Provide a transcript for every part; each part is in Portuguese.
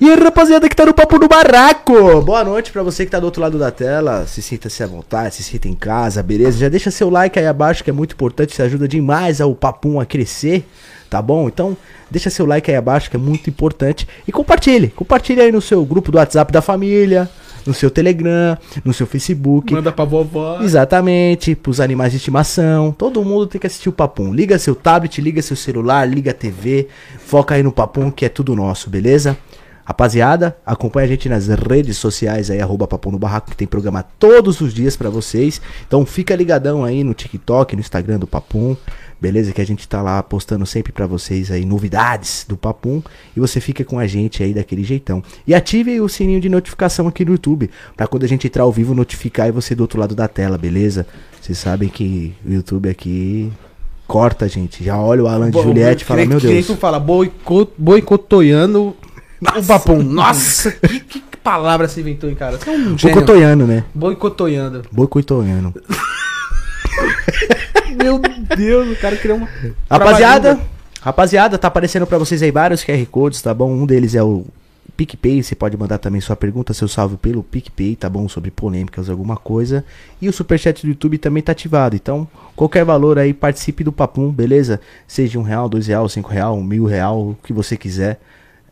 E aí, rapaziada que tá no Papo no Barraco! Boa noite pra você que tá do outro lado da tela. Se sinta-se à vontade, se sinta em casa, beleza? Já deixa seu like aí abaixo que é muito importante, isso ajuda demais ao Papum a crescer, tá bom? Então, deixa seu like aí abaixo que é muito importante. E compartilhe, compartilhe aí no seu grupo do WhatsApp da família, no seu Telegram, no seu Facebook. Manda pra vovó. Exatamente, pros animais de estimação. Todo mundo tem que assistir o Papum. Liga seu tablet, liga seu celular, liga a TV. Foca aí no Papum que é tudo nosso, beleza? Rapaziada, acompanha a gente nas redes sociais aí, arroba Papum no Barraco, que tem programa todos os dias pra vocês. Então fica ligadão aí no TikTok, no Instagram do Papum, beleza? Que a gente tá lá postando sempre pra vocês aí novidades do Papum. E você fica com a gente aí daquele jeitão. E ative o sininho de notificação aqui no YouTube, pra quando a gente entrar ao vivo notificar e você do outro lado da tela, beleza? Vocês sabem que o YouTube aqui corta, gente. Já olha o Alan de Juliette e fala, meu Deus. tu fala boicot, boicotoiando o papum. Nossa, que, que palavra você inventou, hein, cara? Você é um. Boicotoiano, né? Boicotoiando. Boicotoiano. Meu Deus, o cara criou uma... Rapaziada, rapaziada, tá aparecendo pra vocês aí vários QR Codes, tá bom? Um deles é o PicPay, você pode mandar também sua pergunta, seu salve pelo PicPay, tá bom? Sobre polêmicas, alguma coisa. E o Superchat do YouTube também tá ativado. Então, qualquer valor aí, participe do Papum, beleza? Seja um real, dois real, cinco real, um mil real, o que você quiser,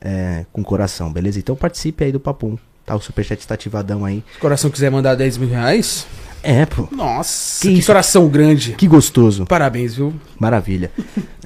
é, com coração, beleza? Então participe aí do Papum, tá? O Superchat tá ativadão aí. Se o coração quiser mandar 10 mil reais... É, pô. Nossa, Que que, coração grande. Que gostoso. Parabéns, viu? Maravilha.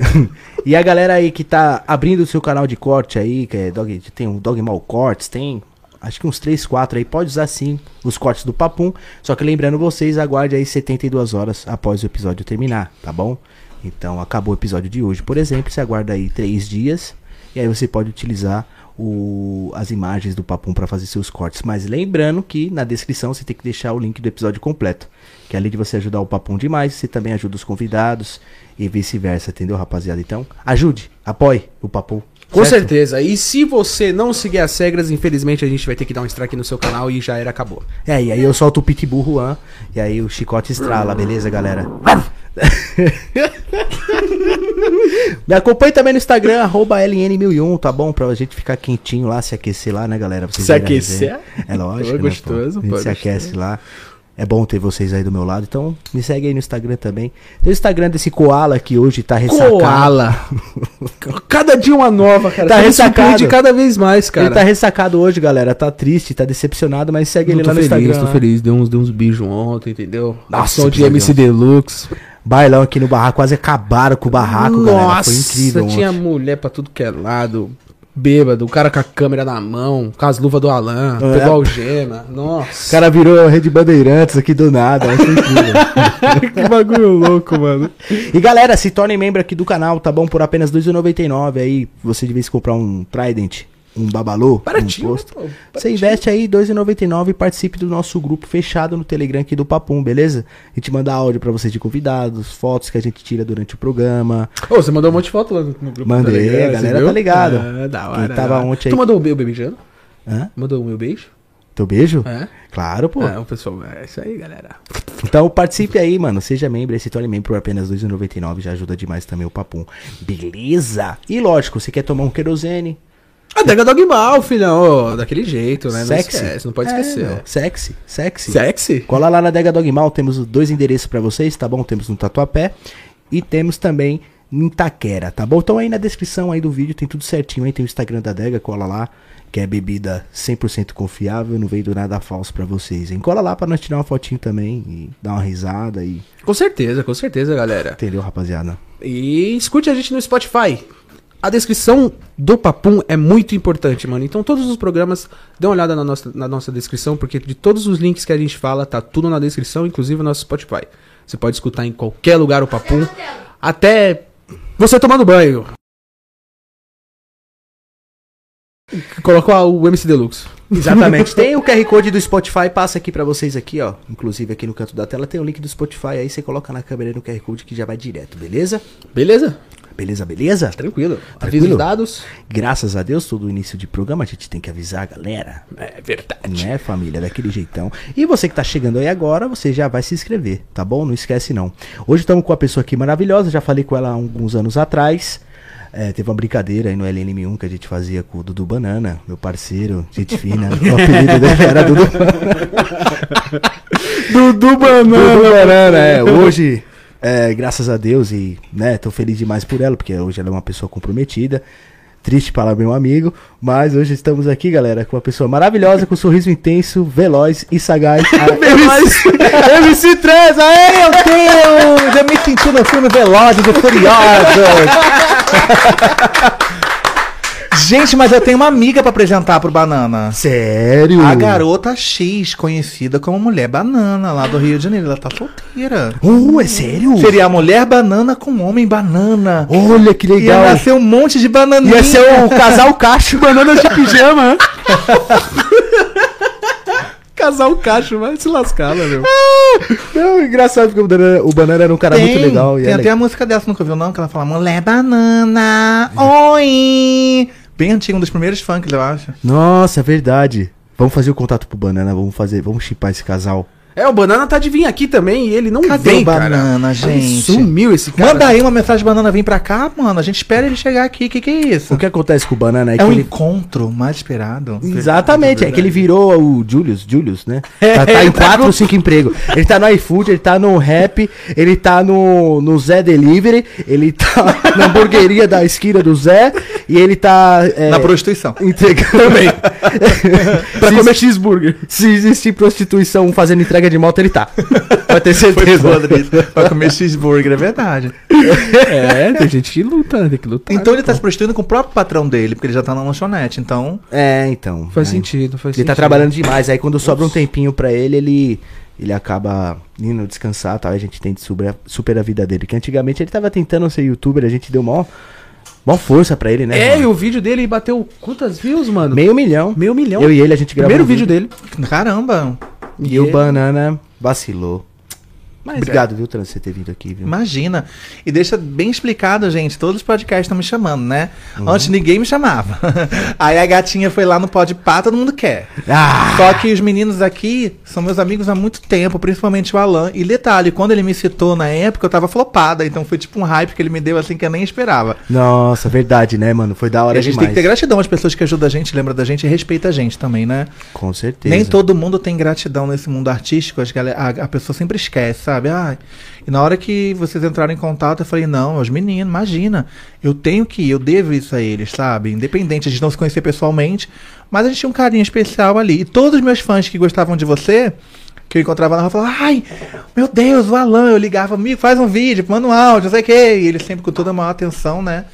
e a galera aí que tá abrindo o seu canal de corte aí, que é dog, tem um Dog Mal Cortes, tem acho que uns 3, 4 aí, pode usar sim os cortes do Papum. Só que lembrando vocês, aguarde aí 72 horas após o episódio terminar, tá bom? Então acabou o episódio de hoje, por exemplo, você aguarda aí 3 dias e aí você pode utilizar o, as imagens do Papum para fazer seus cortes. Mas lembrando que na descrição você tem que deixar o link do episódio completo. Que além de você ajudar o Papum demais, você também ajuda os convidados e vice-versa, entendeu, rapaziada? Então, ajude, apoie o Papum. Com certo? certeza. E se você não seguir as regras, infelizmente a gente vai ter que dar um strike no seu canal e já era, acabou. É, e aí eu solto o Pitbull Juan, e aí o chicote estrala, beleza, galera? Me acompanhe também no Instagram, arroba LN1001, tá bom? Pra gente ficar quentinho lá, se aquecer lá, né, galera? Vocês Se aquecer? É lógico, Pô, né, gostoso, pô? A gente pô, se gostoso. aquece lá. É bom ter vocês aí do meu lado, então me segue aí no Instagram também. Tem o Instagram desse Koala que hoje tá ressacado. Koala. cada dia uma nova, cara. Tá ressacado. surpreende cada vez mais, cara. Ele tá ressacado hoje, galera. Tá triste, tá decepcionado, mas segue ele tô lá no feliz, Instagram. tô né? feliz. Deu uns, deu uns beijos ontem, entendeu? Nossa, Som de MC Deluxe. Bailão aqui no barraco, quase acabaram com o barraco, galera. Nossa, Foi incrível. tinha ontem. mulher pra tudo que é lado. Bêbado, o cara com a câmera na mão, com as luvas do Alan, É. pegou a algema. O Nossa. cara virou Rede Bandeirantes aqui do nada. Que bagulho louco, mano. e galera, se tornem membro aqui do canal, tá bom? Por apenas R$ 2,99 aí. Você de vez comprar um Trident, um Babalô, Baratinho, um né, posto. pô? Você investe aí R$ 2,99 e participe do nosso grupo fechado no Telegram aqui do Papum, beleza? A gente manda áudio pra vocês de convidados, fotos que a gente tira durante o programa. Ô, você mandou um monte de foto lá no no grupo. Mandei, ligado? a Você galera tá ligado. Ah, da hora. Quem tava ontem aí- Tu mandou o meu beijando? Hã? Mandou o meu beijo? Teu beijo? É. Claro, pô. É, o pessoal, é isso aí, galera. Então participe aí, mano. Seja membro se torne membro por apenas R$ 2,99. Já ajuda demais também o Papum. Beleza? E lógico, você quer tomar um querosene? A Dega Dog Mal, filhão. daquele jeito, né? Não sexy. esquece, não pode É, esquecer. meu, sexy, sexy. Sexy? Cola lá na Dega Dogmal, temos dois endereços pra vocês, tá bom? Temos no Tatuapé e temos também em Itaquera, tá bom? Então aí na descrição aí do vídeo tem tudo certinho, aí tem o Instagram da Dega, cola lá, que é bebida 100% confiável, não veio do nada falso pra vocês, hein? Cola lá pra nós tirar uma fotinho também e dar uma risada e... Com certeza, com certeza, galera. Entendeu, rapaziada? E escute a gente no Spotify. A descrição do Papum é muito importante, mano. Então todos os programas, dê uma olhada na nossa, na nossa descrição, porque de todos os links que a gente fala, tá tudo na descrição, inclusive o nosso Spotify. Você pode escutar em qualquer lugar o Papum, até você tomando banho. Colocou o MC Deluxe. Exatamente. tem o QR Code do Spotify, passa aqui pra vocês aqui, ó. Inclusive aqui no canto da tela tem o link do Spotify, aí você coloca na câmera no QR Code que já vai direto, beleza? Beleza? Beleza, beleza? Tranquilo. Avisa Tranquilo? os dados. Graças a Deus, todo início de programa a gente tem que avisar a galera. É verdade. Né, família? Daquele jeitão. E você que tá chegando aí agora, você já vai se inscrever, tá bom? Não esquece não. Hoje estamos com uma pessoa aqui maravilhosa, já falei com ela há alguns anos atrás. É, teve uma brincadeira aí no LNM1 que a gente fazia com o Dudu Banana, meu parceiro, gente fina. o apelido dele era Dudu Dudu Banana. Dudu Banana, é. Hoje, é, graças a Deus, e né, tô feliz demais por ela, porque hoje ela é uma pessoa comprometida. Triste para meu amigo, mas hoje estamos aqui, galera, com uma pessoa maravilhosa, com um sorriso intenso, veloz e sagaz. Veloz. MC3, aê, meu Deus! Eu me senti no filme Velozes e Furiosos. Gente, mas eu tenho uma amiga pra apresentar pro Banana. Sério? A garota X, conhecida como Mulher Banana, lá do Rio de Janeiro. Ela tá solteira. Uh, é sério? Seria a Mulher Banana com Homem Banana. Olha que Ia legal. nascer um monte de bananinha. Ia ser o casal cacho. Bananas de pijama. Casal cacho, vai se lascar, né, meu? Não, engraçado porque o banana, o banana era um cara muito legal. E Tem é até a música dessa, nunca ouviu não? Que ela fala Mulher Banana, oi. Bem antigo, um dos primeiros funks, eu acho. Nossa, é verdade. Vamos fazer o contato pro banana, vamos fazer, vamos chipar esse casal. É, o Banana tá de vir aqui também e ele não Cadê vem, o cara. Banana, Ele gente? Sumiu esse cara. Manda aí uma mensagem Banana vir pra cá, mano. A gente espera ele chegar aqui. Que que é isso? O que acontece com o banana é, É que um ele... encontro mais esperado. Exatamente, é que ele virou o Julius, Julius, né? Tá, tá em quatro ou cinco empregos. Ele tá no iFood, ele tá no Rap, ele tá no, no Zé Delivery, ele tá na hamburgueria da esquina do Zé e ele tá é, Na prostituição. entregando também. Pra se, comer cheeseburger. se existir prostituição fazendo entrega de moto, ele tá. Pode ter Foi certeza. isso. Pra comer cheeseburger, é verdade. É, tem gente que luta? Tem que lutar. Então ele tá se prostituindo com o próprio patrão dele, porque ele já tá na lanchonete. Então, É, então. Faz sentido, faz Ele sentido. tá trabalhando demais. Aí quando sobra um tempinho pra ele, ele, ele acaba indo descansar tal. A gente tenta super, super a vida dele. Que antigamente ele tava tentando ser youtuber, a gente deu mó, mó força pra ele, né? É, e mano? o vídeo dele bateu quantas views, mano? Meio milhão. Meio milhão. Eu e ele, a gente gravou. Primeiro um vídeo dele. caramba. E o Banana vacilou. Mas Obrigado, viu, Trans, você ter vindo aqui, viu? Imagina. E deixa bem explicado, gente. Todos os podcasts estão me chamando, né? Uhum. Antes ninguém me chamava. Aí a gatinha foi lá no Podpah, todo mundo quer. Ah! Só que os meninos aqui são meus amigos há muito tempo, principalmente o Alan. E detalhe, quando ele me citou na época, eu tava flopada. Então foi tipo um hype que ele me deu assim que eu nem esperava. Nossa, verdade, né, mano? Foi da hora a gente demais. tem que ter gratidão às pessoas que ajudam a gente, lembram da gente e respeita a gente também, né? Com certeza. Nem todo mundo tem gratidão nesse mundo artístico. As galera, a, a pessoa sempre esquece, sabe? Ai, e na hora que vocês entraram em contato, eu falei, não, os meninos, imagina. Eu tenho que ir, eu devo isso a eles, sabe? Independente, a gente não se conhecer pessoalmente, mas a gente tinha um carinho especial ali. E todos os meus fãs que gostavam de você, que eu encontrava na rua, falavam, ai, meu Deus, o Alan, eu ligava, amigo, faz um vídeo, manda um áudio, não sei o quê. E ele sempre com toda a maior atenção, né?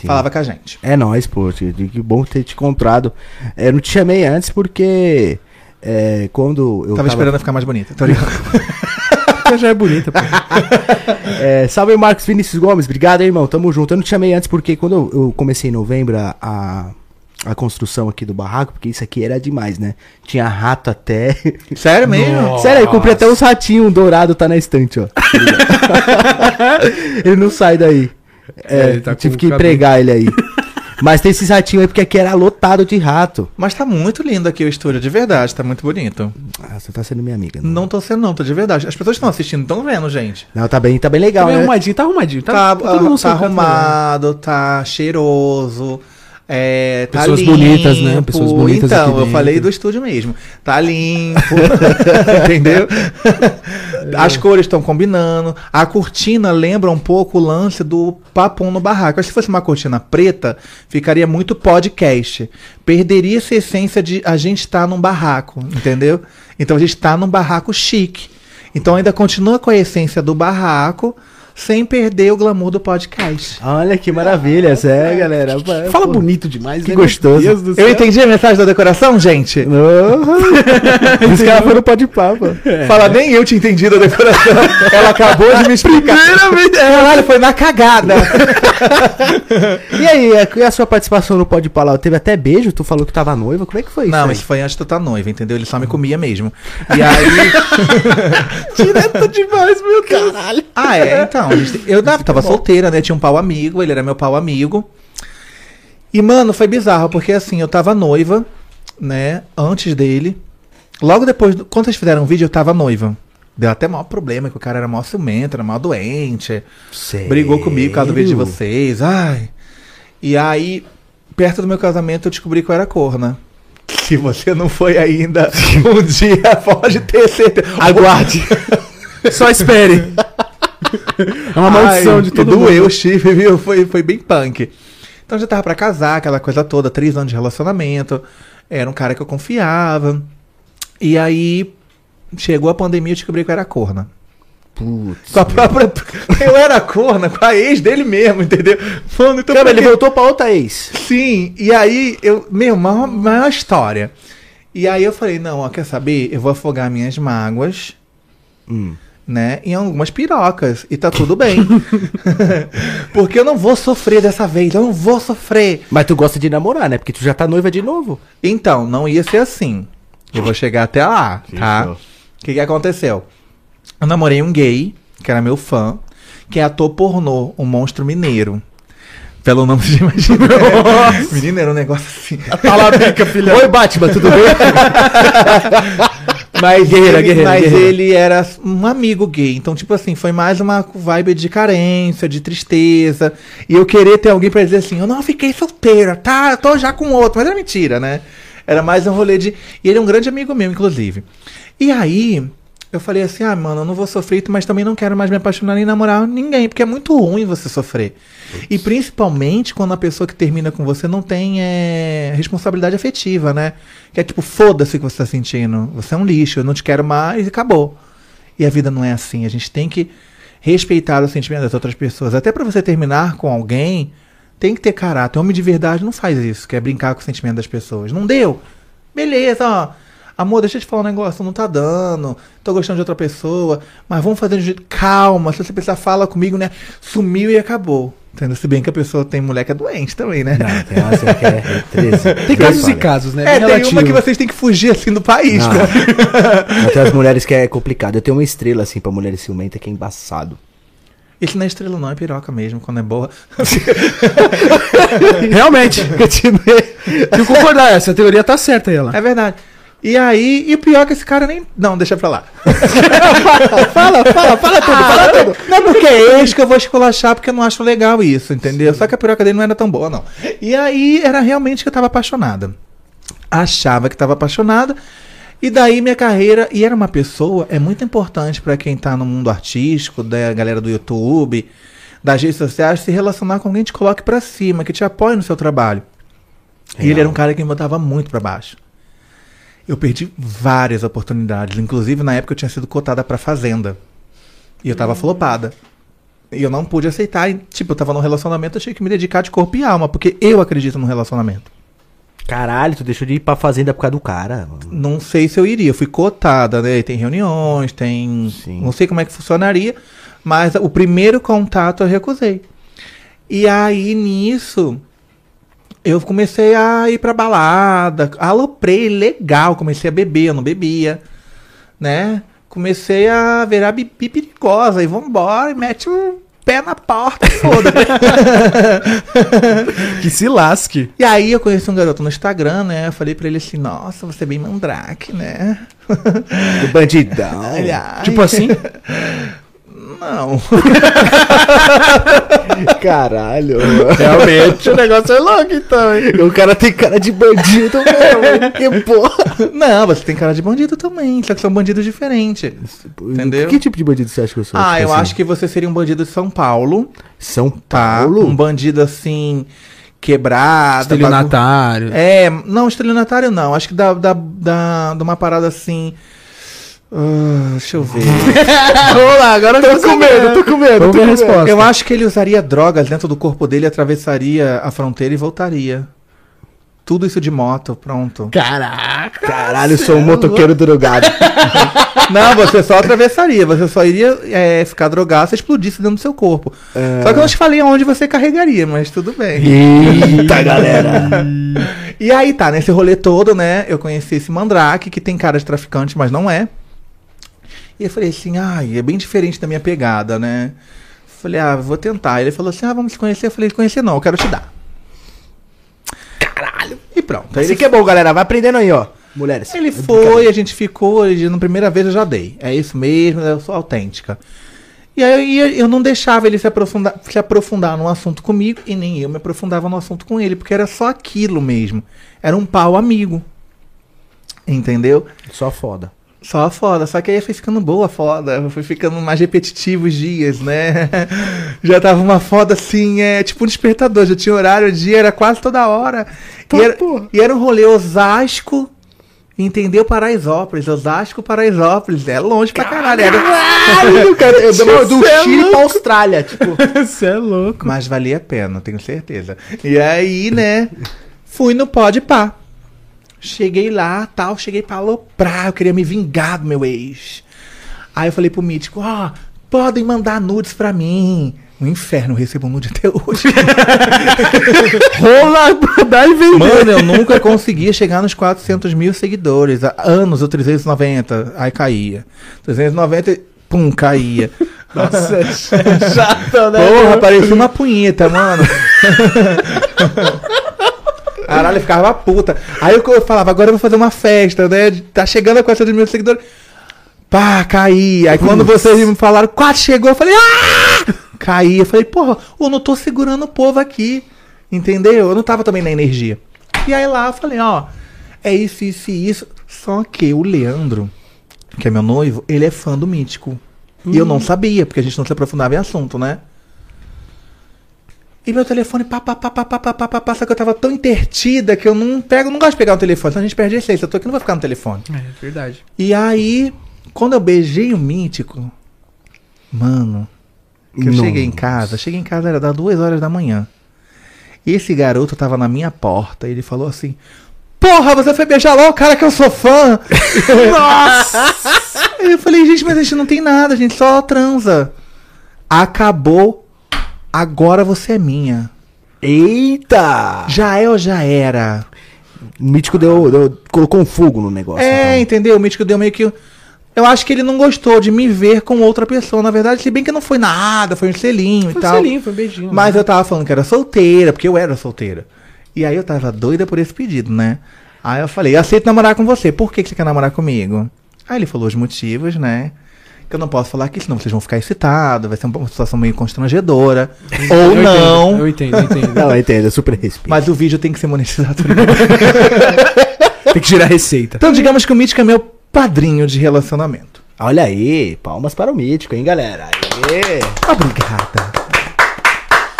Sim. Falava com a gente. É nóis, pô. Que bom ter te encontrado. É, Eu não te chamei antes porque. é, quando eu tava, esperando ficar mais bonita. Tô já é bonita, pô. É, salve Marcos Vinícius Gomes, obrigado, hein, irmão. Tamo junto. Eu não te chamei antes porque quando eu, eu comecei em novembro a, a, a construção aqui do barraco, porque isso aqui era demais, né? Tinha rato até. Sério mesmo? Nossa. Sério, eu comprei até uns ratinhos, dourado tá na estante, ó. ele não sai daí. É, É, tá tive que cabelo. empregar ele aí. Mas tem esses ratinhos aí porque aqui era lotado de rato. Mas tá muito lindo aqui o estúdio, de verdade, tá muito bonito. Ah, você tá sendo minha amiga. Não tô sendo, não, tô de verdade. As pessoas que estão assistindo estão vendo, gente. Não, tá bem, tá bem legal, Tá bem né? arrumadinho, tá arrumadinho. Tá, Tá, tá todo mundo no tá canto, né? arrumado, tá cheiroso. É, tá Pessoas limpo. bonitas, né? Pessoas bonitas Então, aqui eu falei do estúdio mesmo. Tá limpo. entendeu? As cores estão combinando. A cortina lembra um pouco o lance do papum no barraco. Acho que se fosse uma cortina preta, ficaria muito podcast. Perderia essa essência de a gente estar num barraco, entendeu? Então a gente tá num barraco chique. Então ainda continua com a essência do barraco, sem perder o glamour do podcast. Olha que maravilha, é, galera. Fala Pô, bonito demais, Que né? gostoso. Meu Deus do Eu céu. entendi a mensagem da decoração, gente? Uhum. Os caras foram pode papo. Fala, nem eu tinha entendido a decoração. Ela acabou de me explicar. Caralho, foi na cagada. E aí, a- e a sua participação no Pode Palau? Teve até beijo? Tu falou que tava noiva? Como é que foi isso? Não, aí? isso foi antes de tu estar noiva, entendeu? Ele só me comia mesmo. E aí. Direto demais, meu caralho. Ah, é, então. A gente- Eu na- tava solteira, né? Tinha um pau amigo, ele era meu pau amigo. E, mano, foi bizarro, porque assim, eu tava noiva, né? Antes dele. Logo depois, do- quando vocês fizeram o vídeo, eu tava noiva. Deu até maior problema, que o cara era maior ciumento, era maior doente. Sério? Brigou comigo por causa do vídeo de vocês. Ai. E aí, perto do meu casamento, eu descobri que eu era corna. Se você não foi ainda, um dia pode ter certeza. Aguarde. Só espere. É uma maldição Ai, de todo doeu o mundo. chifre, viu? Foi, foi bem punk. Então já tava pra casar, aquela coisa toda, três anos de relacionamento. Era um cara que eu confiava. E aí chegou a pandemia e eu descobri que eu era corna. Putz. Com a própria. Eu era corna com a ex dele mesmo, entendeu? Mano, então Cara, ele voltou pra outra ex. Sim, e aí eu. Meu, maior, maior história. E aí eu falei, não, ó, quer saber? Eu vou afogar minhas mágoas, Hum. Né? Em algumas pirocas. E tá tudo bem. Porque eu não vou sofrer dessa vez, eu não vou sofrer. Mas tu gosta de namorar, né? Porque tu já tá noiva de novo. Então, não ia ser assim. Eu vou chegar até lá, tá? O que, que aconteceu? Eu namorei um gay, que era meu fã, que é ator pornô, um monstro mineiro. Pelo nome de imagina. Menino, era um negócio assim. Fala, bica, filha. Oi, Batman, tudo bem? Mas, Guerreira, ele, guerreira, mas guerreira. ele era um amigo gay. Então, tipo assim, foi mais uma vibe de carência, de tristeza. E eu querer ter alguém pra dizer assim, eu não fiquei solteira, tá? Eu tô já com outro. Mas era mentira, né? Era mais um rolê de. E ele é um grande amigo meu, inclusive. E aí, eu falei assim, ah, mano, eu não vou sofrer, mas também não quero mais me apaixonar nem namorar ninguém, porque é muito ruim você sofrer. E principalmente quando a pessoa que termina com você não tem é, responsabilidade afetiva, né? Que é tipo, foda-se o que você tá sentindo. Você é um lixo, eu não te quero mais e acabou. E a vida não é assim. A gente tem que respeitar o sentimento das outras pessoas. Até pra você terminar com alguém, tem que ter caráter. Homem de verdade não faz isso, que é brincar com o sentimento das pessoas. Não deu? Beleza, ó. Amor, deixa eu te falar um negócio, não tá dando. Tô gostando de outra pessoa, mas vamos fazer de um jeito. Calma, se você precisar, fala comigo, né? Sumiu e acabou. Entendeu? Se bem que a pessoa tem mulher que é doente também, né? Não, tem uma assim que é 13. Tem casos e casos, né? É, Bem tem relativo. uma que vocês têm que fugir assim do país, Não. né? Mas tem as mulheres que é complicado. Eu tenho uma estrela assim pra mulheres ciumentas que é embaçado. Isso não é estrela, não, é piroca mesmo, quando é boa. Realmente. Continuei. Tem que concordar, essa teoria tá certa aí, ela. É verdade. E aí, e o pior é que esse cara nem. Não, deixa pra lá. fala, fala, fala tudo, fala tudo. Não é porque é ex que eu vou esculachar, porque eu não acho legal isso, entendeu? Só que a piroca dele não era tão boa, não. E aí, era realmente que eu tava apaixonada. Achava que tava apaixonada. E daí minha carreira, e era uma pessoa, é muito importante pra quem tá no mundo artístico, da galera do YouTube, das redes sociais, se relacionar com alguém que te coloque pra cima, que te apoie no seu trabalho. E ele era um cara que me botava muito pra baixo. Eu perdi várias oportunidades. Inclusive, na época eu tinha sido cotada pra Fazenda. E eu tava flopada. E eu não pude aceitar. E, tipo, eu tava num relacionamento, eu tinha que me dedicar de corpo e alma, porque eu acredito no relacionamento. Caralho, tu deixou de ir pra fazenda por causa do cara. Não sei se eu iria. Eu fui cotada, né? Tem reuniões, tem. Sim. Não sei como é que funcionaria. Mas o primeiro contato eu recusei. E aí, nisso, eu comecei a ir pra balada. Aloprei legal. Comecei a beber, eu não bebia. Né? Comecei a virar bibi perigosa. E vambora, e mete o pé na porta, foda Que se lasque. E aí eu conheci um garoto no Instagram, né? Eu falei pra ele assim, nossa, você é bem mandrake, né? Do bandidão. Aliás, Tipo assim? Não. Caralho. Realmente, o negócio é louco, então, hein? O cara tem cara de bandido mesmo. Que porra. Não, você tem cara de bandido também, só que são bandidos diferentes. Entendeu? Que tipo de bandido você acha que eu sou? Ah, Tipo eu assim, acho que você seria um bandido de São Paulo, São tá? Paulo? Um bandido assim, quebrado. bagun- Estelionatário. É, não, estelionatário não. Acho que dá, dá, dá, dá uma parada assim. Ah, deixa eu ver. Vamos lá, agora Tô com medo, tô com medo. Vamos tô ver a resposta. Eu acho que ele usaria drogas dentro do corpo dele, atravessaria a fronteira e voltaria. Tudo isso de moto, pronto. Caraca. Caralho, eu sou um motoqueiro drogado. Não, você só atravessaria, você só iria é, ficar drogado se explodisse dentro do seu corpo. É. Só que eu não te falei aonde você carregaria, mas tudo bem. Eita, galera. E aí tá, nesse rolê todo, né? Eu conheci esse mandrake, que tem cara de traficante, mas não é. E eu falei assim, ai, é bem diferente da minha pegada, né? Falei, ah, vou tentar. Ele falou assim, ah, vamos se conhecer. Eu falei, conhecer não, eu quero te dar. Caralho. E pronto. Aí Esse ele que é bom, galera. Vai aprendendo aí, ó. Mulheres. ele foi, a gente ficou, ele, na primeira vez eu já dei. É isso mesmo, eu sou autêntica. E aí eu, eu não deixava ele se aprofundar, se aprofundar num assunto comigo e nem eu me aprofundava no assunto com ele, porque era só aquilo mesmo. Era um pau amigo. Entendeu? Só foda. Só foda, só que aí foi ficando boa a foda, foi ficando mais repetitivo os dias, né? Já tava uma foda assim, é tipo um despertador, já tinha horário, o dia era quase toda hora. E, era, porra. e era um rolê Osasco, entendeu? Paraisópolis, Osasco, Paraisópolis, é longe pra caralho. Era... Caralho, cara. Eu do é Chile louco. pra Austrália, tipo. Você é louco. Mas valia a pena, tenho certeza. E aí, né, fui no Pode Pá. Cheguei lá, tal, cheguei pra aloprar, eu queria me vingar do meu ex. Aí eu falei pro Mítico, ó, podem mandar nudes pra mim. Um inferno, eu recebo nude até hoje. Rola pra dar e vender. Mano, eu nunca conseguia chegar nos 400 mil seguidores. Há anos, o 390, aí caía. 390, e pum, caía. Nossa, é chato, né? Porra, parecia uma punheta, mano. Caralho, eu ficava puta. Aí eu, eu falava, agora eu vou fazer uma festa, né? Tá chegando a 400 mil seguidores. Pá, caí. Aí quando vocês me falaram, quase chegou, eu falei, ah! Caí. Eu falei, porra, eu não tô segurando o povo aqui. Entendeu? Eu não tava também na energia. E aí lá eu falei, ó, é isso, isso e isso. Só que o Leandro, que é meu noivo, ele é fã do Mítico. E eu não sabia, porque a gente não se aprofundava em assunto, né? E meu telefone, pá, pá, pá, pá, pá, pá, pá, pá, pá, só que eu tava tão intertida que eu não pego, não gosto de pegar o telefone, senão a gente perde a essência. Eu tô aqui, não vou ficar no telefone. É verdade. E aí, quando eu beijei o mítico, mano, que eu Nossa. cheguei em casa, cheguei em casa era das duas horas da manhã. E esse garoto tava na minha porta e ele falou assim: Porra, você foi beijar lá o cara que eu sou fã! Nossa! eu falei, gente, mas a gente não tem nada, a gente só transa. Acabou, agora você é minha. Eita! Já é ou já era? O mítico deu, deu- colocou um fogo no negócio. É, então. entendeu? O mítico deu meio que. Eu acho que ele não gostou de me ver com outra pessoa. Na verdade, se bem que não foi nada, foi um selinho Foi e tal. selinho, foi um beijinho. Mas né? eu tava falando que era solteira, porque eu era solteira. E aí eu tava doida por esse pedido, né? Aí eu falei, eu aceito namorar com você. Por que, que você quer namorar comigo? Aí ele falou os motivos, né? Que eu não posso falar aqui, senão vocês vão ficar excitados, vai ser uma situação meio constrangedora. Ou Eu entendo, não. Eu entendo, eu entendo. Não, eu entendo, eu super respeito. Mas o vídeo tem que ser monetizado. Tem que tirar receita. então, digamos que o Mítico é meu padrinho de relacionamento. Olha aí, palmas para o mítico, hein, galera? Aê! Obrigada.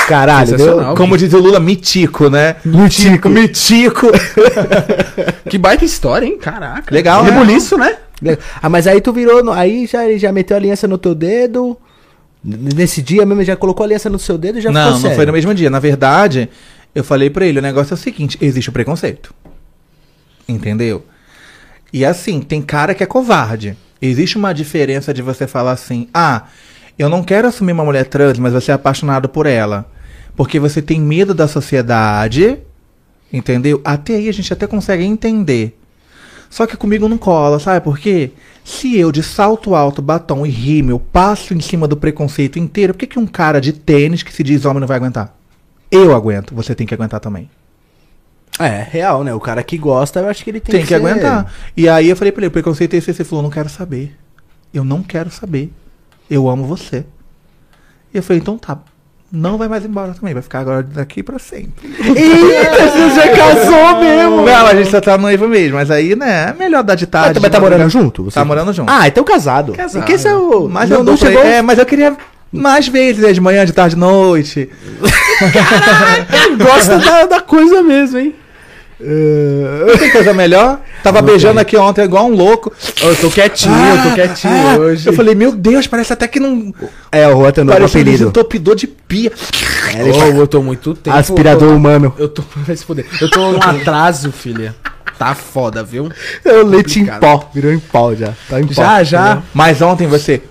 Caralho, Sensacional. deu... Como diz o Lula, mitico, né? Mitico. Mitico. Que baita história, hein? Caraca. Legal, né? Rebuliço, né? Ah, mas aí tu virou, no- aí já, já meteu a aliança no teu dedo. Nesse dia mesmo já colocou a aliança no seu dedo e já não, ficou não sério. foi no mesmo dia. Na verdade, eu falei pra ele, o negócio é o seguinte, existe o preconceito. Entendeu? E assim, tem cara que é covarde. Existe uma diferença de você falar assim, ah, eu não quero assumir uma mulher trans, mas você é apaixonado por ela. Porque você tem medo da sociedade, entendeu? Até aí a gente até consegue entender. Só que comigo não cola, sabe por quê? Se eu de salto alto, batom e rímel passo em cima do preconceito inteiro, por que, que um cara de tênis que se diz homem não vai aguentar? Eu aguento, você tem que aguentar também. É, real, né? O cara que gosta, eu acho que ele tem, Tem, que, ser- aguentar. E aí eu falei pra ele, o preconceito é esse, você falou, não quero saber. Eu não quero saber. Eu amo você. E eu falei, então tá. Não vai mais embora também, vai ficar agora daqui pra sempre. Eita, você já casou mesmo! Não, a gente só tá noivo mesmo, mas aí, né, é melhor dar de Ah, tarde. mas tá de morando junto? Você? Tá morando junto. Ah, então casado. Casado. Porque esse é o... Mas não, eu não chegou... É, mas eu queria mais vezes, né, de manhã, de tarde, de noite. Gosta da, da coisa mesmo, hein? Não tem coisa melhor? Tava beijando aqui ontem igual um louco. Eu tô quietinho, eu tô quietinho Ah, hoje. Eu falei, meu Deus, parece até que não. É, o Rota não é Parece um apelido. desentupidor de pia. É, ele Oh, eu tô muito tempo. Aspirador humano. Eu tô. Vai se foder. Eu tô num atraso, filha. Tá foda, viu? É o leite em pó. Virou em pau já. Tá em pó. Já, já. Mas ontem você.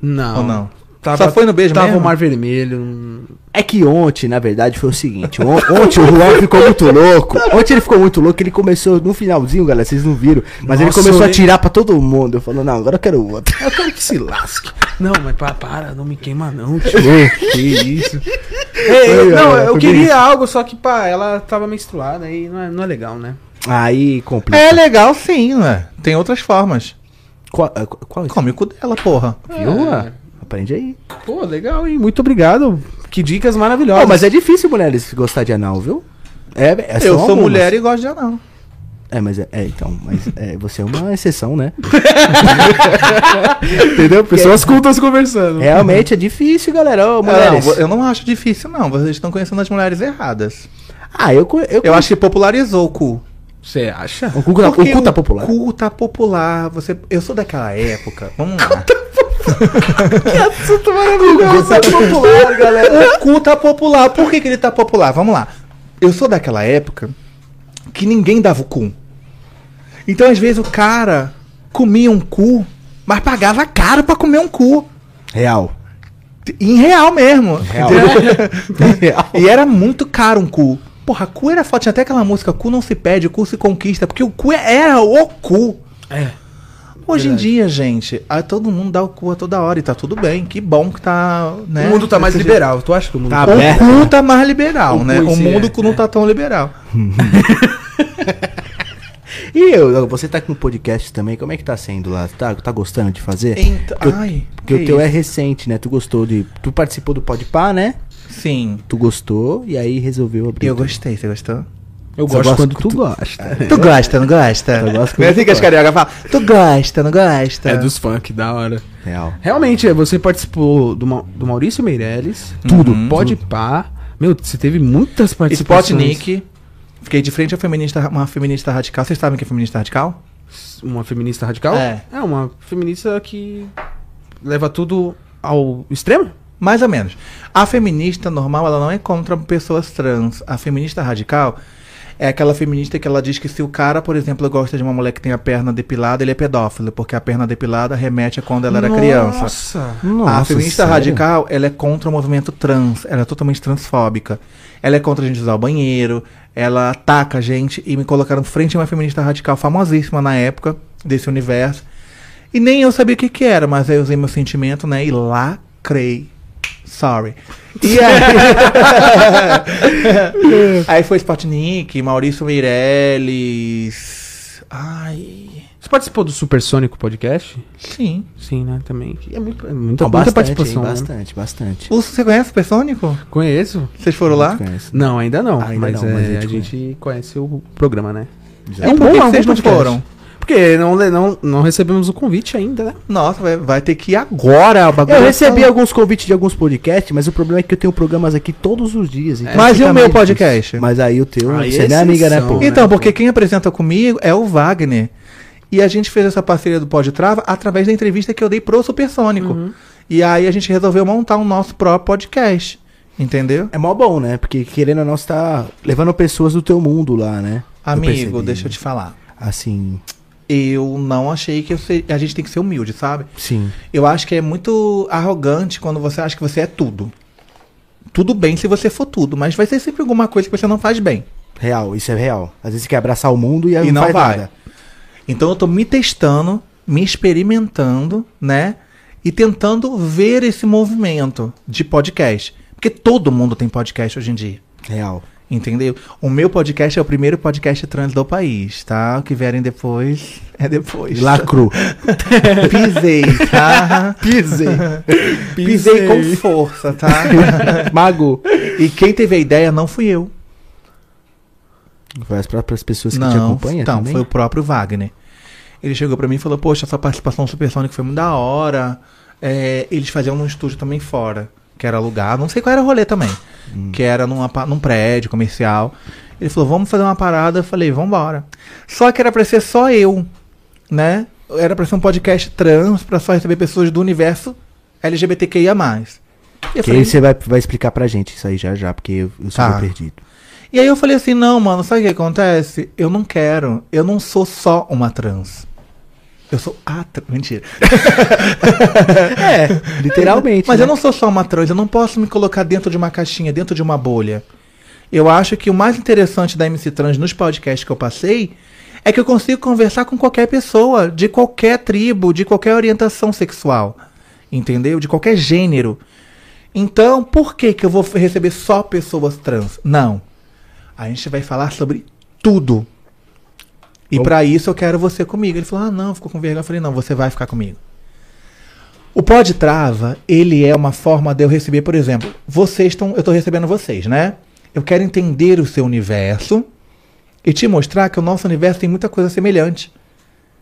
Não. Ou não? Tava, Só foi no beijo Tava mesmo? o mar vermelho. É que ontem, na verdade, foi o seguinte. on- Ontem o Juan ficou muito louco. Ontem ele ficou muito louco. Ele começou no finalzinho, galera. Vocês não viram. Mas ele Nossa, começou a tirar pra todo mundo. Eu falando, não, agora eu quero outro. Eu quero que se lasque. Não, mas para, para, não me queima não, tio. que isso. Ei, não, eu queria bem algo, só que, pá, ela tava menstruada e não é, não é legal, né? Aí complica. É legal sim, ué. Tem outras formas. Qual, é, qual isso? Come o cu dela, porra. Viu? É. Aprende aí. Pô, legal, hein? Muito obrigado. Que dicas maravilhosas. Ó, mas é difícil mulheres gostar de anal, viu? É, é Eu sou algumas. mulher e gosto de anal. É, mas é, é, então, mas é, você é uma exceção, né? Entendeu? Pessoas cultas conversando. realmente é difícil, galera. Ô, Não, mulheres. eu não acho difícil, não. Vocês estão conhecendo as mulheres erradas. Ah, eu, co- eu, Eu acho que popularizou o cu. Você acha? o cu, tá- o cu tá popular. O cu tá popular. Você, eu sou daquela época. Vamos lá. assunto maravilhoso. tá popular, galera. o cu tá popular. Por que, que ele tá popular? Vamos lá. Eu sou daquela época que ninguém dava o cu. Então, às vezes, o cara comia um cu, mas pagava caro pra comer um cu. Real. Em real mesmo. Real. Real. E era muito caro um cu. Porra, cu era foda. Tinha até aquela música, cu não se pede, cu se conquista. Porque o cu era o cu. É. Hoje em Verdade. dia, gente, a todo mundo dá o cu a toda hora e tá tudo bem. Que bom que tá. Né, O mundo tá mais liberal. Tu acha que o mundo Tá jeito. aberto. O cu tá mais liberal, O né? em O mundo é, não tá tão liberal. E eu, você tá aqui no podcast também, como é que tá sendo lá? Tá, tá gostando de fazer? Então, ai, porque que o teu é isso? recente, né? Tu gostou de. Tu participou do Podpah, né? Sim. Tu gostou e aí resolveu abrir. Eu tudo. gostei, você gostou? Eu gosto quando tu, tu- gosta. Tu gosta, não gosta? Eu gosto Não é quando assim tu que as gosta. carioca falam? Tu gosta, não gosta? É dos funk, da hora. Real. Realmente, você participou do, Ma- do Maurício Meirelles, tudo, Uhum. pode pá. Meu, você teve muitas participações. Spotnik. Fiquei de frente a feminista, uma feminista radical. Vocês sabem o que é feminista radical? Uma feminista radical? É. É, uma feminista que leva tudo ao extremo? Mais ou menos. A feminista normal, ela não é contra pessoas trans. A feminista radical é aquela feminista que ela diz que se o cara, por exemplo, gosta de uma mulher que tem a perna depilada, ele é pedófilo, porque a perna depilada remete a quando ela era criança. Nossa. Nossa, a feminista sério? radical, ela é contra o movimento trans, ela é totalmente transfóbica. Ela é contra a gente usar o banheiro, ela ataca a gente e me colocaram frente a uma feminista radical famosíssima na época desse universo. E nem eu sabia o que que era, mas aí eu usei meu sentimento, né, e lacrei. Sorry. E aí... aí foi Spotnik, Maurício Meirelles... Ai... Você participou do Supersônico Podcast? Sim. Sim, né? Também. É, muito, é muita, muita bastante, participação. hein, né? bastante, bastante. O- Você conhece o Supersônico? Conheço? Vocês foram lá? Conhece. Não, ainda não. Ainda mas, não, é, mas a a gente gente conhece o programa, né? Já. É um bom, que é um vocês não podcast. foram? Porque não, não, não recebemos o convite ainda, né? Nossa, vai, vai ter que ir agora. O bagulho Eu vai recebi falar. alguns convites de alguns podcasts, mas o problema é que eu tenho programas aqui todos os dias. então Mas e o meu difícil. podcast? Mas aí o teu, Aí você é não é amiga, né, pô? né? Então, porque quem apresenta comigo é o Wagner. E a gente fez essa parceria do Pode Trava através da entrevista que eu dei pro Supersônico. Uhum. E aí a gente resolveu montar o nosso próprio podcast. Entendeu? É mó bom, né? Porque querendo ou não, você tá levando pessoas do teu mundo lá, né? Eu Amigo, percebi. deixa eu te falar. Assim, Eu não achei que ser- a gente tem que ser humilde, sabe? sim. Eu acho que é muito arrogante quando você acha que você é tudo. Tudo bem se você for tudo, mas vai ser sempre alguma coisa que você não faz bem. Real, isso é real. Às vezes você quer abraçar o mundo e E não, não vai. nada. Então eu tô me testando, me experimentando, né? E tentando ver esse movimento de podcast. Porque todo mundo tem podcast hoje em dia. Real. Entendeu? O meu podcast é o primeiro podcast trans do país, tá? O que vierem depois é depois. Lacro. Pisei, tá? Pisei. Pisei com força, tá? Mago. E quem teve a ideia não fui eu. Foi as próprias pessoas que te Não, acompanham então, também? foi o próprio Wagner. Ele chegou pra mim e falou, poxa, sua participação no Supersonic foi muito da hora. É, eles faziam num estúdio também fora, que era alugado. Não sei qual era o rolê também. Hum. Que era numa, num prédio comercial. Ele falou, vamos fazer uma parada. Eu falei, vambora. Só que era pra ser só eu, né? Era pra ser um podcast trans, pra só receber pessoas do universo LGBTQIA+. E eu Que falei, aí você vai, vai explicar pra gente isso aí já já, porque eu, eu sou Tá. perdido. E aí eu falei assim, não, mano, sabe o que acontece? Eu não quero, eu não sou só uma trans. Eu sou a trans. Mentira. É, literalmente. Mas né? eu não sou só uma trans, eu não posso me colocar dentro de uma caixinha, dentro de uma bolha. Eu acho que o mais interessante da MC Trans nos podcasts que eu passei é que eu consigo conversar com qualquer pessoa, de qualquer tribo, de qualquer orientação sexual. Entendeu? De qualquer gênero. Então, por que, que eu vou receber só pessoas trans? Não. A gente vai falar sobre tudo. E pra isso eu quero você comigo. Ele falou: ah, não, ficou com vergonha. Eu falei: não, você vai ficar comigo. O Pod Trava, ele é uma forma de eu receber, por exemplo, vocês estão, eu estou recebendo vocês, né? Eu quero entender o seu universo e te mostrar que o nosso universo tem muita coisa semelhante.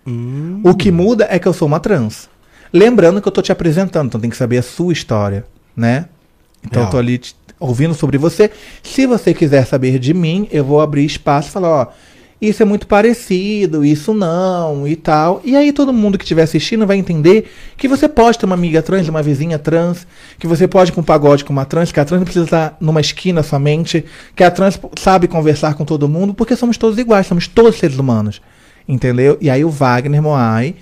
Hum. O que muda é que eu sou uma trans. Lembrando que eu tô te apresentando, então tem que saber a sua história, né? Então Real. eu tô ali te- ouvindo sobre você. Se você quiser saber de mim, eu vou abrir espaço e falar, ó, isso é muito parecido, isso não e tal. E aí todo mundo que estiver assistindo vai entender que você pode ter uma amiga trans, uma vizinha trans, que você pode ir com um pagode com uma trans, que a trans não precisa estar numa esquina somente, que a trans sabe conversar com todo mundo, porque somos todos iguais, somos todos seres humanos. Entendeu? E aí o Wagner Moai,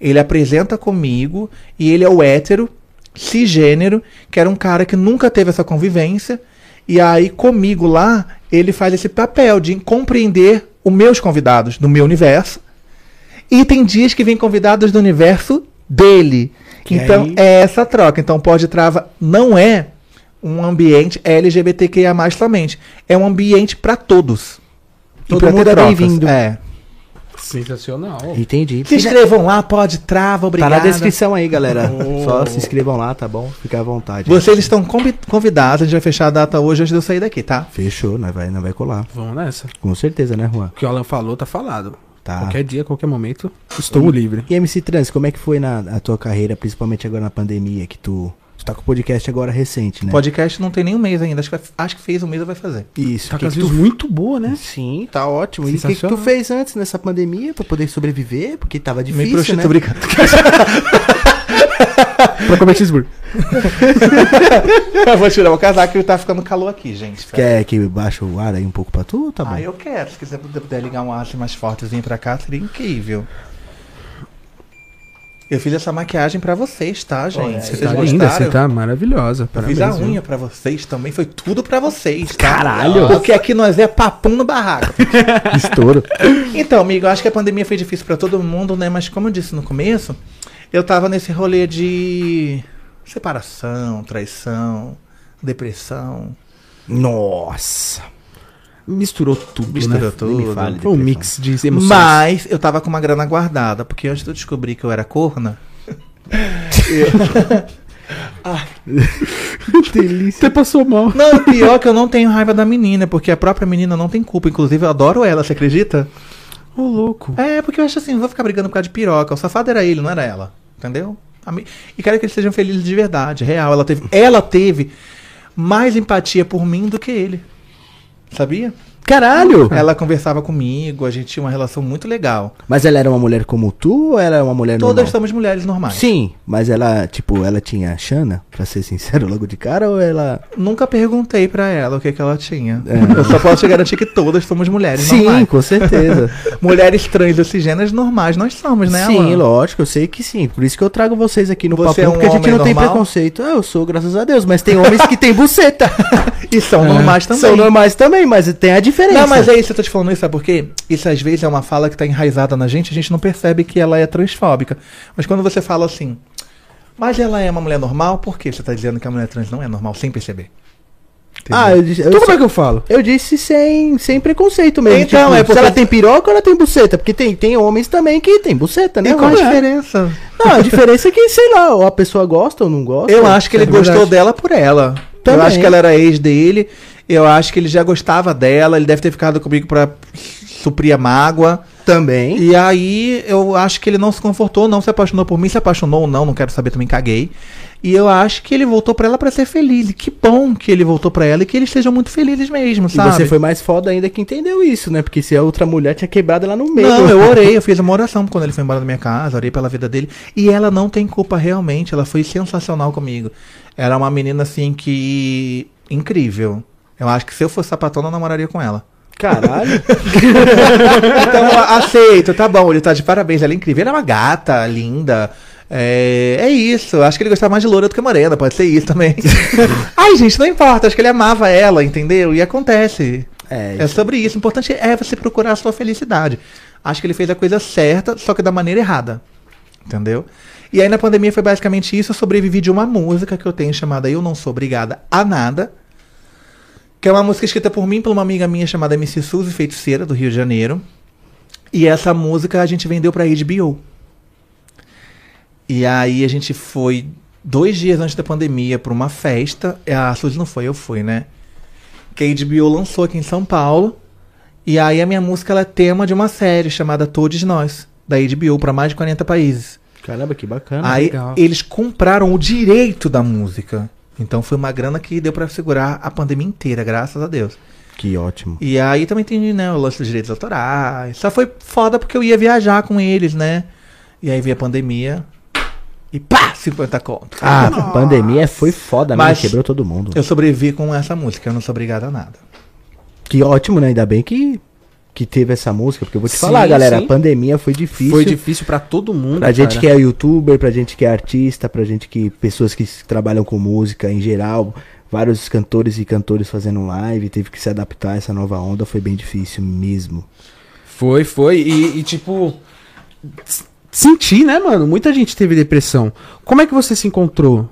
ele apresenta comigo e ele é o hétero, cisgênero, que era um cara que nunca teve essa convivência. E aí comigo lá, ele faz esse papel de compreender os meus convidados do meu universo. E tem dias que vem convidados do universo dele. Que então aí- é essa troca. Então pode trava não é um ambiente LGBTQIA+ somente, é um ambiente para todos. E Todo mundo é bem-vindo. É. Sensacional. Entendi. Se inscrevam lá, pode trava, Tá obrigado. na descrição aí, galera. Oh. Só se inscrevam lá, tá bom? Fica à vontade. Vocês estão convi- convidados, a gente vai fechar a data hoje antes de eu sair daqui, tá? Fechou, nós vai, nós vai colar. Vamos nessa. Com certeza, né, Juan? O que o Alan falou, tá falado. Tá. Qualquer dia, qualquer momento, estou livre. E MC Trans, como é que foi na a tua carreira, principalmente agora na pandemia, que tu tá com o podcast agora recente, né? Podcast não tem nem um mês ainda. Acho que, vai- acho que fez um mês ou vai fazer. Isso. Tá com as tu... muito boa, né? Sim, tá ótimo. E o que, que tu fez antes nessa pandemia pra poder sobreviver? Porque tava Me difícil, prostitui, né? brincando. pra comer cheeseburger. eu vou tirar o casaco que tá ficando calor aqui, gente. Quer que baixe o ar aí um pouco pra tu? Tá bom. Ah, eu quero. Se quiser puder, ligar um ar mais fortezinho pra cá, seria incrível. Eu fiz essa maquiagem pra vocês, tá, gente? Olha, Você vocês tá linda, gostaram, você tá maravilhosa. Eu fiz a unha pra vocês também, foi tudo pra vocês, tá? Caralho! Porque aqui nós é papum no barraco. Estouro. Então, amigo, eu acho que a pandemia foi difícil pra todo mundo, né? Mas como eu disse no começo, eu tava nesse rolê de separação, traição, depressão. Nossa. Misturou tudo, Misturou né? tudo. Fale. Foi um mix de emoções. Mas eu tava com uma grana guardada, porque antes de eu descobrir que eu era corna, delícia. Você passou mal. Não, pior que eu não tenho raiva da menina, porque a própria menina não tem culpa. Inclusive, eu adoro ela, você acredita? Ô, louco. É, porque eu acho assim, não vou ficar brigando por causa de piroca. O safado era ele, não era ela. Entendeu? E quero que eles sejam felizes de verdade, real. Ela teve, ela teve mais empatia por mim do que ele. Sabia? Caralho! Ela conversava comigo, a gente tinha uma relação muito legal. Mas ela era uma mulher como tu ou era uma mulher Todas normal? somos mulheres normais. Sim, mas ela, tipo, ela tinha Xana, pra ser sincero, logo de cara, ou ela. Nunca perguntei pra ela o que, que ela tinha. É. Eu só posso te garantir que todas somos mulheres Sim, normais. com certeza. Mulheres trans oxigêneras normais nós somos, né, sim, Alan? lógico, eu sei que sim. Por isso que eu trago vocês aqui no Você papo, é um porque a gente não tem normal? preconceito. Ah, eu sou, graças a Deus, mas tem homens que têm buceta. E são normais também. São normais também, mas tem a diferença. Não, mas é isso, eu tô te falando isso, sabe por quê? Isso às vezes é uma fala que tá enraizada na gente, a gente não percebe que ela é transfóbica. Mas quando você fala assim, mas ela é uma mulher normal, por que você tá dizendo que a mulher trans não é normal sem perceber? Ah, eu disse. Eu, Então como é que eu falo? eu disse sem, sem preconceito mesmo. Então, tipo, é Se porque- ela tem piroca ou ela tem buceta? Porque tem, tem homens também que tem buceta, né? E qual a Mas- diferença? Não, a diferença é que, sei lá, ou a pessoa gosta ou não gosta. Eu acho que ele é gostou dela por ela. Também. Eu acho que ela era ex dele. Eu acho que ele já gostava dela. Ele deve ter ficado comigo pra suprir a mágoa. Também. E aí eu acho que ele não se confortou, não se apaixonou por mim, se apaixonou ou não, não quero saber, também caguei. E eu acho que ele voltou pra ela pra ser feliz. E que bom que ele voltou pra ela e que eles sejam muito felizes mesmo, E sabe? você foi mais foda ainda que entendeu isso, né? Porque se a outra mulher tinha quebrado ela no meio. Não, eu orei, eu fiz uma oração quando ele foi embora da minha casa, orei pela vida dele. E ela não tem culpa realmente, ela foi sensacional comigo. Era uma menina assim que. incrível. Eu acho que se eu fosse sapatão, eu namoraria com ela. Caralho. Então, aceito, tá bom, ele tá de parabéns, ela é incrível. Ela é uma gata, linda. É, é isso, acho que ele gostava mais de loura do que morena, pode ser isso também. Ai, gente, não importa, acho que ele amava ela, entendeu? E acontece. É, É sobre isso. O importante é você procurar a sua felicidade. Acho que ele fez a coisa certa, só que da maneira errada. Entendeu? E aí na pandemia foi basicamente isso. Eu sobrevivi de uma música que eu tenho chamada Eu Não Sou Obrigada a Nada. Que é uma música escrita por mim por uma amiga minha chamada MC Suzy Feiticeira, do Rio de Janeiro. E essa música a gente vendeu pra HBO. E aí a gente foi dois dias antes da pandemia pra uma festa. A Suzy não foi, eu fui, né? Que a HBO lançou aqui em São Paulo. E aí a minha música ela é tema de uma série chamada Todos Nós, da HBO, pra mais de 40 países. Caramba, que bacana. Aí legal. eles compraram o direito da música. Então foi uma grana que deu pra segurar a pandemia inteira, graças a Deus. Que ótimo. E aí também tem, né, o lance dos direitos autorais. Só foi foda porque eu ia viajar com eles, né? E aí veio a pandemia. E pá, 50 conto. Ah, a pandemia foi foda, Mas- mas quebrou todo mundo. Eu sobrevivi com essa música, eu não sou obrigado a nada. Que ótimo, né? Ainda bem que, que teve essa música, porque eu vou te Sim, falar, galera, sim. a pandemia foi difícil. Foi difícil pra todo mundo. Pra gente cara. que é youtuber, pra gente que é artista, pra gente que. pessoas que trabalham com música em geral, vários cantores e cantores fazendo live, teve que se adaptar a essa nova onda, foi bem difícil mesmo. Foi, foi. E, e, tipo. Senti, né, mano? Muita gente teve depressão. Como é que você se encontrou?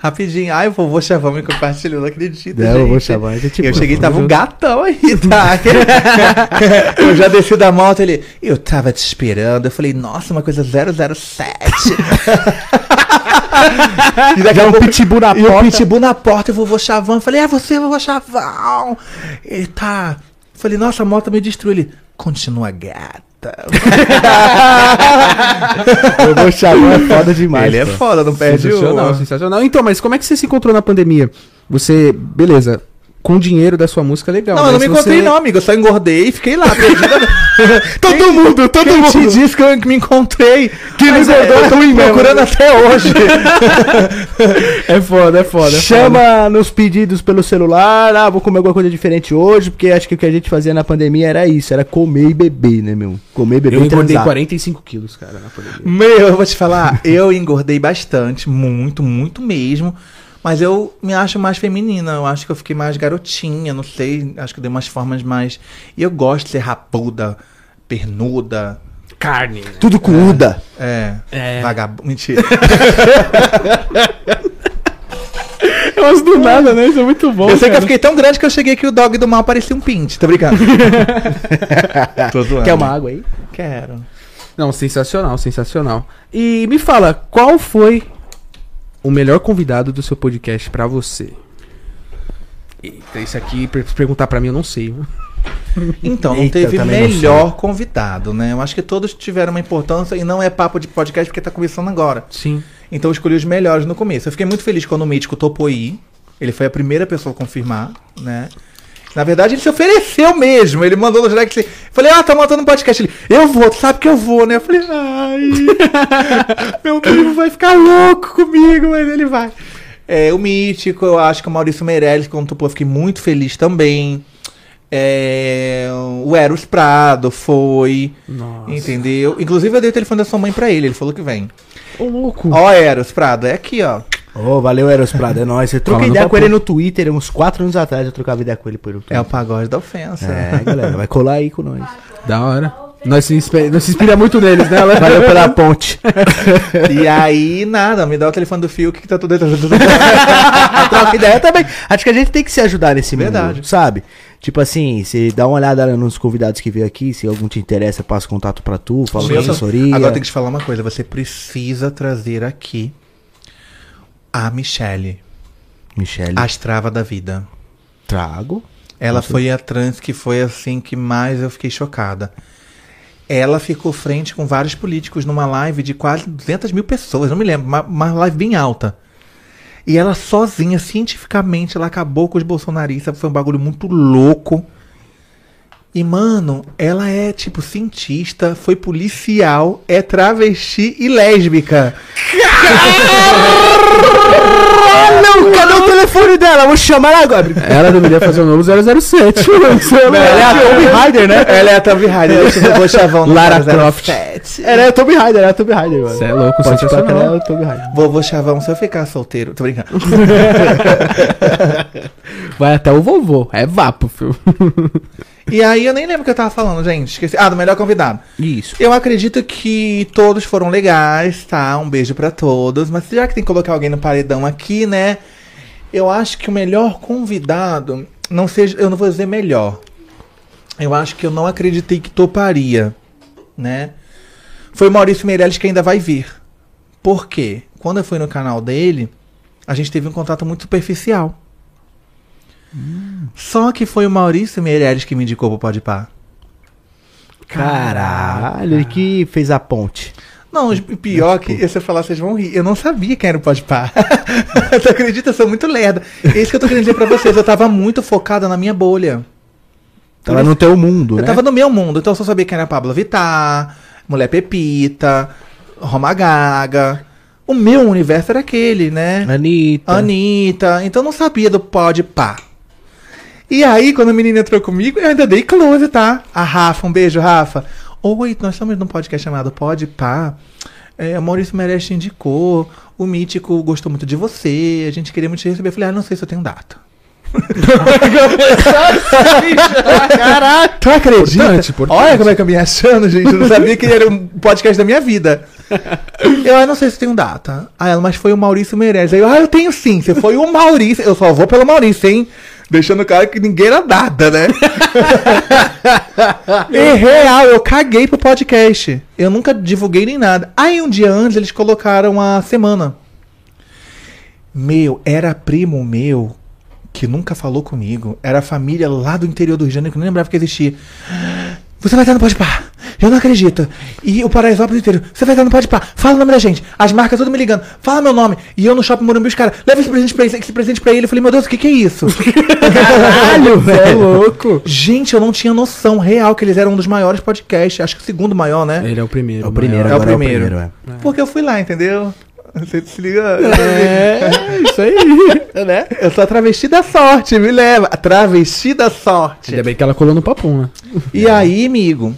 Rapidinho, ai, o vovô Chavão me compartilhou, não acredito. Não, o gente. vovô Chavão, é tipo- eu cheguei e tava um gatão aí, tá? eu já desci da moto, ele. Eu tava te esperando. Eu falei, nossa, uma coisa 007. e daqui a um pitbull na e o porta. pitbull na porta e o vovô Chavão. Eu falei, é você, vovô Chavão. Ele tá. Eu falei, nossa, a moto me destruiu. Ele, continua gata. O vovô Chavão é foda demais. ele é pô. foda, não perde sensacional, o. sensacional. Então, mas como é que você se encontrou na pandemia? Você, beleza, com o dinheiro da sua música legal. Não, eu não me encontrei você- não, amigo. Eu só engordei e fiquei lá. Todo mundo, todo Quem mundo. te disse que eu me encontrei? Que Mas não é, engordou, eu tô me mesmo. procurando até hoje. É foda, é foda. é Chama nos pedidos pelo celular, ah, vou comer alguma coisa diferente hoje, porque acho que o que a gente fazia na pandemia era isso, era comer e beber, né, meu? Comer, beber Eu e engordei transar. 45 quilos, cara, na pandemia. Meu, eu vou te falar, eu engordei bastante, muito, muito mesmo. Mas eu me acho mais feminina, eu acho que eu fiquei mais garotinha, não sei, acho que eu dei umas formas mais. E eu gosto de ser rapuda, pernuda, Carne. Tudo com Uda. é, É. vagabundo. Mentira. Mas do nada, né? Isso é muito bom. eu sei que eu cara. fiquei tão grande que eu cheguei que o dog do mal parecia um pinte, tô brincando. Tô zoando. Quer uma água aí? Quero. Não, sensacional, sensacional. E me fala, qual foi o melhor convidado do seu podcast pra você? Eita, isso aqui, per- perguntar pra mim, eu não sei. Então, não Eita, teve também não melhor convidado, né? Eu acho que todos tiveram uma importância e não é papo de podcast porque tá começando agora. Sim. Então eu escolhi os melhores no começo. Eu fiquei muito feliz quando o Mítico topou ir. Ele foi a primeira pessoa a confirmar, né? Na verdade, ele se ofereceu mesmo. Ele mandou no direct. Falei, ah, tá montando um podcast. Ele, eu vou, tu sabe que eu vou, né? Eu falei, ai, meu primo vai ficar louco comigo, mas ele vai. É, o Mítico, eu acho que o Maurício Meirelles, quando topou, eu fiquei muito feliz também. É, o Eros Prado foi, Nossa. entendeu? Inclusive, eu dei o telefone da sua mãe pra ele, ele falou que vem. Ô, louco. Ó, Eros Prado, é aqui, ó. Ô, valeu, Eros Prado, é nóis. Eu troquei ideia com ele no Twitter, uns 4 anos atrás eu trocava ideia com ele por Twitter. É o pagode da ofensa. É, galera, vai colar aí com nós. Da hora. Nós se, inspira, nós se inspira muito neles, né? Alan? Valeu pela ponte. E aí, nada, me dá o telefone do Fio, o que, tá tudo dentro. Troca ideia também. Acho que a gente tem que se ajudar nesse mundo, Verdade. sabe? Tipo assim, você dá uma olhada nos convidados que veio aqui, se algum te interessa, passa contato pra tu, fala com assessoria. Agora tem que te falar uma coisa, você precisa trazer aqui a Michelle, Michele, a estrava da vida. trago. Ela foi a trans que foi assim que mais eu fiquei chocada. Ela ficou frente com vários políticos numa live de quase 200 mil pessoas, não me lembro, uma, uma live bem alta. E ela sozinha, cientificamente, ela acabou com os bolsonaristas, foi um bagulho muito louco. E, mano, ela é, tipo, cientista, foi policial, é travesti e lésbica. Não, cadê o telefone dela? Vou chamar ela agora. Ela deveria fazer o novo 007. Ela é a Tomb Raider, né? Ela é a Tomb Raider, deixa eu vou chavão Lara 007. Croft. Ela é a Tomb Raider, ela é a Tomb Raider, mano. Você é louco, Pode falar que sensacional. ela é a Tomb Raider. Vovô Chavão, se eu ficar solteiro. Tô brincando. Vai até o vovô. É vapo, filho. e aí eu nem lembro o que eu tava falando, gente. Esqueci. Ah, do melhor convidado. Isso. Eu acredito que todos foram legais, tá? Um beijo pra todos. Mas já que tem que colocar alguém no paredão aqui, né? Eu acho que o melhor convidado. Não seja. Eu não vou dizer melhor. Eu acho que eu não acreditei que toparia, né? Foi o Maurício Meirelles que ainda vai vir. Por quê? Quando eu fui no canal dele, a gente teve um contato muito superficial. Só que foi o Maurício Meirelles que me indicou pro Podpah. Caralho, ele que fez a ponte. Não, o pior que se eu falar, vocês vão rir. Eu não sabia quem era o Podpah. tu acredita? Eu sou muito lerda. É isso que eu tô querendo dizer pra vocês. Eu tava muito focada na minha bolha. Tava no teu mundo, Eu né? tava no meu mundo, então eu só sabia quem era Pablo Vittar, Mulher Pepita, Roma Gaga. O meu universo era aquele, né? Anitta. Anitta. Então eu não sabia do pode pá. E aí, quando a menina entrou comigo, eu ainda dei close, tá? A Rafa, um beijo, Rafa. Oi, nós estamos num podcast chamado Pode Pá. É, o Maurício Meirelles te indicou. O Mítico gostou muito de você. A gente queria muito te receber. Eu falei, ah, não sei se eu tenho data. Caraca, tu acredita? Importante. Olha como é que eu me achando, gente. Eu não sabia que ele era um podcast da minha vida. Eu ah, não sei se tem um data. Ah, ela, mas foi o Maurício Meirelles. Aí eu, ah, eu tenho sim. Você foi o Maurício. Eu só vou pelo Maurício, hein? Deixando claro que ninguém era nada, né? e real, eu caguei pro podcast. Eu nunca divulguei nem nada. Aí um dia antes eles colocaram a semana. Meu, era primo meu que nunca falou comigo. Era a família lá do interior do Rio de Janeiro que eu nem lembrava que existia. Você vai estar no Pode Pá. Eu não acredito. E o Paraisópolis inteiro. Você vai estar no Pode Pá. Fala o nome da gente. As marcas tudo me ligando. Fala meu nome. E eu no Shopping Morumbi, os caras, leva esse presente pra ele, esse presente pra ele. Eu falei, meu Deus, o que que é isso? Caralho, Você é louco. gente, eu não tinha noção real que eles eram um dos maiores podcasts. Acho que o segundo maior, né? Ele é o primeiro. É o primeiro, É o agora primeiro. é. Porque eu fui lá, entendeu? Você se liga? É, isso aí. né? Eu sou a travesti da sorte, me leva. A travesti da sorte. Ainda bem que ela colou no papum, né? E aí, amigo,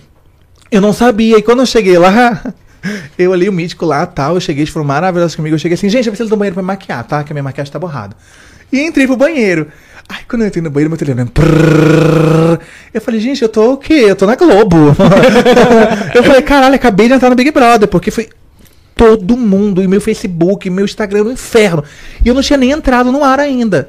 eu não sabia. E quando eu cheguei lá, eu ali, o mítico lá tal, eu cheguei, eles foram maravilhosos comigo. Eu cheguei assim, gente, eu preciso do banheiro pra me maquiar, tá? Que a minha maquiagem tá borrada. E entrei pro banheiro. Aí quando eu entrei no banheiro, meu telefone. Eu falei, gente, eu tô o quê? Eu tô na Globo. eu falei, caralho, acabei de entrar no Big Brother, porque foi todo mundo, e meu Facebook, meu Instagram no inferno. E eu não tinha nem entrado no ar ainda.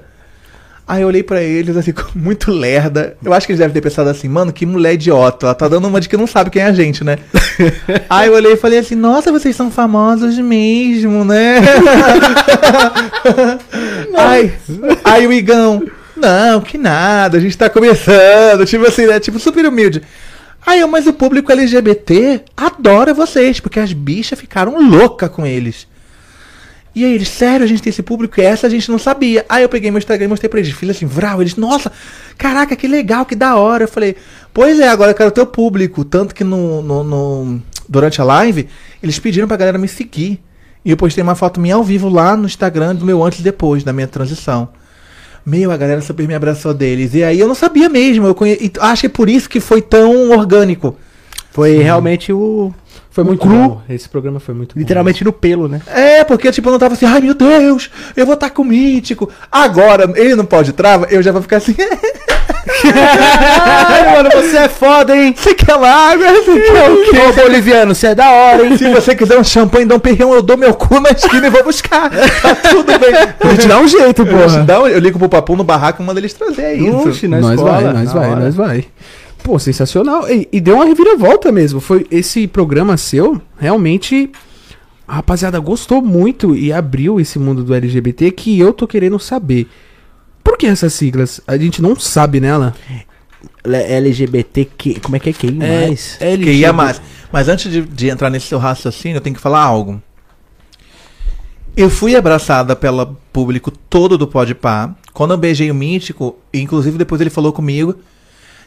Aí eu olhei pra eles, assim, muito lerda. Eu acho que eles devem ter pensado assim, mano, que mulher idiota. Ela tá dando uma de que não sabe quem é a gente, né? aí eu olhei e falei assim, nossa, vocês são famosos mesmo, né? aí, aí o Igão, não, que nada, a gente tá começando. Tipo assim, né? Tipo, super humilde. Aí eu, mas o público LGBT adora vocês, porque as bichas ficaram loucas com eles. E aí eles, sério, a gente tem esse público e essa a gente não sabia. Aí eu peguei meu Instagram e mostrei pra eles, fiz assim, vral, eles, nossa, caraca, que legal, que da hora. Eu falei, pois é, agora eu quero o teu público. Tanto que no, no, no- durante a live, eles pediram pra galera me seguir. E eu postei uma foto minha ao vivo lá no Instagram do meu antes e depois, da minha transição. Meu, a galera super me abraçou deles. E aí eu não sabia mesmo. Eu conhe... Acho que é por isso que foi tão orgânico. Foi realmente o. Foi muito cru, bom. Esse programa foi muito bom. Literalmente no pelo, né? É, porque tipo, eu não tava assim, ai meu Deus, eu vou estar com o mítico. Agora, ele não pode trava, eu já vou ficar assim. Ai, mano, você é foda, hein? Você quer água? Você quer o quê? Ô, boliviano, você é da hora, hein? Se você quiser um champanhe, dá um perrão, eu dou meu cu na esquina e vou buscar. Tá tudo bem. A gente dá um jeito, Eu, porra. dá um- eu ligo pro papo no barraco e mando eles trazer isso. Oxi, na nós escola, vai, nós vai, nós vai. Pô, sensacional. E, e deu uma reviravolta mesmo. Foi esse programa seu, realmente. A rapaziada gostou muito e abriu esse mundo do LGBT que eu tô querendo saber. Por que essas siglas? A gente não sabe nela. LGBTQ. Como é que é QI mais? É, Que ia mais. Mas antes de, de entrar nesse seu raciocínio, eu tenho que falar algo. Eu fui abraçada pelo público todo do Podpah. Quando eu beijei o Mítico, e inclusive depois ele falou comigo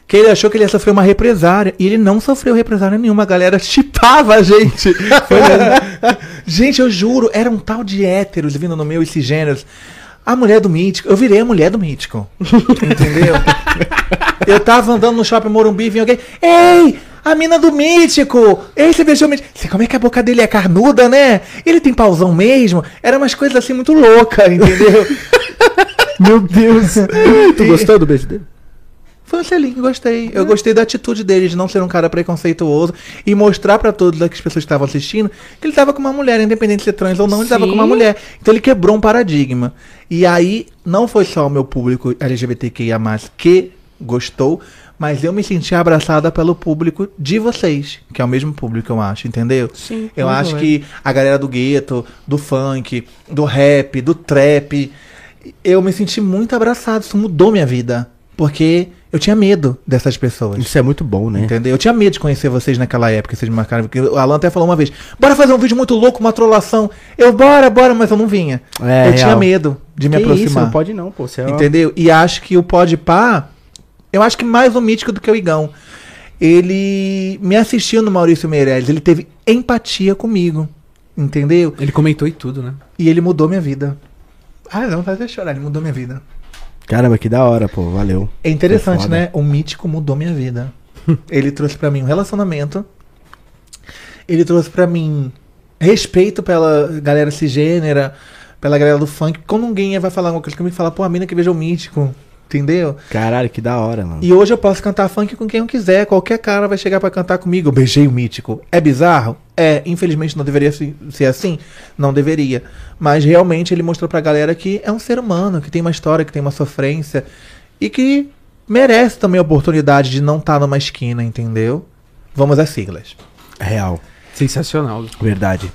que ele achou que ele ia sofrer uma represária. E ele não sofreu represária nenhuma. A galera chipava a gente. Gente, eu juro, era um tal de héteros vindo no meu e cisgêneros. A mulher do Mítico. Eu virei a mulher do Mítico. Entendeu? Eu tava andando no shopping Morumbi e vinha alguém. Ei! A mina do Mítico! Ei, você beijou o Mítico. Sei como é que a boca dele é carnuda, né? Ele tem pauzão mesmo. Era umas coisas assim muito loucas, entendeu? Meu Deus. Tu gostou do beijo dele? Foi um selinho, gostei. Eu gostei da atitude dele de não ser um cara preconceituoso e mostrar pra todas as pessoas que estavam assistindo que ele tava com uma mulher, independente de ser trans ou não, ele tava com uma Sim. mulher. Então ele quebrou um paradigma. E aí, não foi só o meu público LGBTQIA, que gostou, mas eu me senti abraçada pelo público de vocês, que é o mesmo público, eu acho, entendeu? Sim. Eu acho que a galera do gueto, do funk, do rap, do trap, eu me senti muito abraçado. Isso mudou minha vida. Porque eu tinha medo dessas pessoas. Isso é muito bom, né? Entendeu? Eu tinha medo de conhecer vocês naquela época, vocês me marcaram. Porque o Alan até falou uma vez: bora fazer um vídeo muito louco, uma trollação. Eu, bora, bora, mas eu não vinha. É, eu tinha real. medo de me Que aproximar. Isso, não pode não, pô. Você é uma- Entendeu? E acho que o Pode Pá, eu acho que mais um mítico do que o Igão. Ele me assistiu no Maurício Meirelles, ele teve empatia comigo. Entendeu? Ele comentou e tudo, né? E ele mudou minha vida. Ah, não vai chorar, ele mudou minha vida. Caramba, que da hora, pô. Valeu. É interessante, né? O mítico mudou minha vida. ele trouxe pra mim um relacionamento. Ele trouxe pra mim respeito pela galera cisgênera, pela galera do funk. Quando alguém vai falar alguma coisa comigo, fala, pô, a mina que beijou o mítico. Entendeu? Caralho, que da hora, mano. E hoje eu posso cantar funk com quem eu quiser. Qualquer cara vai chegar pra cantar comigo. Eu beijei o mítico. É bizarro? É. Infelizmente não deveria se- ser assim? Não deveria. Mas realmente ele mostrou pra galera que é um ser humano, que tem uma história, que tem uma sofrência. E que merece também a oportunidade de não estar numa esquina, entendeu? Vamos às siglas. Real. Sensacional. Verdade.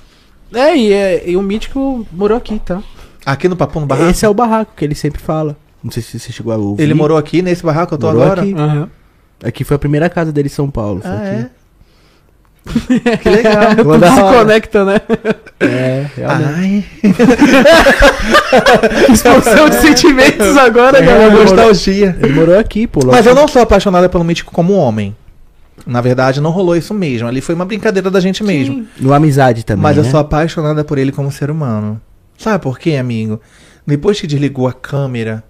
É, e, é, e o Mítico morou aqui, tá? Aqui no Papo no Barraco. Esse é o barraco que ele sempre fala. Não sei se você chegou a ouvir. Ele morou aqui nesse barraco que eu tô Morou agora? aqui. Aham. Aqui foi a primeira casa dele em São Paulo. Foi Ah, aqui. é? que legal. Tudo se hora. conecta, né? É, realmente. Ai, Explosão de sentimentos agora, é galera. uma nostalgia. Ele morou aqui, pô. Mas eu não sou apaixonada pelo mítico como homem. Na verdade, não rolou isso mesmo. Ali foi uma brincadeira da gente mesmo. No amizade também. Mas eu né? sou apaixonada por ele como ser humano. Sabe por quê, amigo? Depois que desligou a câmera,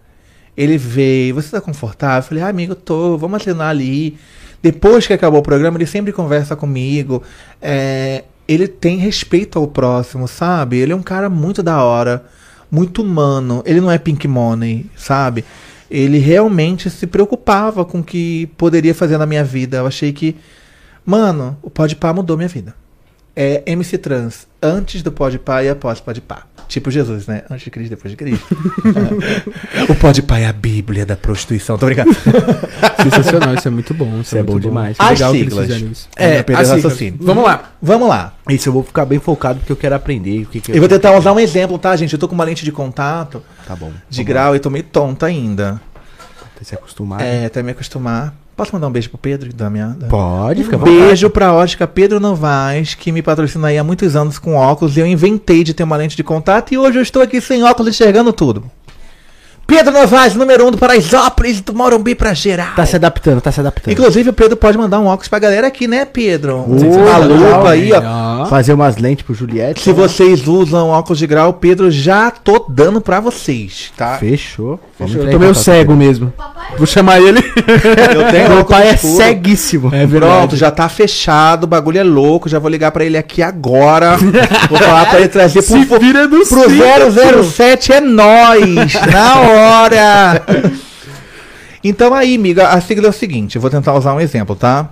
ele veio. Você tá confortável? Eu falei, ah, amigo, tô. Vamos assinar ali. Depois que acabou o programa, ele sempre conversa comigo. É, ele tem respeito ao próximo, sabe? Ele é um cara muito da hora, muito humano. Ele não é pink money, sabe? Ele realmente se preocupava com o que poderia fazer na minha vida. Eu achei que, mano, o Podpah mudou minha vida. É MC Trans, antes do Podpah e após Podpah. Tipo Jesus, né? Antes de Cristo, depois de Cristo. o Podpah é a bíblia da prostituição. Tô brincando. Sensacional, isso é muito bom. Isso é bom muito demais. As Legal que eles siglas. fizeram isso. É, É, as siglas. Vamos lá. Vamos lá. Isso eu vou ficar bem focado porque eu quero aprender. O que que Eu vou tentar usar um exemplo, tá, gente? Eu tô com uma lente de contato Tá bom. de grau e tô meio tonta ainda. lá, Até se acostumar. É, até me acostumar. Posso mandar um beijo pro Pedro da minha. da- Pode, fica Um vontade. beijo pra ótica Pedro Novaes, que me patrocina aí há muitos anos com óculos. E eu inventei de ter uma lente de contato e hoje eu estou aqui sem óculos enxergando tudo. Pedro Novaes, número 1 um do Paraisópolis, do Morumbi pra geral. Tá se adaptando, tá se adaptando. Inclusive, o Pedro pode mandar um óculos pra galera aqui, né, Pedro? Ô, Uma lupa aí, ó. Fazer umas lentes pro Juliette. Se vocês usam óculos de grau, Pedro, já tô dando pra vocês, tá? Fechou. Vamos Eu tô meio cego mesmo. Vou chamar ele. Eu tenho Meu pai é escuro. ceguíssimo. É Pronto, já tá fechado, o bagulho é louco, já vou ligar pra ele aqui agora. vou falar pra ele trazer pro, Se vira pro 007 é nós, na hora. Então aí, amiga, a sigla é o seguinte, vou tentar usar um exemplo, tá?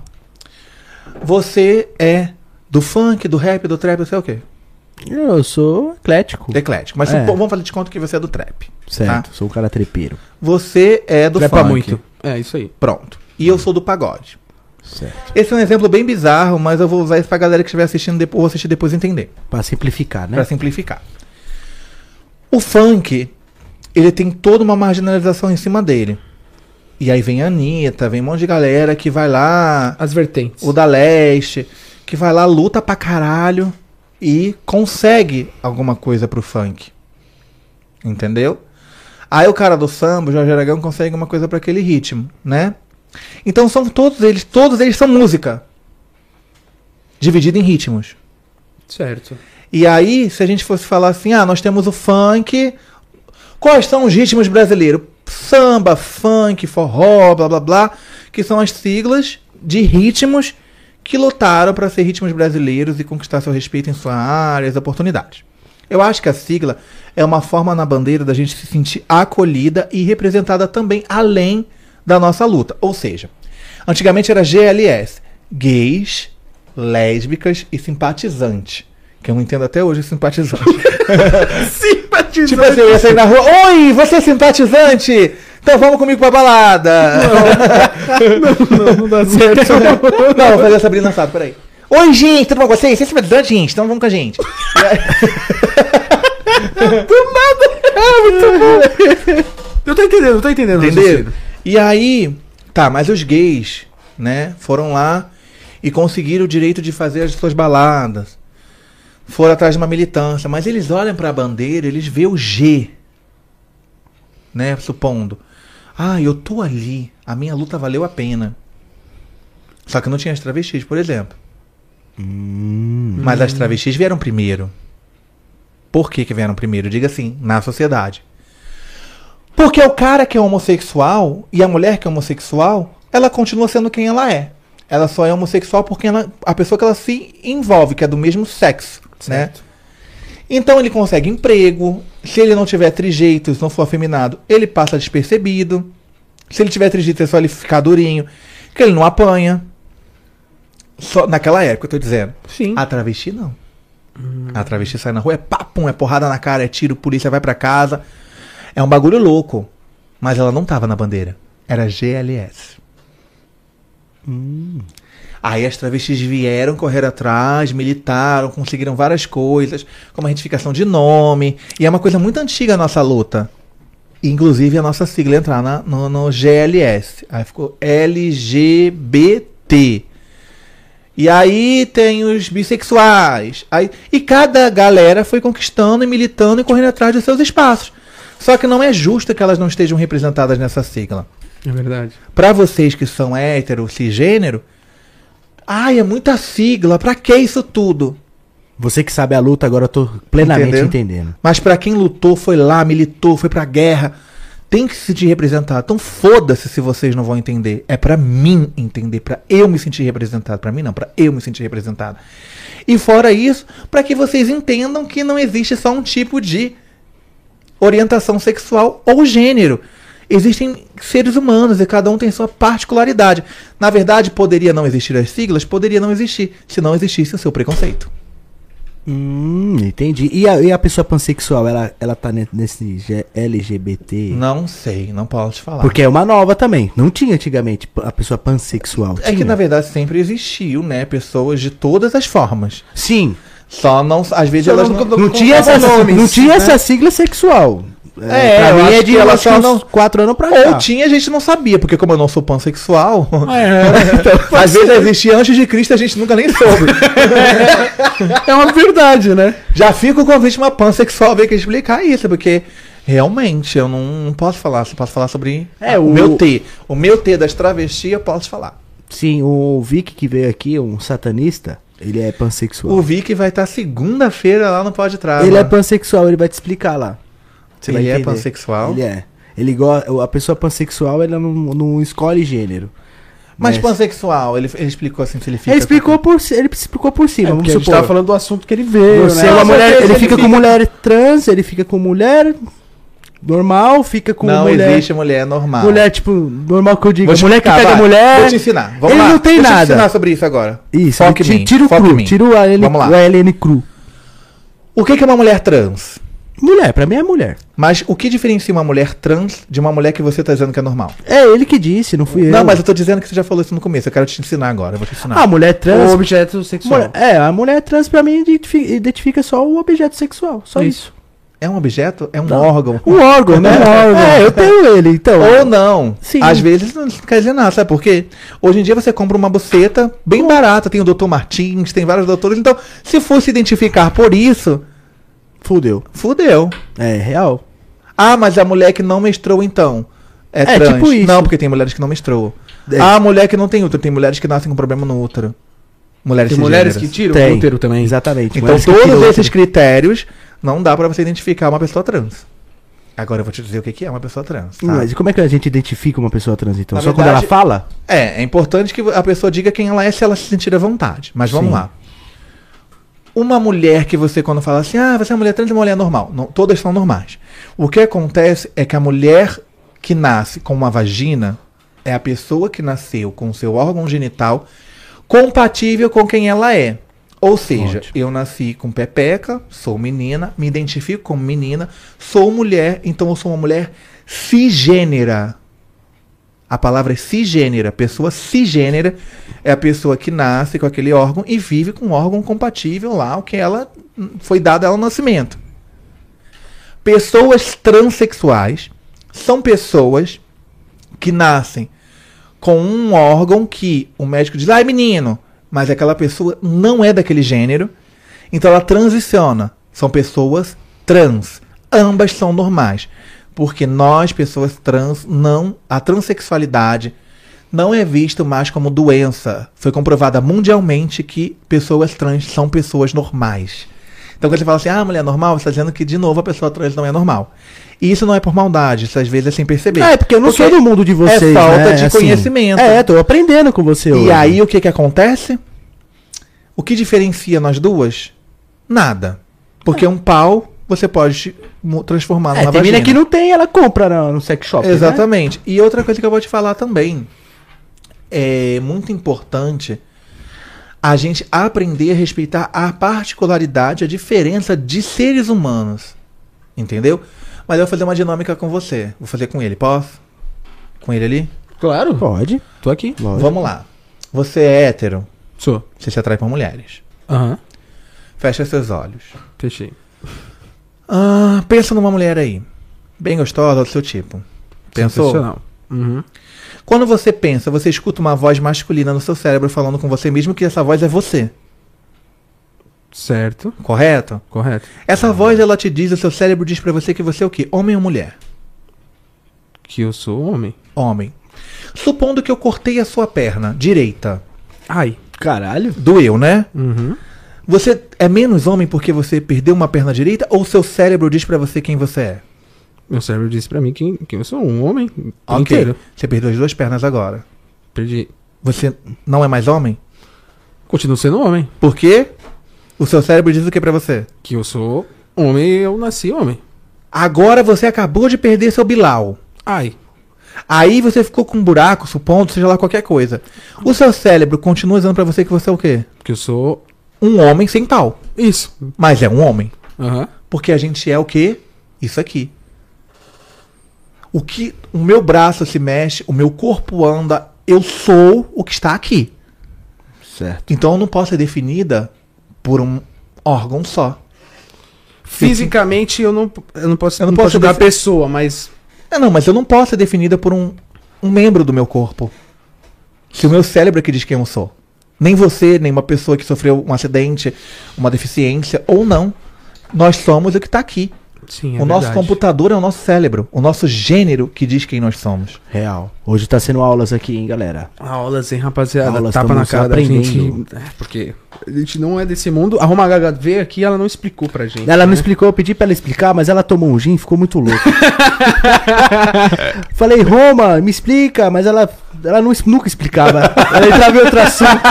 Você é do funk, do rap, do trap, você é o quê? Eu sou eclético. Eclético. Mas É. supo- vamos fazer de conta que você é do trap. Certo, sou um cara trepeiro. Você é do Trepa funk. muito. É, isso aí. Pronto. E eu sou do pagode. Certo. Esse é um exemplo bem bizarro, mas eu vou usar isso pra galera que estiver assistindo depois, ou assistir depois entender. Pra simplificar, né? Pra simplificar. O funk, ele tem toda uma marginalização em cima dele. E aí vem a Anitta, vem um monte de galera que vai lá, As vertentes. o da Leste, que vai lá, luta pra caralho e consegue alguma coisa pro funk. Entendeu? Aí o cara do samba, o Jorge Aragão, consegue uma coisa pra aquele ritmo, né? Então são todos eles, todos eles são música. Dividida em ritmos. Certo. E aí, se a gente fosse falar assim, ah, nós temos o funk. Quais são os ritmos brasileiros? Samba, funk, forró, blá blá blá, que são as siglas de ritmos que lutaram para ser ritmos brasileiros e conquistar seu respeito em sua área, as oportunidades. Eu acho que a sigla é uma forma na bandeira da gente se sentir acolhida e representada também além da nossa luta. Ou seja, antigamente era GLS, gays, lésbicas e simpatizante. Que eu não entendo até hoje simpatizante. Simpatizante. tipo assim, eu ia sair na rua, oi, você é simpatizante? Então vamos comigo pra balada. Não, não dá certo. Não, vou fazer a Sabrina Sato, peraí. Oi, gente, tudo bom com vocês? Vocês são estudantes, gente? Então vamos com a gente. E aí- Eu tô entendendo, eu tô entendendo. Entendeu? E aí, tá, mas os gays, né, foram lá e conseguiram o direito de fazer as suas baladas. Foram atrás de uma militância, mas eles olham pra bandeira, eles vê o G. Né, supondo. Ah, eu tô ali, a minha luta valeu a pena. Só que não tinha as travestis, por exemplo. Mas as travestis vieram primeiro. Por que, que vieram primeiro? Diga assim, na sociedade. Porque o cara que é homossexual e a mulher que é homossexual, ela continua sendo quem ela é. Ela só é homossexual porque ela- a pessoa que ela se envolve, que é do mesmo sexo, né? Certo. Então ele consegue emprego. Se ele não tiver trijeito, se não for afeminado, ele passa despercebido. Se ele tiver trijeito, é só ele ficar durinho. Que ele não apanha. Só naquela época, eu tô dizendo. Sim. A travesti não. A travesti sai na rua, é papum, é porrada na cara, é tiro, polícia vai pra casa. É um bagulho louco. Mas ela não tava na bandeira. Era GLS. Aí as travestis vieram, correram atrás, militaram, conseguiram várias coisas, como a retificação de nome. E é uma coisa muito antiga a nossa luta. Inclusive a nossa sigla entrar na- no, no GLS. Aí ficou LGBT. E aí tem os bissexuais. Aí, e cada galera foi conquistando e militando e correndo atrás dos seus espaços. Só que não é justo que elas não estejam representadas nessa sigla. É verdade. Pra vocês que são hétero, cisgênero, ai, é muita sigla, pra que isso tudo? Você que sabe a luta, agora eu tô plenamente Entendeu? entendendo. Mas pra quem lutou, foi lá, militou, foi pra guerra, tem que se sentir representado. Então foda-se se vocês não vão entender. É pra mim entender, pra eu me sentir representado. Pra mim não, pra eu me sentir representado. E fora isso, pra que vocês entendam que não existe só um tipo de orientação sexual ou gênero. Existem seres humanos e cada um tem sua particularidade. Na verdade, poderia não existir as siglas, poderia não existir, se não existisse o seu preconceito. Hum, entendi. E a, e a pessoa pansexual, ela, ela tá ne- nesse LGBT? Não sei, não posso te falar. Porque é uma nova também. Não tinha antigamente a pessoa pansexual. É que Tinha? na verdade sempre existiu, né? Pessoas de todas as formas. Sim. Só não. Às vezes Só elas não- não. Não, com- tinha, com essa, nomes, não tinha né? essa sigla sexual. É, pra eu mim é de não- quatro anos pra Ou cá. tinha, a gente não sabia, porque como eu não sou pansexual, É, às vezes existia antes de Cristo, a gente nunca nem soube. é uma verdade, né? Já fica o convite uma pansexual ver que explicar isso, porque realmente eu não, não posso falar, só posso falar sobre É, o, o- meu T. O meu T das travestis eu posso falar. Sim, o Vic que veio aqui, um satanista, ele é pansexual. O Vic vai estar segunda-feira lá no Pode Trás. ele é pansexual, ele vai te explicar lá. Vai Ele é pansexual? Ele é. Ele go... A pessoa pansexual, ela não, não escolhe gênero. Mas pansexual, ele, ele explicou assim se ele fica. Ele explicou por, ci- ele explicou por cima, É, vamos a falando do assunto que ele veio, Você né? é uma Com mulher, ele ele fica com fica- mulher trans, ele fica com mulher normal, fica com não mulher. existe mulher normal. Mulher, tipo, normal que eu digo. Vou te mulher que explicar, pega vai. mulher. Vou te ensinar. Vamos ele lá. não tem Deixa eu te nada. ensinar sobre isso agora. Isso, tira o cru, tira o ALN, cru. O que que é uma mulher trans? Mulher, pra mim é mulher. Mas o que diferencia uma mulher trans de uma mulher que você tá dizendo que é normal? É ele que disse, não fui eu. Não, mas eu tô dizendo que você já falou isso no começo. Eu quero te ensinar agora. Eu vou te ensinar. A mulher trans. O objeto sexual. mulher- é, a mulher trans pra mim identifi- identifica só o objeto sexual. Só isso. É um objeto? É um Não. órgão? Um órgão, né? Um órgão. É, eu tenho ele, então. Ou não. Sim. Às vezes não quer dizer nada, sabe por quê? Hoje em dia você compra uma buceta bem barata, tem o Dr. Martins, tem vários doutores. Então, se fosse identificar por isso, Fudeu. fudeu. É real. Ah, mas a mulher que não menstruou então é, É, trans. tipo isso. Não, porque tem mulheres que não menstruam. É. Ah, mulher que não tem útero, tem mulheres que nascem com problema no útero. Mulheres Tem mulheres que tiram Tem. o útero também. Exatamente. Então, Mulheres todos esses outro- critérios não dá pra você identificar uma pessoa trans. Agora eu vou te dizer o que é uma pessoa trans. tá? Mas e como é que a gente identifica uma pessoa trans, então? Na Só quando verdade- ela fala? É, é importante que a pessoa diga quem ela é se ela se sentir à vontade. Mas vamos Sim. lá. Uma mulher que você, quando fala assim, ah, você é uma mulher trans, é uma mulher normal. Não, todas são normais. O que acontece é que a mulher que nasce com uma vagina é a pessoa que nasceu com seu órgão genital compatível com quem ela é. Ou seja, Ótimo. eu nasci com pepeca, sou menina, me identifico como menina, sou mulher, então eu sou uma mulher cisgênera. A palavra é cisgênera. Pessoa cisgênera é a pessoa que nasce com aquele órgão e vive com um órgão compatível lá, o que ela foi dado ao nascimento. Pessoas transexuais são pessoas que nascem com um órgão que o médico diz, ah, é menino, mas aquela pessoa não é daquele gênero, então ela transiciona. São pessoas trans. Ambas são normais. Porque nós, pessoas trans, não. A transexualidade não é vista mais como doença. Foi comprovada mundialmente que pessoas trans são pessoas normais. Então quando você fala assim, ah, mulher normal, você está dizendo que de novo a pessoa trans não é normal. E isso não é por maldade, isso às vezes é sem perceber. É, porque eu não Porque sou do mundo de vocês, é falta né? de Assim, conhecimento. É, tô aprendendo com você hoje. E aí o que que acontece? O que diferencia nós duas? Nada. Porque um pau você pode transformar É, numa tem vagina. que não tem, ela compra no, no sex shop. né? Exatamente. E outra coisa que eu vou te falar também. É muito importante a gente aprender a respeitar a particularidade, a diferença de seres humanos. Entendeu? Mas eu vou fazer uma dinâmica com você. Vou fazer com ele. Posso? Com ele ali? Claro. Pode. Tô aqui. Lógico. Vamos lá. Você é hétero. Sou. Você se atrai por mulheres. Aham. Fecha seus olhos. Fechei. Ah, pensa numa mulher aí. Bem gostosa, do seu tipo. Pensou? Sensacional. Uhum. Quando você pensa, você escuta uma voz masculina no seu cérebro falando com você mesmo que essa voz é você. Certo. Correto? Correto. Essa voz ela te diz, o seu cérebro diz pra você que você é o quê? Homem ou mulher? Que eu sou homem. Homem. Supondo que eu cortei a sua perna direita. Ai. Caralho. Doeu, né? Uhum. Você é menos homem porque você perdeu uma perna direita ou seu cérebro diz pra você quem você é? Meu cérebro disse pra mim que, que eu sou um homem Ok. inteiro. Você perdeu as duas pernas agora. Perdi. Você não é mais homem? Continuo sendo homem. Por quê? O seu cérebro diz o que pra você? Que eu sou homem e eu nasci homem. Agora você acabou de perder seu bilau. Ai. Aí você ficou com um buraco, supondo, seja lá qualquer coisa. O seu cérebro continua dizendo pra você que você é o quê? Que eu sou. Um homem sem pau. Isso. Mas é um homem. Aham. Porque a gente é o quê? Isso aqui. O que o meu braço se mexe, o meu corpo anda, eu sou o que está aqui. Certo. Então eu não posso ser definida por um órgão só. Fisicamente eu não, eu não posso, Eu não não posso posso julgar a pessoa, mas. É, não, mas eu não posso ser definida por um, um membro do meu corpo. Se o meu cérebro é que diz quem eu sou. Nem você, nem uma pessoa que sofreu um acidente, uma deficiência, ou não. Nós somos o que está aqui. Sim, é o nosso verdade. computador é o nosso cérebro, o nosso gênero que diz quem nós somos. Real. Hoje tá sendo aulas aqui, hein, galera. Aulas, hein, rapaziada? Aulas, Tapa na estamos cara da aprendendo. gente. É, porque a gente não é desse mundo. A Roma Gaga veio aqui ela não explicou pra gente. Ela não né? explicou, eu pedi pra ela explicar, mas ela tomou um gin e ficou muito louca. Falei, Roma, me explica, mas ela, ela não, nunca explicava. Ela entrava em outro assunto.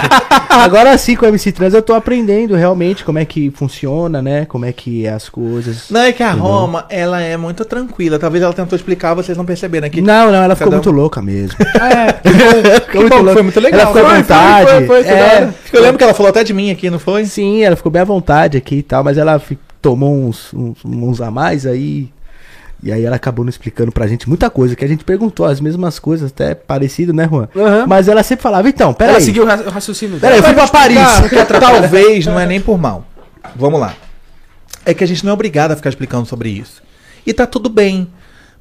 Agora sim, com o MC Trans, eu tô aprendendo realmente como é que funciona, né? Como é que é as coisas. Não é que a Entendeu? Roma, ela é muito tranquila. Talvez ela tentou explicar, vocês não perceberam aqui. Não, não, ela ficou um- muito louca mesmo. É, muito bom, louca. foi muito legal. Ela ficou à vontade. foi, foi, foi, é. Eu lembro que ela falou até de mim aqui, não foi? Sim, ela ficou bem à vontade aqui e tal, mas ela tomou uns, uns, uns a mais aí. E aí ela acabou não explicando pra gente muita coisa, que a gente perguntou as mesmas coisas, até parecido, né, Juan? Aham. Mas ela sempre falava, então, Ela peraí. seguiu o ra- o raciocínio Peraí, eu fui pra Paris. Talvez não é nem por mal. Vamos lá. É que a gente não é obrigado a ficar explicando sobre isso. E tá tudo bem.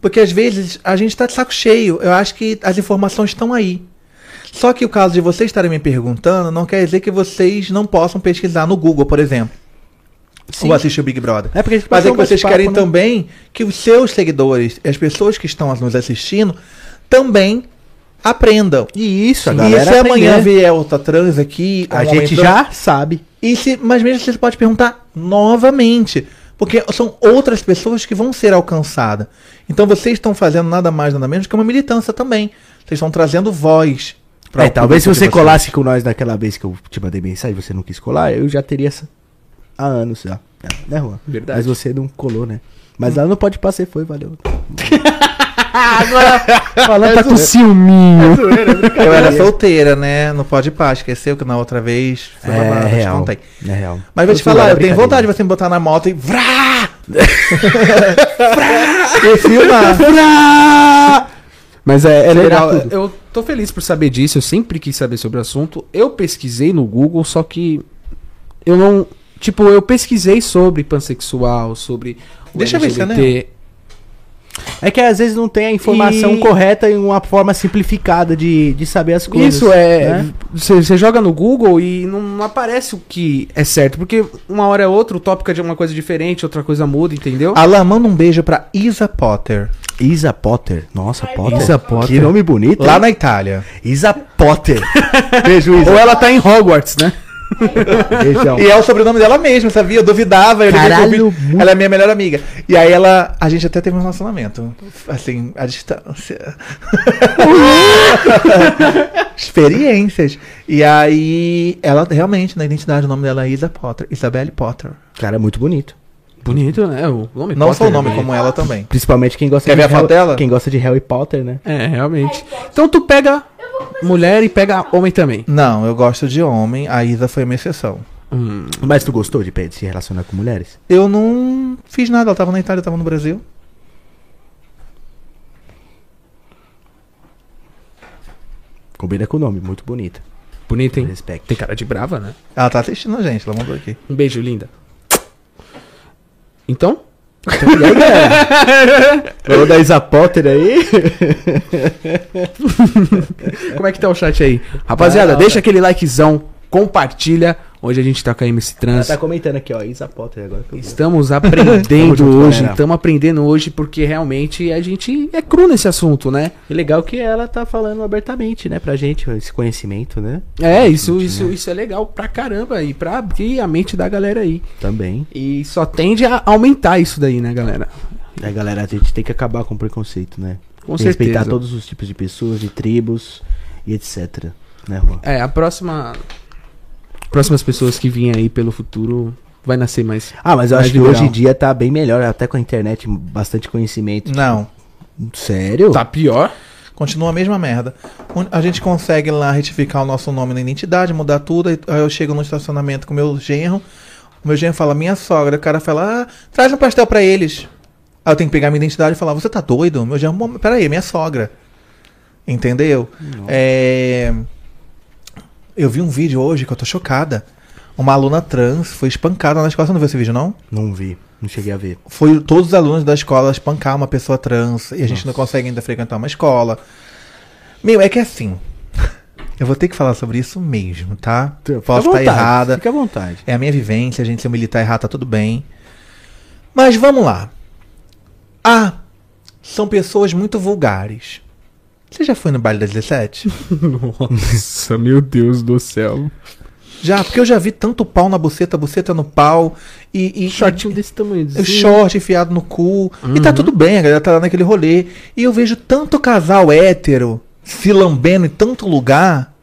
Porque às vezes a gente tá de saco cheio. Eu acho que as informações estão aí. Só que o caso de vocês estarem me perguntando não quer dizer que vocês não possam pesquisar no Google, por exemplo. Sim. Ou assistir o Big Brother. É porque Mas é que vocês querem né? também que os seus seguidores as pessoas que estão nos assistindo também aprendam. E isso, a E se amanhã aprender. vier outra trans aqui, A gente já sabe. e se, mas mesmo você pode perguntar novamente. Porque são outras pessoas que vão ser alcançadas. Então vocês estão fazendo nada mais, nada menos que uma militância também. Vocês estão trazendo voz. pra É, talvez se você colasse com nós daquela vez que eu te mandei mensagem e você não quis colar, eu já teria essa... há anos já. É, Né, Juan? Verdade. Mas você não colou, né? Mas lá no Pode Passar foi, valeu. Agora, Falando tá com ciúminho. Eu era solteira, né? Não pode pá, esqueceu que na outra vez foi babado, É eu te real. contei. É real. Mas vou te falar, eu tenho vontade de você me botar na moto e vrá! e filmar. Mas é, é legal. tudo. Eu tô feliz por saber disso. Eu sempre quis saber sobre o assunto. Eu pesquisei no Google, só que eu não. Tipo, eu pesquisei sobre pansexual, sobre. o Deixa eu ver se é LGBT. É que às vezes não tem a informação E- correta em uma forma simplificada de, de saber as coisas. Isso é. né? Você você joga no Google e não, não aparece o que é certo. Porque uma hora é outra, o tópico é de uma coisa diferente, outra coisa muda, entendeu? Alan, manda um beijo pra Isa Potter. Isa Potter. Nossa, Potter. Isa Potter. Que nome bonito. Lá hein? na Itália. Isa Potter. Beijo, Isa. Ou ela tá em Hogwarts, né? Beijão. E é o sobrenome dela mesmo, sabia? Eu duvidava. Eu Caralho, muito- Ela é minha melhor amiga. E aí ela. A gente até teve um relacionamento. Assim, a distância. Experiências. E aí, ela realmente, na identidade, o nome dela é Isa Potter. Isabelle Potter. Cara, muito bonito. Bonito, né? O nome Não só o Potter nome, é- como ela também. Principalmente quem gosta Quer de ver a foto Harry- dela? Quem gosta de Harry Potter, né? É, realmente. Então tu pega mulher e pega homem também. Não, eu gosto de homem. A Isa foi uma exceção. Hum. Mas tu gostou de se relacionar com mulheres? Eu não fiz nada. Ela tava na Itália, eu tava no Brasil. Combina com o nome, muito bonita. Bonito, hein? Respeito. Tem cara de brava, né? Ela tá assistindo a gente, ela mandou aqui. Um beijo, linda. Então? E aí, galera? Falou da Isa Potter aí? Como é que tá o chat aí? Rapaziada, deixa aquele likezão, compartilha. Hoje a gente tá com a MC Ela Trans. tá comentando aqui, ó. Isa Potter agora. que eu vi. Estamos Tamo aprendendo hoje, estamos aprendendo hoje porque realmente a gente é cru nesse assunto, né? E legal que ela tá falando abertamente, né, pra gente, esse conhecimento, né? É, isso, isso, isso é legal pra caramba e pra abrir a mente da galera aí. Também. E só tende a aumentar isso daí, né, galera? É, galera, a gente tem que acabar com o preconceito, né? Com Respeitar certeza. todos os tipos de pessoas, de tribos e etc. Né, Juan? É, a próxima. Próximas pessoas que virem aí pelo futuro vai nascer mais. Ah, mas eu acho que hoje em dia tá bem melhor, até com a internet, bastante conhecimento. Não. Sério? Tá pior? Continua a mesma merda. A gente consegue lá retificar o nosso nome na identidade, mudar tudo. Aí eu chego no estacionamento com o meu genro. O meu genro fala, minha sogra. O cara fala, ah, traz um pastel pra eles. Aí eu tenho que pegar minha identidade e falar, você tá doido? Meu genro, "Mom, peraí, minha sogra. Entendeu? É... Eu vi um vídeo hoje que eu tô chocada. Uma aluna trans foi espancada na escola. Você não viu esse vídeo, não? Não vi, não cheguei a ver. foi todos os alunos da escola espancar uma pessoa trans e a gente não consegue ainda frequentar uma escola. Meu, é que assim. Eu vou ter que falar sobre isso mesmo, tá? Fica Posso estar vontade, errada. Fica à vontade. É a minha vivência, a gente se eu militar errado, tá tudo bem. Mas vamos lá. Ah, são pessoas muito vulgares. Você já foi no baile das 17? Nossa, meu Deus do céu. já, porque eu já vi tanto pau na buceta, buceta no pau e, e Shortinho desse tamanho. O short enfiado no cu. E tá tudo bem, a galera tá lá naquele rolê. E eu vejo tanto casal hétero se lambendo em tanto lugar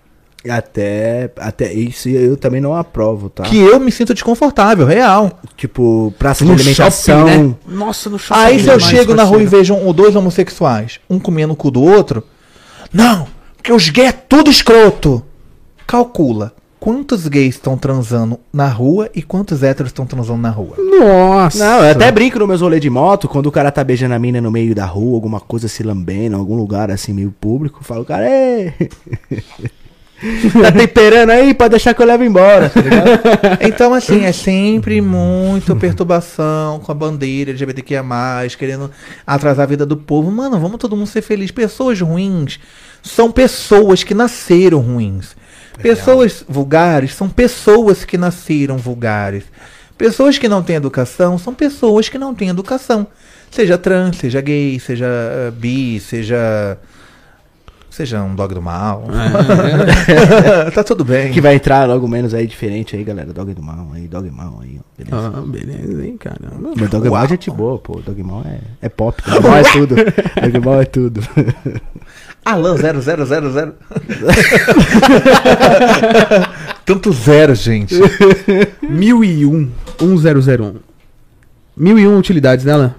Até, até isso eu também não aprovo, tá? que eu me sinto desconfortável, real. Tipo, praça No de alimentação. shopping, né? Nossa, no shopping. Aí se eu chego na rua e vejo um, ou dois homossexuais, um comendo o cu do outro, não, porque os gays é tudo escroto. Calcula. Quantos gays estão transando na rua e quantos héteros estão transando na rua? Nossa. Não, eu até brinco nos meus rolês de moto, quando o cara tá beijando a mina no meio da rua, alguma coisa se lambendo, algum lugar assim meio público, eu falo, cara, Ei! tá temperando aí pra deixar que eu levo embora, tá ligado? Então, assim, é sempre muito perturbação com a bandeira LGBTQIA, querendo atrasar a vida do povo. Mano, vamos todo mundo ser feliz. Pessoas ruins são pessoas que nasceram ruins. Pessoas vulgares são pessoas que nasceram vulgares. Pessoas que não têm educação são pessoas que não têm educação. Seja trans, seja gay, seja eh, bi, seja. Seja um dog do mal. tá tudo bem. que vai entrar logo menos aí diferente aí, galera. Dog do mal aí, dog mal aí, ó. Beleza. Ah, beleza, hein, caramba. Mas Dog mal é gente boa, pô. Dog mal é, é pop. Dog mal é tudo. Dog mal é tudo. Alan 0000. Tanto zero, gente. 1001. 1001. 1001 utilidades dela?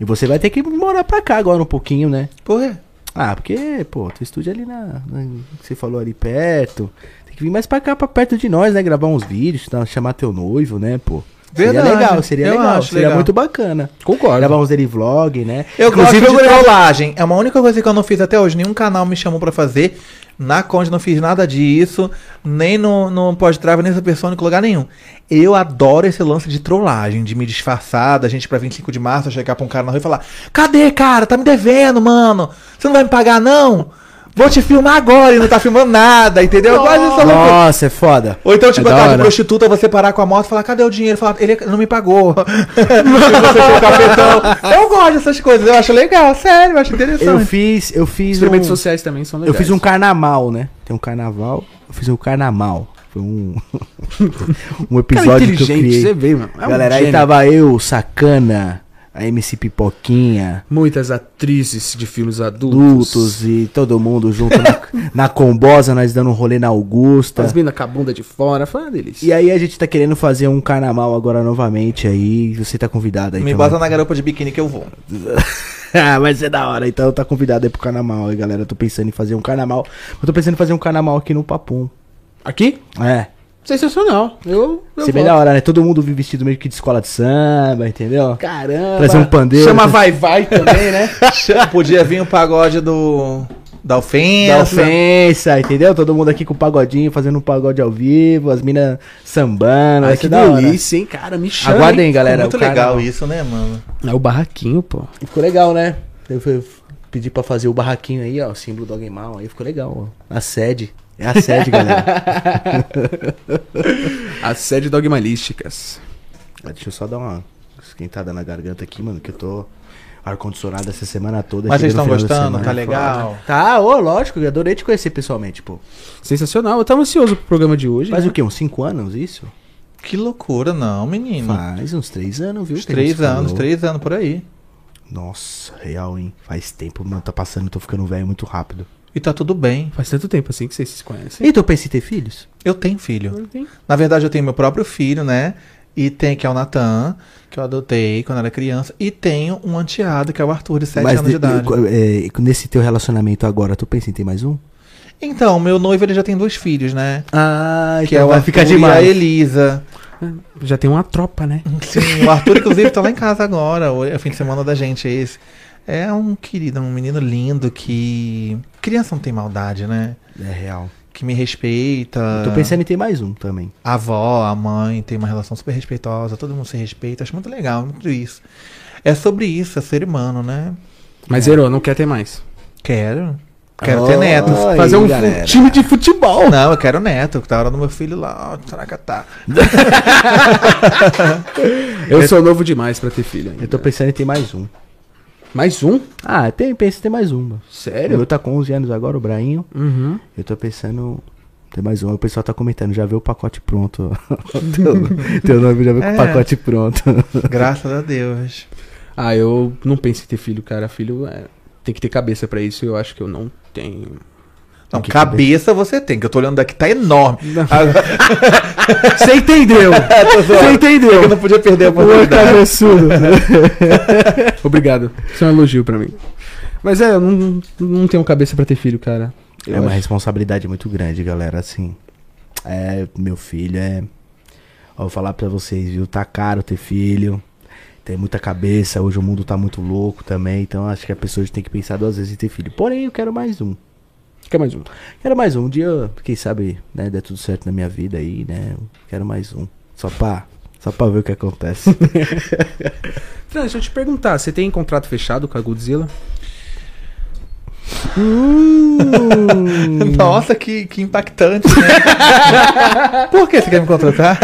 E você vai ter que morar pra cá agora um pouquinho, né? Porra. Ah, porque, pô, teu estúdio ali na, na- que Você falou ali perto. Tem que vir mais pra cá, pra perto de nós, né? Gravar uns vídeos, tá? chamar teu noivo, né, pô? Verdade. Seria legal, seria Eu legal. acho seria legal. muito bacana. Concordo. Gravar uns daily vlog, né? Eu Inclusive, gosto de trollagem. É uma única coisa que eu não fiz até hoje. Nenhum canal me chamou pra fazer. Na Conde não fiz nada disso. Nem no, no Pós-Trava, nem Supersônico, lugar nenhum. Eu adoro esse lance de trollagem, de me disfarçar, da gente pra 25 de março chegar pra um cara na rua e falar: Cadê, cara? Tá me devendo, mano. Você não vai me pagar, não? Vou te filmar agora e não tá filmando nada, entendeu? Eu loucura. Nossa, é foda. Ou então, tipo, É a hora. prostituta, você parar com a moto e falar, cadê o dinheiro? Falar, ele não me pagou. Eu gosto dessas coisas, eu acho legal, sério, eu acho Eu interessante. fiz, eu fiz Experimentos um, sociais também são eu legais. fiz um carnaval, né? Tem um carnaval, eu fiz um carnaval. Foi um um Cara episódio que eu criei. você vê, mano. É um Galera, aí tava eu, Sacana, a MC Pipoquinha, Muitas atrizes de filmes adultos. Lutos e todo mundo junto na, na combosa, nós dando um rolê na Augusta. As minas com a bunda de fora. Foi uma delícia. E aí a gente tá querendo fazer um carnaval agora novamente aí, você tá convidado aí. Me também. bota na garupa de biquíni que eu vou. ah, vai ser da hora. Então tá convidado aí pro carnaval aí, galera. Eu tô pensando em fazer um carnaval. Eu tô pensando em fazer um carnaval aqui no Papum. Aqui? É. Sensacional. Eu. eu Ser bem volto. da hora, né? Todo mundo vestido meio que de escola de samba, entendeu? Caramba. Trazer um pandeiro. Chama Vai Vai também, né? Podia vir o pagode do. Da ofensa. Da ofensa, entendeu? Todo mundo aqui com o pagodinho, fazendo um pagode ao vivo, as minas sambando. Ai, vai que delícia, hein, cara? Me chama. Aguardem, hein? galera. Muito o legal isso, né, mano? É o barraquinho, pô. E ficou legal, né? Eu fui pedir pra fazer o barraquinho aí, ó, o símbolo do Mal. Aí ficou legal, ó. A sede. É a sede, galera. A sede dogmalísticas. Ah, Deixa eu só dar uma esquentada na garganta aqui, mano, que eu tô ar-condicionado essa semana toda. Mas vocês estão gostando? semana, Tá legal? Tá, ô, lógico, eu adorei te conhecer pessoalmente, pô. Sensacional. Eu tava ansioso pro programa de hoje. Faz né? o quê? Uns 5 anos isso? Que loucura, não, menino. Faz uns 3 anos, viu? Uns que a gente três anos, falou. três anos por aí. Nossa, real, hein? Faz tempo, mano. Tá passando, tô ficando velho muito rápido. E tá tudo bem. Faz tanto tempo assim que vocês se conhecem. E tu pensa em ter filhos? Eu tenho filho. Na verdade, eu tenho meu próprio filho, né? E tem que é o Natan, que eu adotei quando era criança. E tenho um anteado, que é o Arthur, de 7 anos de idade. é, nesse teu relacionamento agora, tu pensa em ter mais um? Então, meu noivo ele já tem dois filhos, né? Ah, que é o Arthur e a Elisa. Já tem uma tropa, né? Sim, o Arthur, inclusive, tá lá em casa agora. O é o fim de semana da gente é esse. É um querido, um menino lindo que. Criança não tem maldade, né? É real. Que me respeita. Eu tô pensando em ter mais um também. A avó, a mãe tem uma relação super respeitosa, todo mundo se respeita. Acho muito legal, muito isso. É sobre isso, é ser humano, né? Mas zerou, não quer ter mais. Quero. Quero Oh, ter netos. Fazer um galera. time de futebol. Não, eu quero neto. Tá a hora do meu filho lá, ó, Saracatá. Eu sou novo demais pra ter filho ainda. Eu tô pensando em ter mais um. Mais um? Ah, tem, penso em ter mais um. mano. O Sério? meu tá com 11 anos agora, o Brainho. Uhum. Eu tô pensando em ter mais um. O pessoal tá comentando, já vê o pacote pronto. teu, teu nome já vê com É. o pacote pronto. Graças a Deus. Ah, eu não penso em ter filho, cara. Filho é, tem que ter cabeça pra isso. Eu acho que eu não tenho. Não, Que cabeça você tem, que eu tô olhando daqui, tá enorme. Agora, Você entendeu? Você entendeu? eu não podia perder a oportunidade. cabeçudo. Obrigado. Isso é um elogio pra mim. Mas é, eu não, não tenho cabeça pra ter filho, cara. Eu É uma acho- responsabilidade muito grande, galera. Assim, é, meu filho é. Ó, vou falar pra vocês, viu? Tá caro ter filho. Tem muita cabeça. Hoje o mundo tá muito louco também. Então acho que a pessoa tem que pensar duas vezes em ter filho. Porém, eu quero mais um. Quer mais um? Quero mais um. Um dia, quem sabe, né, der tudo certo na minha vida aí, né? Quero mais um. Só pra, só pra ver o que acontece. Fran, deixa eu te perguntar. Você tem contrato fechado com a Godzilla? Hum. Nossa, que, que impactante, né? Por que você quer me contratar?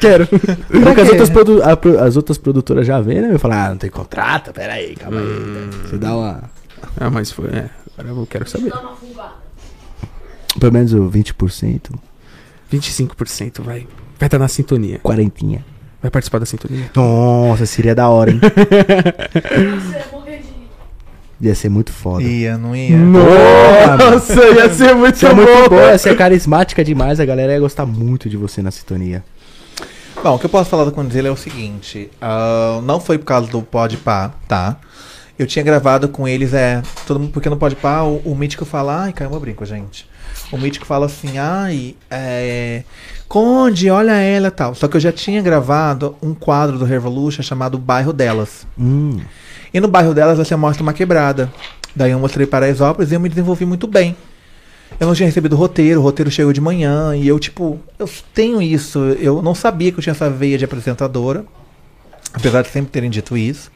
Quero. Porque as outras, produ- as outras produtoras já vêm, né? Eu falo, ah, não tem contrato? Pera aí, calma aí. né? Você dá uma. Ah, mas foi. É, agora eu quero saber. Pelo menos o 20%, 25% vai. Vai estar na sintonia. quarentinha. Vai participar da sintonia. Nossa, seria da hora, hein? Ia. Ia ser muito foda. ia, não ia. Nossa, ia ser muito Você é muito boa, você é carismática demais, a galera ia gostar muito de você na sintonia. Bom, o que eu posso falar do Condzilla é o seguinte: ah, não foi por causa do Podpah, tá? Eu tinha gravado com eles, é. Todo mundo, porque não pode pá, o, o mítico fala, ai, caiu meu brinco, gente. O mítico fala assim, ai, é. Conde, olha ela e tal. Só que eu já tinha gravado um quadro do Revolution chamado Bairro Delas. Hum. E no bairro delas você mostra uma quebrada. Daí eu mostrei para Paraisópolis e eu me desenvolvi muito bem. Eu não tinha recebido o roteiro, o roteiro chegou de manhã e eu, tipo, eu tenho isso. Eu não sabia que eu tinha essa veia de apresentadora, apesar de sempre terem dito isso.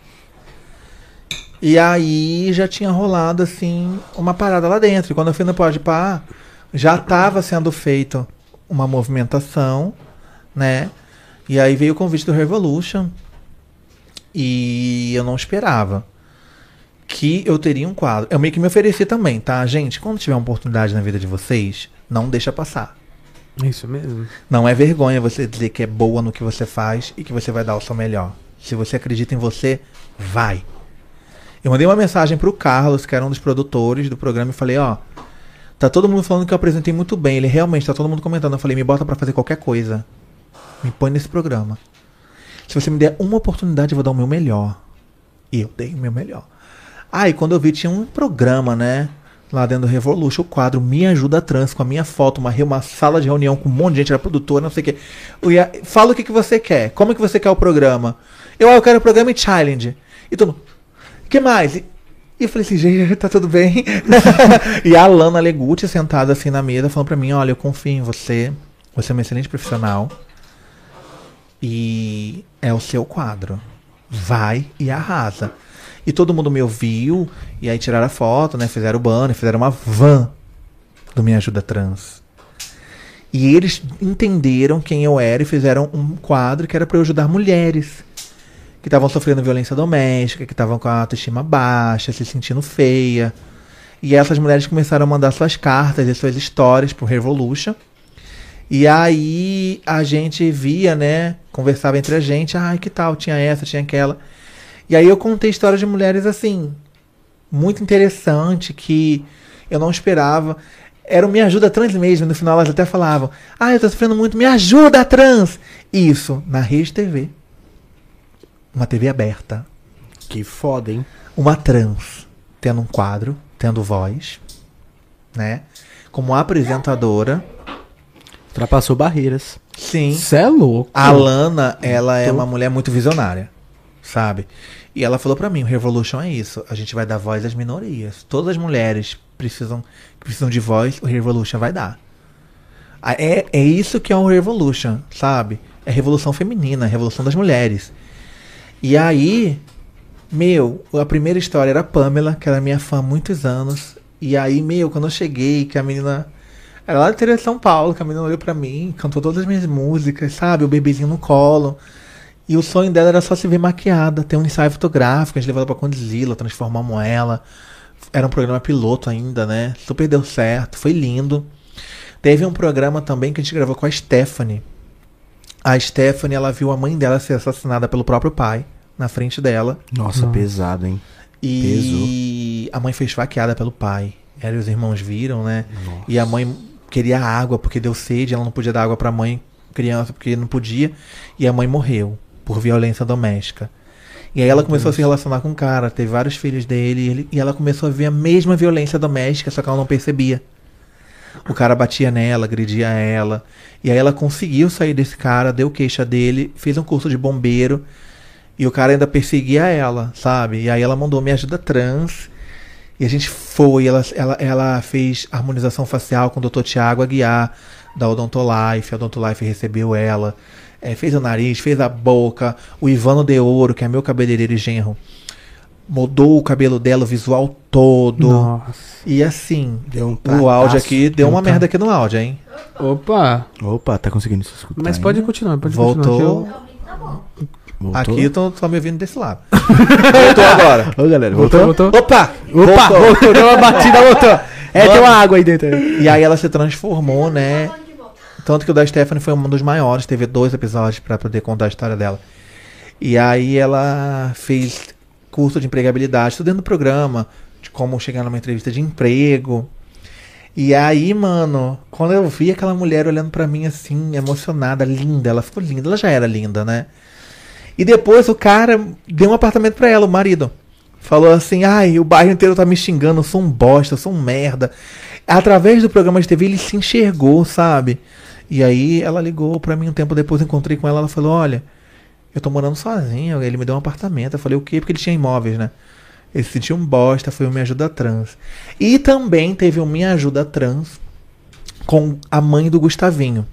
E aí já tinha rolado, assim, uma parada lá dentro. E quando eu fui no Pode Pá, já estava sendo feito uma movimentação, né? E aí veio o convite do Revolution. E eu não esperava que eu teria um quadro. Eu meio que me ofereci também, tá? Gente, quando tiver uma oportunidade na vida de vocês, não deixa passar. Isso mesmo. Não é vergonha você dizer que é boa no que você faz e que você vai dar o seu melhor. Se você acredita em você, vai. Eu mandei uma mensagem pro Carlos, que era um dos produtores do programa, e falei, ó, tá todo mundo falando que eu apresentei muito bem. Ele realmente tá todo mundo comentando. Eu falei, me bota pra fazer qualquer coisa. Me põe nesse programa. Se você me der uma oportunidade, eu vou dar o meu melhor. E eu dei o meu melhor. Ah, e quando eu vi, tinha um programa, né? Lá dentro do Revolution, o quadro Me Ajuda Trans, com a minha foto, uma, uma sala de reunião com um monte de gente, era produtora, não sei o quê. Ia, fala o que, que você quer. Como que você quer o programa? Eu, ah, eu quero o programa e challenge. E todo mundo, que mais? E eu falei assim, gente, tá tudo bem? e a Alana Legutti sentada assim na mesa, falando pra mim, olha, eu confio em você. Você é uma excelente profissional. E é o seu quadro. Vai e arrasa. E todo mundo me ouviu, e aí tiraram a foto, né? Fizeram o banner, fizeram uma van do Me Ajuda Trans. E eles entenderam quem eu era e fizeram um quadro que era para eu ajudar mulheres que estavam sofrendo violência doméstica, que estavam com a autoestima baixa, se sentindo feia. E essas mulheres começaram a mandar suas cartas e suas histórias pro Revolution. E aí a gente via, né? Conversava entre a gente, ai, que tal? Tinha essa, tinha aquela. E aí eu contei histórias de mulheres assim, muito interessante, que eu não esperava. Era o Me Ajuda Trans mesmo, no final elas até falavam, ah, eu tô sofrendo muito, me ajuda trans! Isso, na Rede TV. Uma TV aberta. Que foda, hein? Uma trans tendo um quadro, tendo voz, né? Como apresentadora. Ultrapassou barreiras. Sim. Você é louco. A Lana, ela é uma mulher muito visionária, sabe? E ela falou pra mim, o Revolution é isso, a gente vai dar voz às minorias. Todas as mulheres precisam que precisam de voz, o Revolution vai dar. Ah, É, é isso que é o Revolution, sabe? É a revolução feminina, a revolução das mulheres. E aí, meu, a primeira história era a Pamela, que era minha fã há muitos anos. E aí, meu, quando eu cheguei, que a menina. Era lá do interior de São Paulo, que a menina olhou pra mim, cantou todas as minhas músicas, sabe? O bebezinho no colo. E o sonho dela era só se ver maquiada, ter um ensaio fotográfico, a gente levou ela pra Condzilla, transformamos ela. Era um programa piloto ainda, né? Super deu certo, foi lindo. Teve um programa também que a gente gravou com a Stephanie. A Stephanie, ela viu a mãe dela ser assassinada pelo próprio pai, na frente dela. Nossa, Nossa. pesado, hein? E a mãe foi esfaqueada pelo pai. Ela e os irmãos viram, né? Nossa. E a mãe queria água porque deu sede, ela não podia dar água pra mãe, criança, porque não podia. E a mãe morreu por violência doméstica. E aí ela começou a se relacionar com o cara, teve vários filhos dele, e, ele- e ela começou a ver a mesma violência doméstica, só que ela não percebia. O cara batia nela, agredia ela. E aí ela conseguiu sair desse cara, deu queixa dele, fez um curso de bombeiro. E o cara ainda perseguia ela, sabe? E aí ela mandou me ajuda trans. E a gente foi, ela, ela, ela fez harmonização facial com o Dr. Tiago Aguiar, da Odontolife. A Odontolife recebeu ela. É, fez o nariz, fez a boca. O Ivano de Ouro, que é meu cabeleireiro e genro, mudou o cabelo dela, o visual todo. Nossa. E assim, Deu um o áudio aqui deu uma merda aqui no áudio, hein? Opa. Opa, tá conseguindo se escutar. Mas pode continuar, pode Voltou. continuar. Voltou? Aqui eu tô, tô me ouvindo desse lado. Voltou agora. Ô, galera, que eu- Voltou, voltou? voltou. Opa! Opa, Voltou. voltou, deu uma batida, voltou. É, tem uma água aí dentro. E aí ela se transformou, né? Tanto que o da Stephanie foi um dos maiores, teve dois episódios pra poder contar a história dela. E aí ela fez curso de empregabilidade, tudo dentro do programa, de como chegar numa entrevista de emprego. E aí, mano, quando eu vi aquela mulher olhando pra mim assim, emocionada, linda, ela ficou linda, ela já era linda, né? E depois o cara deu um apartamento pra ela, o marido. Falou assim: ai, o bairro inteiro tá me xingando, eu sou um bosta, eu sou um merda. Através do programa de TV ele se enxergou, sabe? E aí ela ligou pra mim um tempo depois, encontrei com ela, ela falou: olha, eu tô morando sozinho, ele me deu um apartamento. Eu falei: o quê? Porque ele tinha imóveis, né? Ele se sentiu um bosta, foi o Me Ajuda Trans. E também teve o Me Ajuda Trans com a mãe do Gustavinho.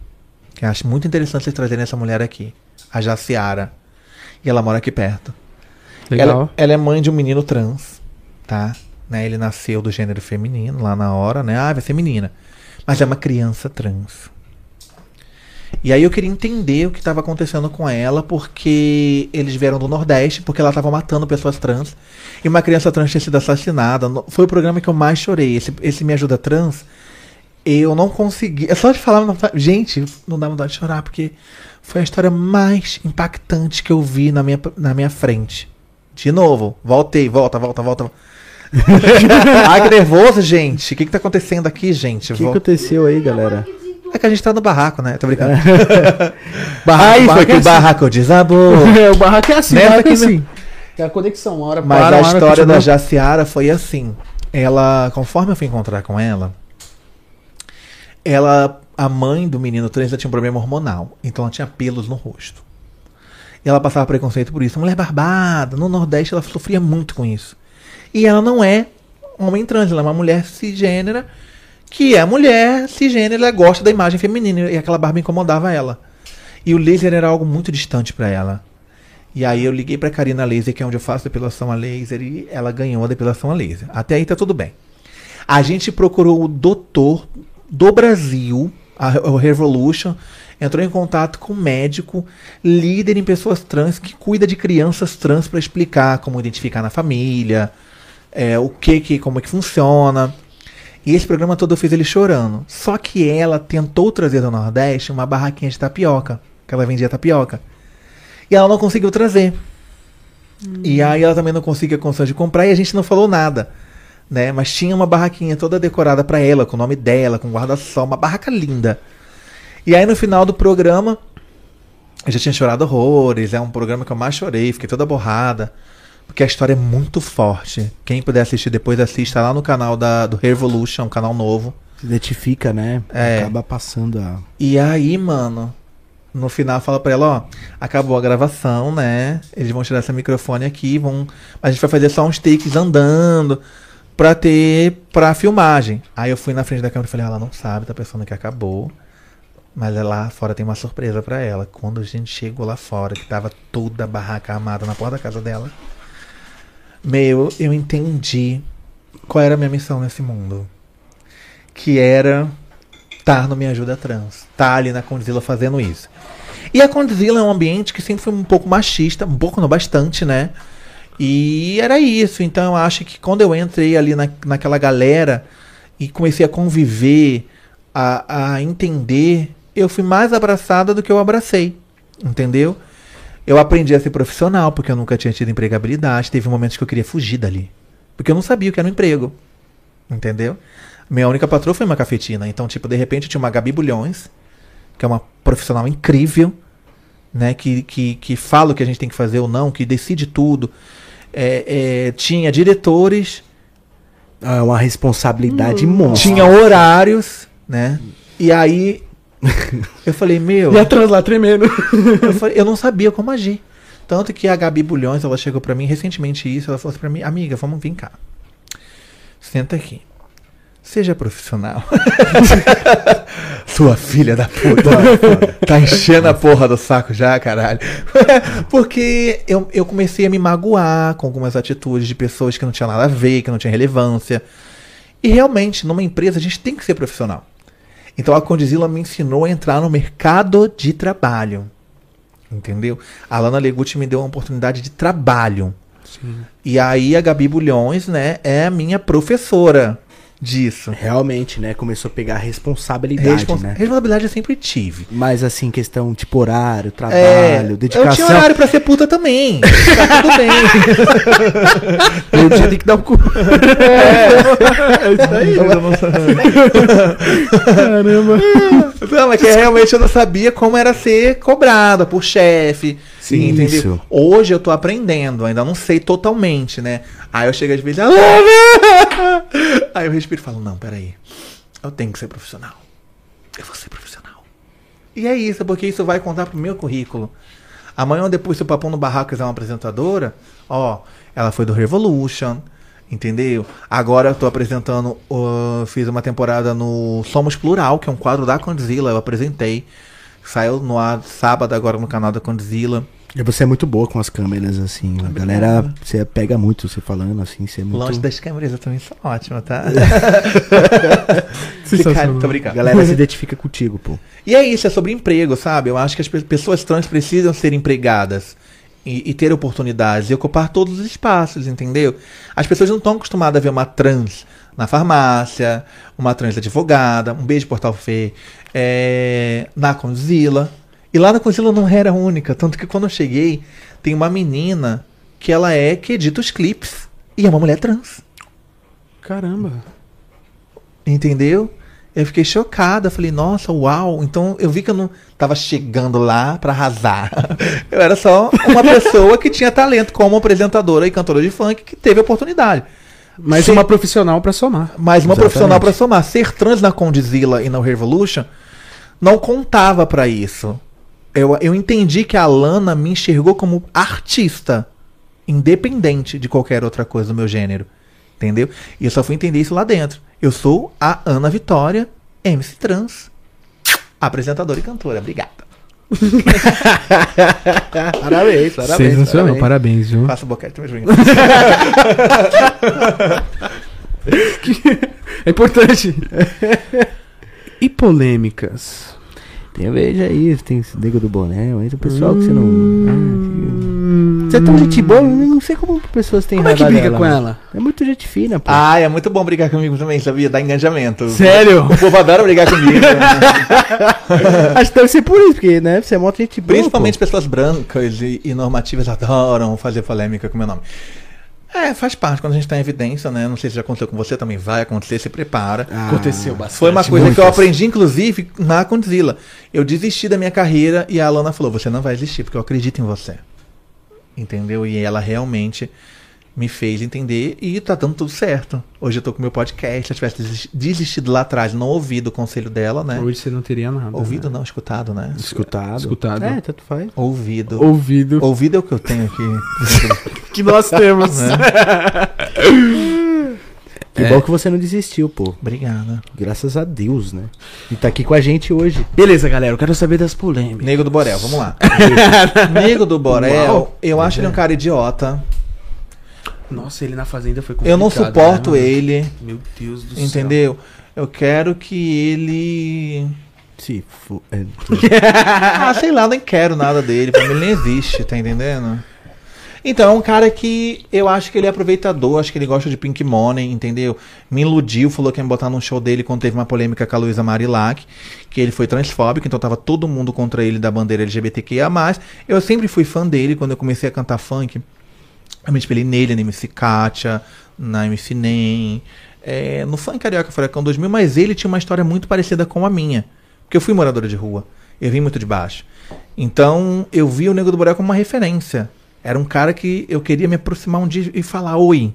Que eu acho muito interessante vocês trazerem essa mulher aqui, a Jaciara. E ela mora aqui perto. Legal. Ela, ela é mãe de um menino trans, tá? Né? Ele nasceu do gênero feminino lá na hora, né? Ah, vai ser menina. Mas é uma criança trans. E aí eu queria entender o que estava acontecendo com ela, porque eles vieram do Nordeste, porque ela estava matando pessoas trans. E uma criança trans tinha sido assassinada. Foi o programa que eu mais chorei. Esse, esse Me Ajuda Trans, eu não consegui. É só de falar, gente, não dá vontade de chorar, porque foi a história mais impactante que eu vi na minha, na minha frente. De novo, voltei, volta, volta, volta. Ai, que nervoso, gente. O que, que tá acontecendo aqui, gente? O que Vol- aconteceu aí, galera? É que a gente tá no barraco, né? Tô brincando. Barraco, Aí foi barraco que é o assim. barraco desabou. É, o barraco é assim, Né? o barraco é assim. É a conexão, uma hora Mas para, a história da. Jaciara foi assim. Ela, conforme eu fui encontrar com ela, ela, a mãe do menino trans, tinha um problema hormonal. Então ela tinha pelos no rosto. E ela passava preconceito por isso. Mulher barbada, no Nordeste ela sofria muito com isso. E ela não é homem trans, ela é uma mulher cisgênera, que é mulher cisgênera, ela gosta da imagem feminina. E aquela barba incomodava ela. E o laser era algo muito distante pra ela. E aí eu liguei pra Karina Laser, que é onde eu faço depilação a laser, e ela ganhou a depilação a laser. Até aí tá tudo bem. A gente procurou o doutor do Brasil, a, Revolution, entrou em contato com um médico, líder em pessoas trans, que cuida de crianças trans para explicar como identificar na família, é, o que, que, como é que funciona. E esse programa todo eu fiz ele chorando. Só que ela tentou trazer do Nordeste uma barraquinha de tapioca, que ela vendia tapioca. E ela não conseguiu trazer. E aí ela também não conseguia condições de comprar e a gente não falou nada. Né? Mas tinha uma barraquinha toda decorada pra ela, com o nome dela, com guarda-sol, uma barraca linda. E aí no final do programa, eu já tinha chorado horrores, é um programa que eu mais chorei, fiquei toda borrada. Porque a história é muito forte. Quem puder assistir depois, assista lá no canal da, do Revolution, um canal novo. Se identifica, né? É. Acaba passando a. E aí, mano, no final fala pra ela, ó, acabou a gravação, né? Eles vão tirar esse microfone aqui, vão. A gente vai fazer só uns takes andando pra ter pra filmagem. Aí eu fui na frente da câmera e falei, ela não sabe, tá pensando que acabou. Mas é lá fora tem uma surpresa pra ela. Quando a gente chegou lá fora, que tava toda a barraca armada na porta da casa dela. Meu, eu entendi qual era a minha missão nesse mundo. Que era estar no Me Ajuda Trans. Tá ali na Condzilla fazendo isso. E a Condzilla é um ambiente que sempre foi um pouco machista, um pouco não bastante, né? E era isso. Então eu acho que quando eu entrei ali na, naquela galera e comecei a conviver, a, a entender, eu fui mais abraçada do que eu abracei. Entendeu? Eu aprendi a ser profissional, porque eu nunca tinha tido empregabilidade. Teve momentos que eu queria fugir dali. Porque eu não sabia o que era um emprego. Entendeu? Minha única patroa foi uma cafetina. Então, tipo, de repente eu tinha uma Gabi Bulhões, que é uma profissional incrível, né? Que, que, que fala o que a gente tem que fazer ou não, que decide tudo. É, é, tinha diretores, É uma responsabilidade monstra. tinha horários, né? E aí eu falei, meu. E a trans lá tremendo. Eu, falei- eu não sabia como agir. Tanto que a Gabi Bulhões, ela chegou pra mim recentemente isso, ela falou assim pra mim, amiga, vamos vir cá. Senta aqui. Seja profissional. Sua filha da puta. tá enchendo a porra do saco já, caralho. Porque eu, eu comecei a me magoar com algumas atitudes de pessoas que não tinham nada a ver, que não tinham relevância. E realmente, numa empresa, a gente tem que ser profissional. Então a Condizila me ensinou a entrar no mercado de trabalho. Entendeu? A Lana Legutti me deu uma oportunidade de trabalho. E aí a Gabi Bulhões, né, é a minha professora. Disso. Realmente, né? Começou a pegar responsabilidade, Respons- né? Responsabilidade eu sempre tive. Mas assim, questão tipo horário, É, trabalho, eu dedicação. tinha horário pra ser puta também. tá tudo bem. Eu tinha que dar o cu. É isso aí. Caramba. Não, é que realmente eu não sabia como era ser cobrada por chefe. Sim, entendeu? isso. Hoje eu tô aprendendo, ainda não sei totalmente, né? Aí eu chego às vezes. "Alô, Aí eu respiro e falo, não, peraí. Eu tenho que ser profissional. Eu vou ser profissional. E é isso, porque isso vai contar pro meu currículo. Amanhã ou depois, se o Papão no Barraco quiser uma apresentadora, ó, ela foi do Revolution, entendeu? Agora eu tô apresentando, uh, fiz uma temporada no Somos Plural, que é um quadro da Condzilla, eu apresentei. Saiu no ar sábado agora no canal da Condzilla. E você é muito boa com as câmeras, assim. A galera, você pega muito você falando, assim, você é muito. Longe das câmeras eu também sou ótima, tá? Tô A brincando. galera se identifica contigo, pô. E é isso, é sobre emprego, sabe? Eu acho que as pe- pessoas trans precisam ser empregadas e, e ter oportunidades e ocupar todos os espaços, entendeu? As pessoas não estão acostumadas a ver uma trans na farmácia, uma trans advogada, um beijo Portal Fê, é, na Conzilla. E lá na Conzilla eu não era única, tanto que quando eu cheguei, tem uma menina que ela é que edita os clipes e é uma mulher trans. Caramba. Entendeu? Eu fiquei chocada, falei, nossa, uau. Então eu vi que eu não tava chegando lá pra arrasar. Eu era só uma pessoa que tinha talento como apresentadora e cantora de funk que teve oportunidade. Mais Sim. uma profissional pra somar. Mas uma Exatamente. profissional pra somar. Ser trans na Condzilla e na Revolution não contava pra isso. Eu, eu entendi que a Lana me enxergou como artista, independente de qualquer outra coisa do meu gênero. Entendeu? E eu só fui entender isso lá dentro. Eu sou a Ana Vitória, MC trans, apresentadora e cantora. Obrigada. Parabéns, parabéns. Sensacional, parabéns. parabéns, viu? Faça boquete meus É importante. e polêmicas? Tem, veja aí, tem esse nego do boné, mas o pessoal que você não. Hum. Ah, você é tão gente boa, eu não sei como pessoas têm Como é que raiva briga dela, com né? ela? É muito gente fina, pô. Ah, é muito bom brigar comigo também, sabia? Dá engajamento. Sério? O povo adora brigar comigo. Acho que deve ser por isso, porque, né? Você é mó gente boa. Principalmente pessoas brancas e, e normativas adoram fazer polêmica com meu nome. É, faz parte quando a gente tá em evidência, né? Não sei se já aconteceu com você, também vai acontecer, se prepara. Ah, Aconteceu bastante. Foi uma coisa que eu muitas. aprendi, inclusive, na Condzilla. Eu desisti da minha carreira e a Alana falou: Você não vai desistir, porque eu acredito em você. Entendeu? E ela realmente me fez entender e tá dando tudo certo. Hoje eu tô com meu podcast. Se eu tivesse desisti- desistido lá atrás, não ouvido o conselho dela, né? Hoje você não teria nada. Ouvido né? não, escutado, né? Escutado. Escutado. É, tanto faz. Ouvido. Ouvido. Ouvido é o que eu tenho aqui. Que nós temos. Que É. bom que você não desistiu, pô. Obrigada. Graças a Deus, né? E tá aqui com a gente hoje. Beleza, galera, eu quero saber das polêmicas. Nego do Borel, vamos lá. Nego do Borel, Uau. eu acho ele um cara idiota. Nossa, ele na fazenda foi complicado. Eu não suporto né, ele, Meu Deus do céu. entendeu? Eu quero que ele. Se fu- é, Ah, sei lá, nem quero nada dele. Pra mim ele nem existe, tá entendendo? Então, é um cara que eu acho que ele é aproveitador, acho que ele gosta de Pink Money, entendeu? Me iludiu, falou que ia me botar num show dele quando teve uma polêmica com a Luísa Marilac, que ele foi transfóbico, então tava todo mundo contra ele da bandeira LGBTQIA+. Eu sempre fui fã dele quando eu comecei a cantar funk. Eu me espelhei nele, na MC Katia, na MC Nem, é, no Funk Carioca Furacão 2000, mas ele tinha uma história muito parecida com a minha. Porque eu fui moradora de rua, eu vim muito de baixo. Então eu vi o Nego do Borel como uma referência. Era um cara que eu queria me aproximar um dia e falar oi.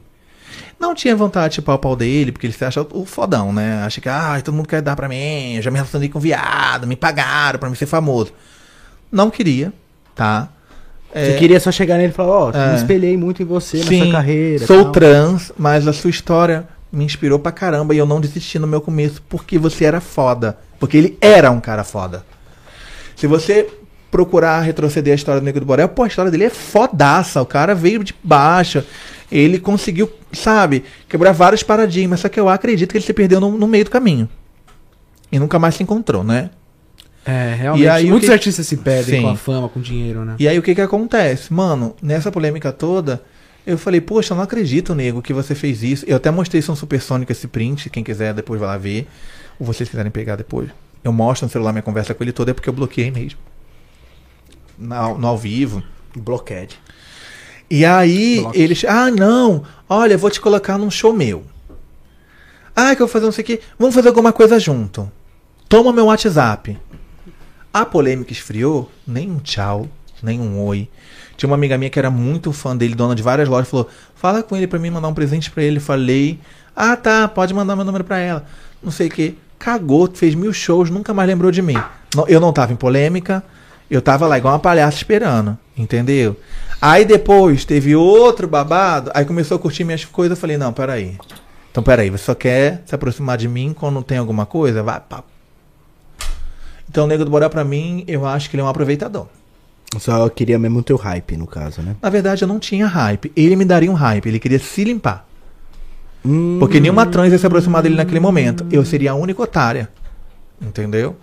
Não tinha vontade de o pau dele, porque ele se acha o fodão, né? Acha que, ah, todo mundo quer dar pra mim, eu já me relacionei com viado, me pagaram pra me ser famoso. Não queria, tá? Você queria só chegar nele e falar, ó, É. me espelhei muito em você na Sim, sua carreira. Sou tal. trans, mas a sua história me inspirou pra caramba e eu não desisti no meu começo porque você era foda. Porque ele era um cara foda. Se você procurar retroceder a história do Nego do Borel, pô, a história dele é fodaça. O cara veio de baixo. Ele conseguiu, sabe, quebrar vários paradigmas. Só que eu acredito que ele se perdeu no, no meio do caminho. E nunca mais se encontrou, né? É, realmente. E aí, muitos que- artistas se perdem Sim. com a fama, com o dinheiro, né? E aí o que que acontece? Mano, nessa polêmica toda, Eu falei, poxa, eu não acredito, nego, que você fez isso. Eu até mostrei isso no Supersônico, esse print. Quem quiser depois vai lá ver. Ou vocês quiserem pegar depois. Eu mostro no celular minha conversa com ele toda, é porque eu bloqueei mesmo. Na- no ao vivo. Bloquead. E aí, eles. Ah, não! Olha, eu vou te colocar num show meu. Ah, que eu vou fazer não sei o quê. Vamos fazer alguma coisa junto. Toma meu WhatsApp. A polêmica esfriou, nem um tchau, nem um oi. Tinha uma amiga minha que era muito fã dele, dona de várias lojas, falou: fala com ele pra mim mandar um presente pra ele. Falei, ah tá, pode mandar meu número pra ela. Não sei o que. Cagou, fez mil shows, nunca mais lembrou de mim. Eu não tava em polêmica, eu tava lá igual uma palhaça esperando, entendeu? Aí depois teve outro babado, aí começou a curtir minhas coisas, eu falei, não, peraí. Então peraí, você só quer se aproximar de mim quando tem alguma coisa? Vai, pá. Então o Nego do Borel pra mim, eu acho que ele é um aproveitador. Só queria mesmo o teu hype, no caso, né? Na verdade, eu não tinha hype. Ele me daria um hype, ele queria se limpar. Hum, Porque nenhuma trans ia se aproximar dele naquele momento. Eu seria a única otária. Entendeu?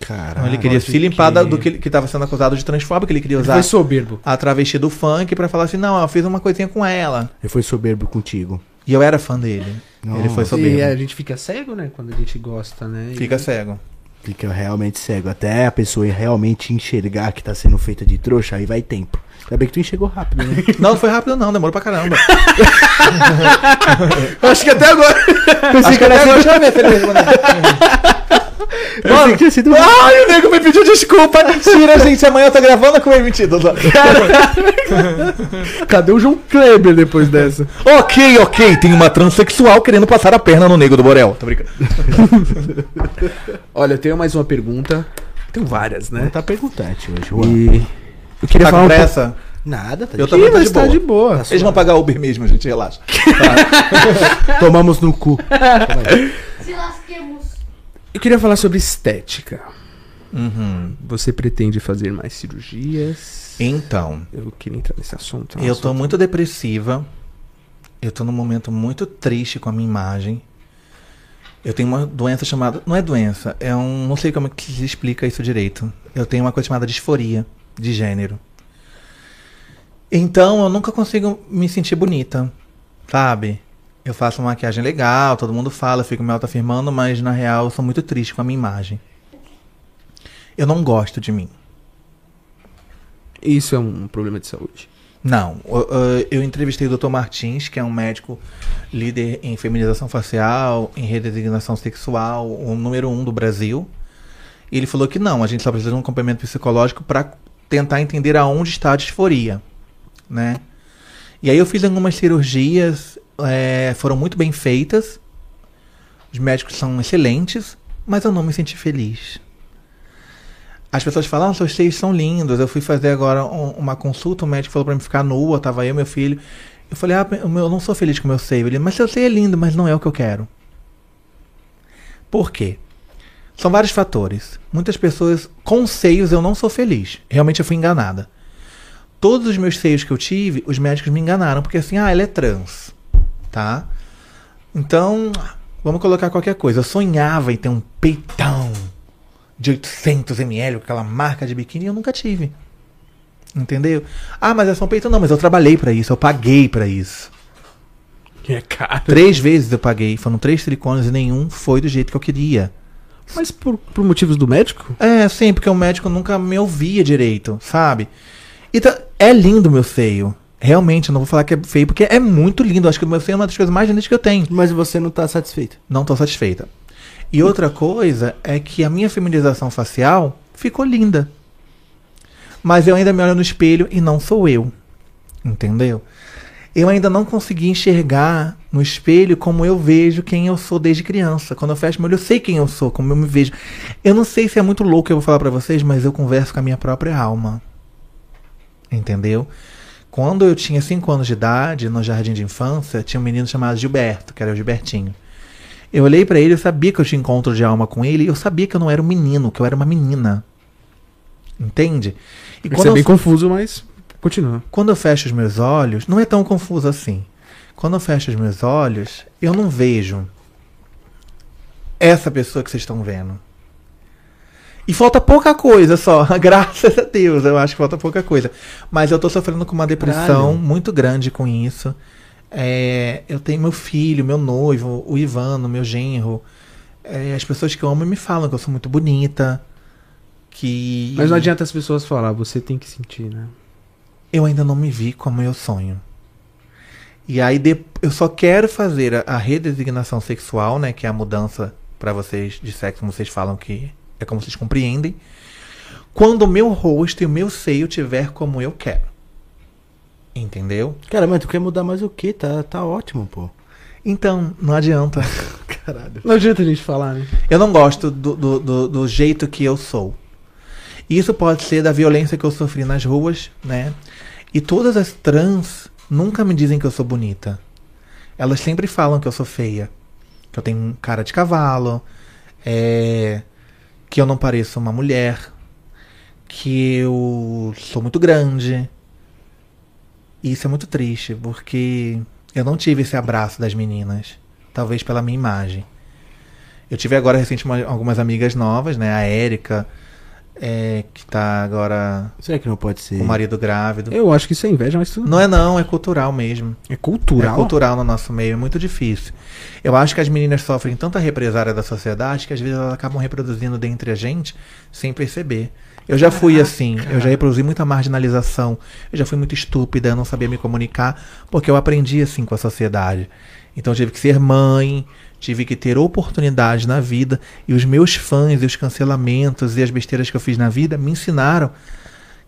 Caralho. Então ele queria se limpar da- crer. do que ele que estava sendo acusado de transfóbico, ele queria Ele usar foi soberbo. a travesti do funk pra falar assim: não, eu fiz uma coisinha com ela. Ele foi soberbo contigo. E eu era fã dele. Ele foi soberbo. E a gente fica cego, né? Quando a gente gosta, né? E- Fica cego. Fica realmente cego. Até a pessoa realmente enxergar que tá sendo feita de trouxa, aí vai tempo. Ainda bem que tu enxergou rápido, né? Não, não foi rápido, não, demorou pra caramba. Acho que até agora. Acho que até agora, deixa eu ver se ele respondeu. Mano, tinha sido. Ai, o nego me pediu desculpa. Mentira, gente. Amanhã eu tô gravando com ele. Mentira. Cadê o João Kleber depois dessa? ok, ok. Tem uma transexual querendo passar a perna no nego do Borel. Tô brincando. Olha, eu tenho mais uma pergunta. Tenho várias, né? tá perguntante hoje, Juan. E eu queria Tá falar com um pouco- pressa? Nada, tá Eu também tô de tá boa. de boa. Tá Eles vão pagar Uber mesmo, gente. Relaxa. Tomamos no cu. Se lasquemos. Eu queria falar sobre estética. Uhum. Você pretende fazer mais cirurgias? Então, Eu queria entrar nesse assunto. é eu tô assunto- muito depressiva. Eu tô num momento muito triste com a minha imagem. Eu tenho uma doença chamada. Não é doença, é um. Não sei como é que se explica isso direito. Eu tenho uma coisa chamada disforia de gênero. Então eu nunca consigo me sentir bonita, sabe? Eu faço uma maquiagem legal, todo mundo fala, eu fico me autoafirmando, mas na real eu sou muito triste com a minha imagem. Eu não gosto de mim. Isso é um problema de saúde. Não, o- eu entrevistei o Dr. Martins, que é um médico líder em feminização facial, em redesignação sexual, o número um do Brasil. E ele falou que não, a gente só precisa de um acompanhamento psicológico para tentar entender aonde está a disforia, né? E aí eu fiz algumas cirurgias, é, foram muito bem feitas, os médicos são excelentes, mas eu não me senti feliz. As pessoas falam, ah, seus seios são lindos. Eu fui fazer agora um- uma consulta, o médico falou pra mim ficar nua, tava eu meu filho. Eu falei, ah, eu não sou feliz com meu seio. Ele, mas seu seio é lindo, mas não é o que eu quero. Por quê? São vários fatores. Muitas pessoas com seios eu não sou feliz. Realmente eu fui enganada. Todos os meus seios que eu tive, os médicos me enganaram, porque assim, ah, ela é trans. Tá? Então, vamos colocar qualquer coisa. Eu sonhava em ter um peitão de 800 ml, aquela marca de biquíni, e eu nunca tive. Entendeu? Ah, mas é só um peito. Não, mas eu trabalhei pra isso, eu paguei pra isso. É caro. Três vezes eu paguei, foram três silicones e nenhum foi do jeito que eu queria. Mas por, por motivos do médico? É, sim, porque o médico nunca me ouvia direito, sabe? E tá- é lindo o meu seio. Realmente, eu não vou falar que é feio, porque é muito lindo. Acho que o meu seio é uma das coisas mais lindas que eu tenho. Mas você não tá satisfeito. Não tô satisfeita. E outra coisa é que a minha feminização facial ficou linda. Mas eu ainda me olho no espelho e não sou eu. Entendeu? Eu ainda não consegui enxergar no espelho como eu vejo quem eu sou desde criança. Quando eu fecho meu olho, eu sei quem eu sou, como eu me vejo. Eu não sei se é muito louco que eu vou falar pra vocês, mas eu converso com a minha própria alma. Entendeu? Quando eu tinha 5 anos de idade, no jardim de infância, tinha um menino chamado Gilberto, que era o Gilbertinho. Eu olhei pra ele, eu sabia que eu tinha encontro de alma com ele, e eu sabia que eu não era um menino, que eu era uma menina. Entende? E Isso é eu, bem confuso, mas continua. quando eu fecho os meus olhos, não é tão confuso assim. Quando eu fecho os meus olhos, eu não vejo essa pessoa que vocês estão vendo. E falta pouca coisa só, graças a Deus, eu acho que falta pouca coisa. Mas eu tô sofrendo com uma depressão Caralho. muito grande com isso. É, eu tenho meu filho, meu noivo, o Ivano, meu genro. É, as pessoas que eu amo me falam que eu sou muito bonita. Que. Mas não adianta as pessoas falar, você tem que sentir, né? Eu ainda não me vi como eu sonho. E aí de- eu só quero fazer a, a redesignação sexual, né, que é a mudança pra vocês de sexo, como vocês falam que é como vocês compreendem, quando o meu rosto e o meu seio tiver como eu quero. Entendeu? Cara, mas tu quer mudar mais o quê? Tá, tá ótimo, pô. Então, não adianta. Caralho. Não adianta a gente falar, né? Eu não gosto do, do, do, do jeito que eu sou. Isso pode ser da violência que eu sofri nas ruas, né? E todas as trans nunca me dizem que eu sou bonita. Elas sempre falam que eu sou feia. Que eu tenho cara de cavalo. é, que eu não pareço uma mulher. Que eu sou muito grande. E isso é muito triste, porque eu não tive esse abraço das meninas. Talvez pela minha imagem. Eu tive agora recentemente algumas amigas novas, né? A Érica, é, que tá agora Será que não pode ser? o marido grávido. Eu acho que isso é inveja, mas tudo Não é não, é cultural mesmo. é cultural. É cultural no nosso meio, é muito difícil. Eu acho que as meninas sofrem tanta represária da sociedade que às vezes elas acabam reproduzindo dentre a gente sem perceber. Eu já fui assim, eu já reproduzi muita marginalização, eu já fui muito estúpida, eu não sabia me comunicar, porque eu aprendi assim com a sociedade. Então eu tive que ser mãe, tive que ter oportunidade na vida, e os meus fãs e os cancelamentos e as besteiras que eu fiz na vida me ensinaram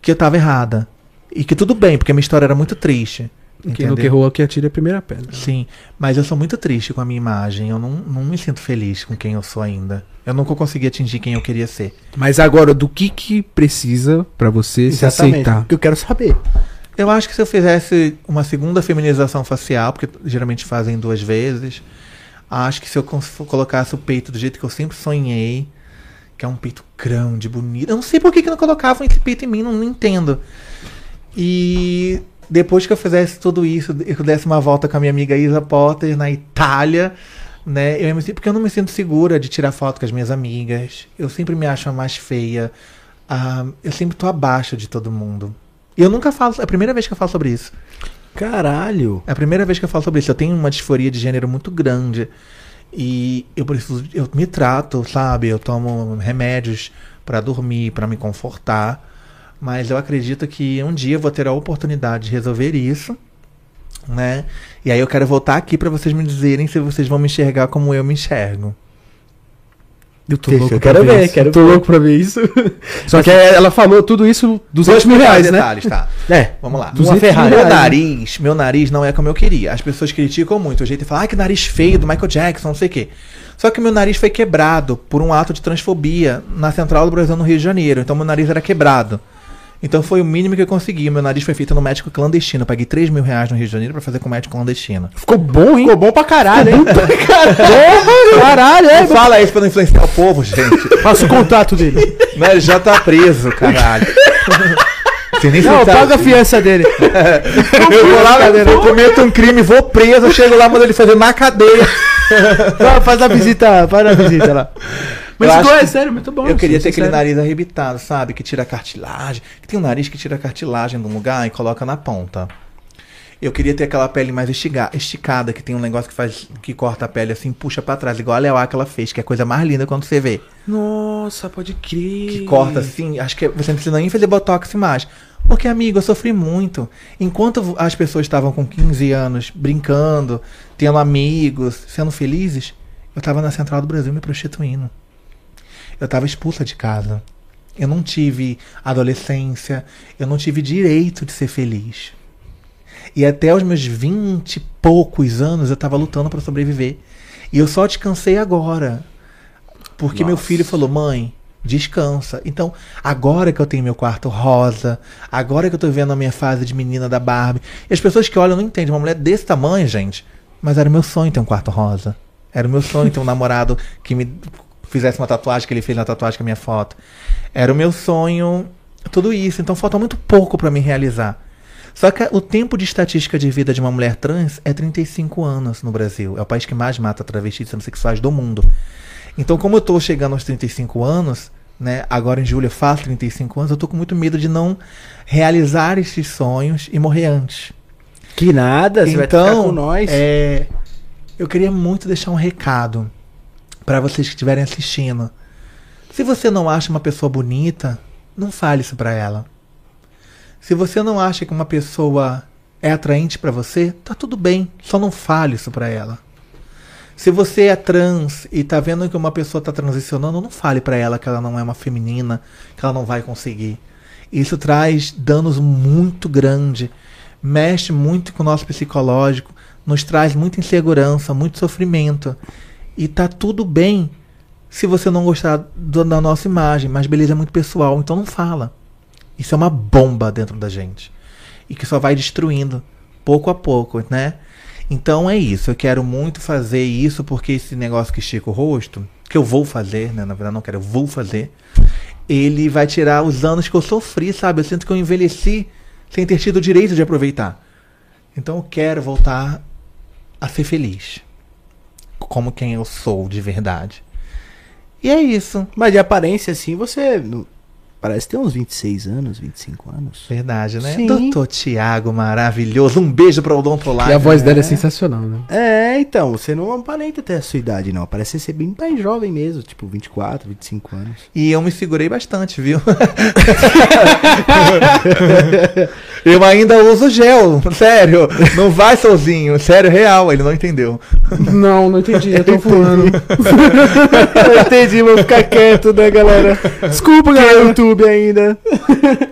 que eu estava errada. E que tudo bem, porque a minha história era muito triste. Quem não entendeu? querrou que atire a primeira pedra. Sim, mas eu sou muito triste com a minha imagem. Eu não, não me sinto feliz com quem eu sou ainda. Eu nunca consegui atingir quem eu queria ser. Mas agora, do que que precisa pra você se aceitar? O que eu quero saber. Eu acho que se eu fizesse uma segunda feminização facial, porque geralmente fazem duas vezes, acho que se eu colocasse o peito do jeito que eu sempre sonhei, que é um peito grande, bonito. Eu não sei por que, que não colocavam esse peito em mim, não, não entendo. E depois que eu fizesse tudo isso, eu desse uma volta com a minha amiga Isa Potter na Itália, né? Eu me porque eu não me sinto segura de tirar foto com as minhas amigas. Eu sempre me acho a mais feia. Ah, eu sempre tô abaixo de todo mundo. E eu nunca falo, é a primeira vez que eu falo sobre isso. Caralho. É a primeira vez que eu falo sobre isso. Eu tenho uma disforia de gênero muito grande. E eu preciso. Eu me trato, sabe? Eu tomo remédios pra dormir, pra me confortar. Mas eu acredito que um dia eu vou ter a oportunidade de resolver isso. Né? E aí eu quero voltar aqui pra vocês me dizerem se vocês vão me enxergar como eu me enxergo. Eu tô louco eu pra quero ver, quero tô ver. louco pra ver isso. Só que ela falou tudo isso 200 mil reais, né? detalhes, tá? É, Vamos lá. 200 Uma Ferrari. mil Meu né? nariz, meu nariz não é como eu queria. As pessoas criticam muito o jeito de falar, ai, que nariz feio do Michael Jackson, não sei o quê. Só que meu nariz foi quebrado por um ato de transfobia na Central do Brasil, no Rio de Janeiro. Então meu nariz era quebrado. Então foi o mínimo que eu consegui. Meu nariz foi feito no médico clandestino. Eu paguei 3 mil reais no Rio de Janeiro pra fazer com médico clandestino. Ficou bom, hein? ficou bom pra caralho, hein? Caralho, é. Não fala isso pra não influenciar o povo, gente. Passa o contato dele. Não, ele já tá preso, caralho. Você nem Não, paga a fiança dele. Eu vou lá, eu cometo um crime, vou preso, eu chego lá, mando ele fazer na cadeia. Vai, faz a visita, faz a visita lá. Mas acho é sério, muito bom. Eu queria ter aquele sério. nariz arrebitado, sabe? Que tira a cartilagem. Que tem um nariz que tira a cartilagem de um lugar e coloca na ponta. Eu queria ter aquela pele mais estiga- esticada, que tem um negócio que faz que corta a pele assim, puxa pra trás, igual a Leoá que ela fez, que é a coisa mais linda quando você vê. Nossa, pode crer. Que corta assim, acho que você não precisa nem fazer botox mais. Porque, amigo, eu sofri muito. Enquanto as pessoas estavam com 15 anos brincando, tendo amigos, sendo felizes, eu tava na Central do Brasil me prostituindo. Eu tava expulsa de casa. Eu não tive adolescência, eu não tive direito de ser feliz. E até os meus 20 e poucos anos eu tava lutando para sobreviver. E eu só descansei agora. Porque meu Nossa. filho falou: "Mãe, descansa". Então, agora que eu tenho meu quarto rosa, agora que eu tô vendo a minha fase de menina da Barbie, e as pessoas que olham não entendem, uma mulher desse tamanho, gente, mas era meu sonho ter um quarto rosa. Era o meu sonho ter um namorado que me fizesse uma tatuagem que ele fez na tatuagem com a minha foto. Era o meu sonho, tudo isso. Então falta muito pouco para me realizar. Só que o tempo de estatística de vida de uma mulher trans é 35 anos no Brasil. É o país que mais mata travestis e transexuais do mundo. Então, como eu tô chegando aos 35 anos, né? Agora em julho eu faço 35 anos, eu tô com muito medo de não realizar esses sonhos e morrer antes. Que nada, você vai ficar Então, com nós. é, eu queria muito deixar um recado para vocês que estiverem assistindo. Se você não acha uma pessoa bonita, não fale isso pra ela. Se você não acha que uma pessoa é atraente pra você, tá tudo bem, só não fale isso pra ela. Se você é trans e tá vendo que uma pessoa tá transicionando, não fale pra ela que ela não é uma feminina, que ela não vai conseguir. Isso traz danos muito grandes, mexe muito com o nosso psicológico, nos traz muita insegurança, muito sofrimento. E tá tudo bem se você não gostar do- da nossa imagem, mas beleza é muito pessoal, então não fala. Isso é uma bomba dentro da gente. E que só vai destruindo pouco a pouco, né? Então é isso. Eu quero muito fazer isso porque esse negócio que estica o rosto, que eu vou fazer, né? Na verdade não quero, eu vou fazer. Ele vai tirar os anos que eu sofri, sabe? Eu sinto que eu envelheci sem ter tido o direito de aproveitar. Então eu quero voltar a ser feliz. Como quem eu sou de verdade. E é isso. Mas de aparência, assim, você parece ter uns 26 anos, 25 anos. Verdade, né? Sim. Doutor Tiago, maravilhoso. Um beijo pra Odontolite. E a voz dela é sensacional, né? É, então, você não aparenta ter a sua idade, não. Parece ser bem mais jovem mesmo, tipo 24, 25 anos. E eu me segurei bastante, viu? eu ainda uso gel, sério. Não vai sozinho, sério, real. Ele não entendeu. Não, não entendi. Eu tô voando. Eu entendi, vou ficar quieto, né, galera? Desculpa, galera. YouTube ainda.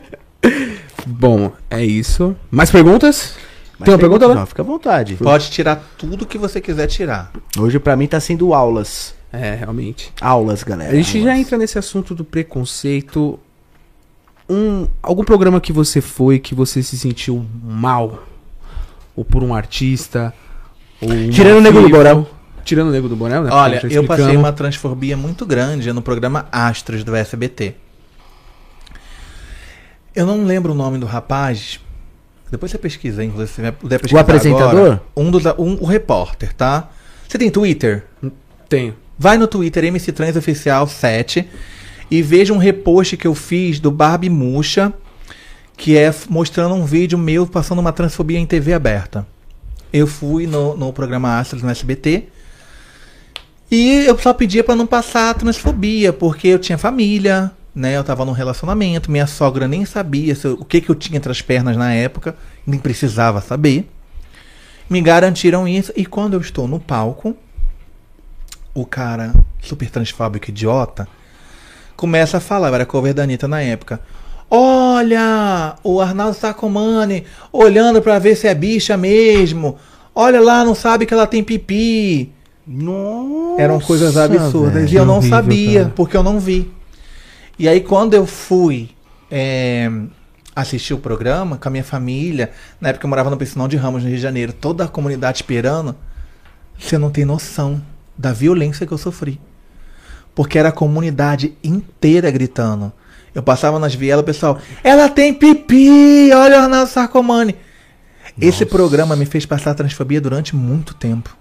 Bom, é isso. Mais perguntas? Mas Tem uma pergunta lá? Não, fica à vontade. Pode tirar tudo que você quiser tirar. Hoje pra mim tá sendo aulas. É, realmente. Aulas, galera. A gente já aulas. entra nesse assunto do preconceito. Um, algum programa que você foi que você se sentiu mal? Ou por um artista? Ou um Tirando o Nego do? Borel. Tirando o Nego do Borel, né? Olha, Já eu passei uma transfobia muito grande no programa Astros do SBT. Eu não lembro o nome do rapaz. Depois você pesquisa, hein? Você vai puder pesquisar apresentador? agora. Um dos, um, o repórter, tá? Você tem Twitter? Tenho. Vai no Twitter MC Trans Oficial 7 e veja um repost que eu fiz do Barbie Muxa, que é mostrando um vídeo meu passando uma transfobia em TV aberta. Eu fui no, no programa Astros no SBT e eu só pedia pra não passar a transfobia, porque eu tinha família, né? Eu tava num relacionamento, minha sogra nem sabia eu- o que, que eu tinha entre as pernas na época, nem precisava saber. Me garantiram isso e quando eu estou no palco, o cara super transfóbico idiota começa a falar, eu era cover da Anitta na época. Olha, o Arnaldo Sacomani olhando pra ver se é bicha mesmo. Olha lá, não sabe que ela tem pipi. Nossa, Eram coisas absurdas. E eu não horrível, sabia, cara. porque eu não vi. E aí, quando eu fui é, assistir o programa com a minha família, na época eu morava no Piscinão de Ramos, no Rio de Janeiro, toda a comunidade esperando, você não tem noção da violência que eu sofri. Porque era a comunidade inteira gritando. Eu passava nas vielas, o pessoal, ela tem pipi, olha o Arnaldo Sarcomani. Esse programa me fez passar transfobia durante muito tempo.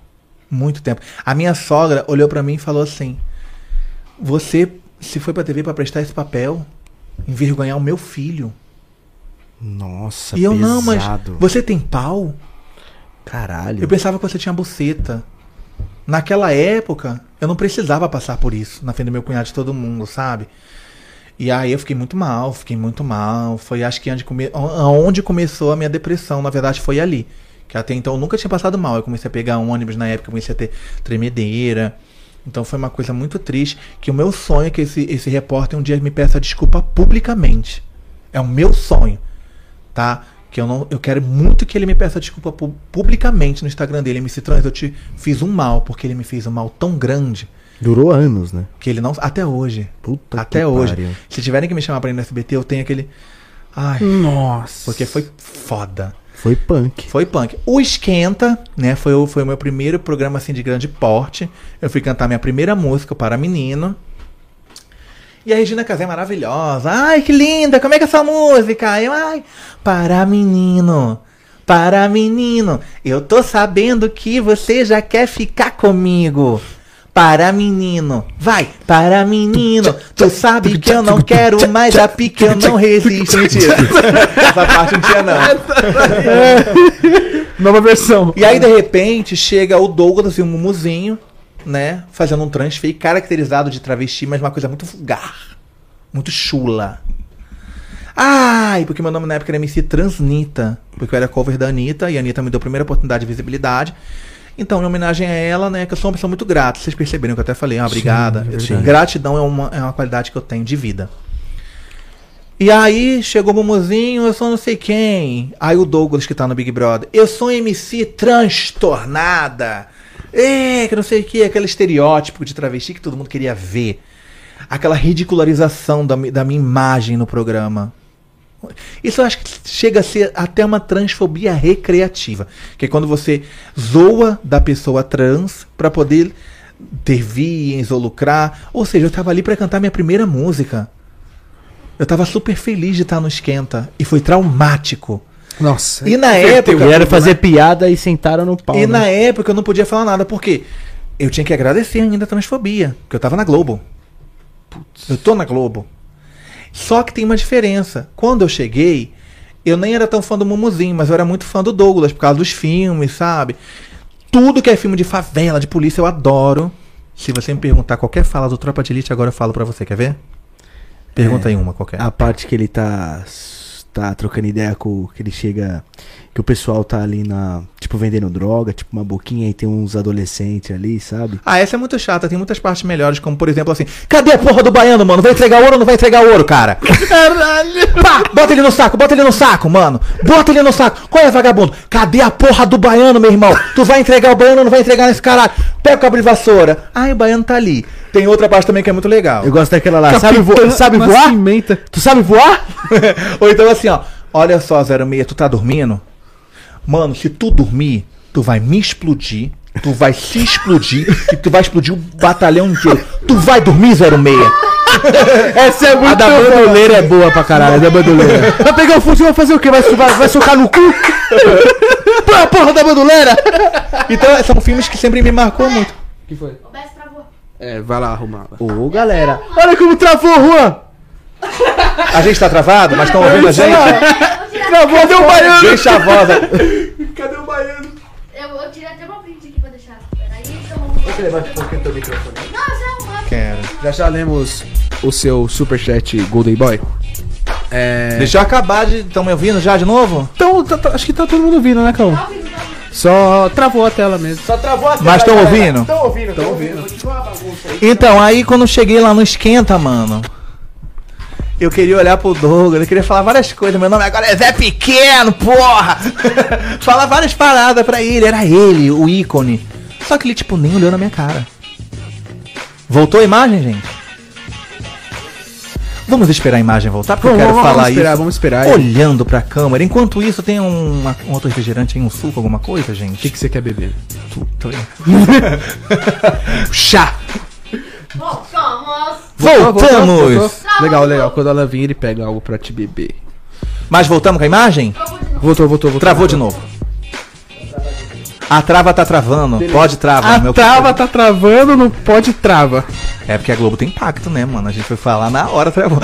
Muito tempo. A minha sogra olhou pra mim e falou assim: Você se foi pra TV pra prestar esse papel, envergonhar o meu filho. Nossa, e eu não, mas pesado. você tem pau? Caralho. Eu pensava que você tinha buceta. Naquela época, eu não precisava passar por isso na frente do meu cunhado de todo mundo, sabe? E aí eu fiquei muito mal, fiquei muito mal. Foi acho que onde, come... onde começou a minha depressão, na verdade, foi ali. Que até então eu nunca tinha passado mal. Eu comecei a pegar ônibus na época, comecei a ter tremedeira. Então foi uma coisa muito triste. Que o meu sonho é que esse, esse repórter um dia me peça desculpa publicamente. É o meu sonho, tá? Que eu não, eu quero muito que ele me peça desculpa pu- publicamente no Instagram dele. MC Trans, eu te fiz um mal, porque ele me fez um mal tão grande Durou anos, né? que ele não. Até hoje. Puta até que hoje. pariu. Se tiverem que me chamar pra ir no SBT, eu tenho aquele. Ai, Nossa. porque foi foda. Foi punk. Foi punk. O Esquenta, né? Foi, o- foi o meu primeiro programa assim de grande porte. Eu fui cantar minha primeira música para menino. E a Regina Casé é maravilhosa. Ai, que linda! Como é que é essa música? Eu, ai, para menino. Para menino. Eu tô sabendo que você já quer ficar comigo. Para menino, vai, para menino. Tu sabe que eu não quero mais a pique, eu não resisto. Mentira. Essa parte não tinha, não. Nova versão. E aí, de repente, chega o Douglas e o Mumuzinho, né? Fazendo um transfer caracterizado de travesti, mas uma coisa muito vulgar. Muito chula. Ai, porque meu nome na época era MC Transnita. Porque eu era cover da Anitta e a Anitta me deu a primeira oportunidade de visibilidade. Então, em homenagem a ela, né, que eu sou uma pessoa muito grata. Vocês perceberam que eu até falei, ah, obrigada. é Eu- verdade. gratidão é uma, é uma qualidade que eu tenho de vida. E aí chegou o Mumuzinho, eu sou não sei quem. Aí o Douglas que tá no Big Brother. Eu sou MC transtornada. É, que não sei o que, aquele estereótipo de travesti que todo mundo queria ver. Aquela ridicularização da, da minha imagem no programa. Isso eu acho que chega a ser até uma transfobia recreativa. Que é quando você zoa da pessoa trans pra poder ter views ou lucrar. Ou seja, eu tava ali pra cantar minha primeira música. Eu tava super feliz de estar no Esquenta. E foi traumático. Nossa. E na época. Vieram fazer piada e sentaram no pau. E né? na época eu não podia falar nada, porque eu tinha que agradecer ainda a transfobia, porque eu tava na Globo. Eu tô na Globo. Só que tem uma diferença. Quando eu cheguei, eu nem era tão fã do Mumuzinho, mas eu era muito fã do Douglas, por causa dos filmes, sabe? Tudo que é filme de favela, de polícia, eu adoro. Se você me perguntar qualquer fala do Tropa de Elite, agora eu falo pra você, quer ver? Pergunta É. aí uma qualquer. A parte que ele tá tá trocando ideia com que ele chega que o pessoal tá ali na, tipo vendendo droga, tipo uma boquinha e tem uns adolescentes ali, sabe? Ah, essa é muito chata, tem muitas partes melhores, como por exemplo assim, cadê a porra do baiano, mano? Vai entregar ouro ou não vai entregar ouro, cara? Caralho! Pá, bota ele no saco, bota ele no saco, mano. Bota ele no saco. Qual é, vagabundo? Cadê a porra do baiano, meu irmão? Tu vai entregar o baiano ou não vai entregar nesse caralho? Pega o cabo de vassoura. Ai, o baiano tá ali. Tem outra parte também que é muito legal. Eu gosto daquela lá, sabe, vo Capitã sabe voar? Nascimento. Tu sabe voar? Ou então assim, ó. Olha só, 06, tu tá dormindo? Mano, se tu dormir, tu vai me explodir, tu vai se explodir e tu vai explodir o batalhão inteiro. Tu vai dormir, 06? Essa é muito A da bandoleira é boa pra caralho, a da bandoleira. Vai pegar o fuzil, vai fazer o quê? Vai, vai, vai socar no cu? Pô, a porra da bandoleira! Então, são filmes que sempre me marcou muito. que foi? É, vai lá arrumar. Ô, galera, olha como travou, Juan! A gente tá travado, mas estão ouvindo a gente? Travou, cadê o baiano? Bem chavosa. Cadê o baiano? Eu, eu tirei até uma print aqui pra deixar. Peraí, então vamos lá. levante um pouquinho teu microfone. Não, já arrumou. Quero. Já já lemos o seu superchat Golden Boy? É. Deixa eu acabar de. Estão me ouvindo já de novo? Então, tá- tá- acho que tá todo mundo ouvindo, né, Cão? Tá ouvindo, tá ouvindo. Só travou a tela mesmo. Só travou a Mas estão ouvindo? Estão ouvindo, estão ouvindo. Então, aí quando eu cheguei lá no Esquenta, mano. Eu queria olhar pro Douglas, eu queria falar várias coisas. Meu nome agora é Zé Pequeno, porra! falar várias paradas pra ele, era ele, o ícone. Só que ele, tipo, nem olhou na minha cara. Voltou a imagem, gente? Vamos esperar a imagem voltar, porque eu Vamos, quero vamos, falar vamos esperar, isso. vamos esperar. Olhando pra câmera. Enquanto isso, tem um, uma- um outro refrigerante aí, um suco, alguma coisa, O gente? que, que você quer beber? Puta, Chá! Voltamos. Voltamos! Legal, legal. Quando ela vir, ele pega algo pra te beber. Mas voltamos com a imagem? Travou de novo. Voltou, voltou, voltou. Travou de novo. A trava tá travando. Pode travar. A meu trava tá travando, não pode trava. É porque a Globo tem impacto, né, mano? A gente foi falar na hora, travou.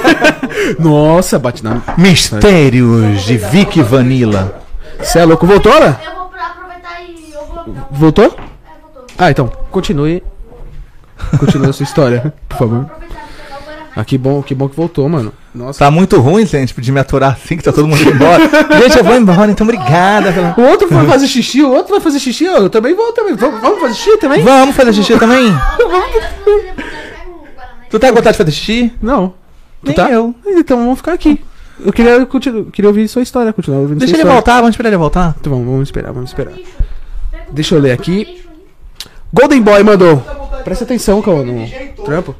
Nossa, bate na. Mistérios de Vicky Vanilla. Você é louco? Voltou, né? Eu vou aproveitar e eu vou. Voltou? é, voltou. Ah, então, continue. Continue a sua história, por favor. Ah, que bom, que bom que voltou, mano. Nossa. Tá muito ruim, gente, de me aturar assim, que tá todo mundo indo embora. gente, eu vou embora, então obrigada. pela- O outro foi fazer xixi, o outro vai fazer xixi, eu também vou também. Vamos, vamos fazer xixi também? Vamos fazer xixi também? Vai. Tu tá com vontade de fazer xixi? Não. Tu Nem tá? eu. Então vamos ficar aqui. Eu queria, continu- queria ouvir sua história, continuar ouvindo Deixa sua ele história. voltar, vamos esperar ele voltar. Então vamos, vamos esperar, vamos esperar. Deixa eu ler aqui. Golden Boy mandou. Presta atenção, Cauã, no trampo.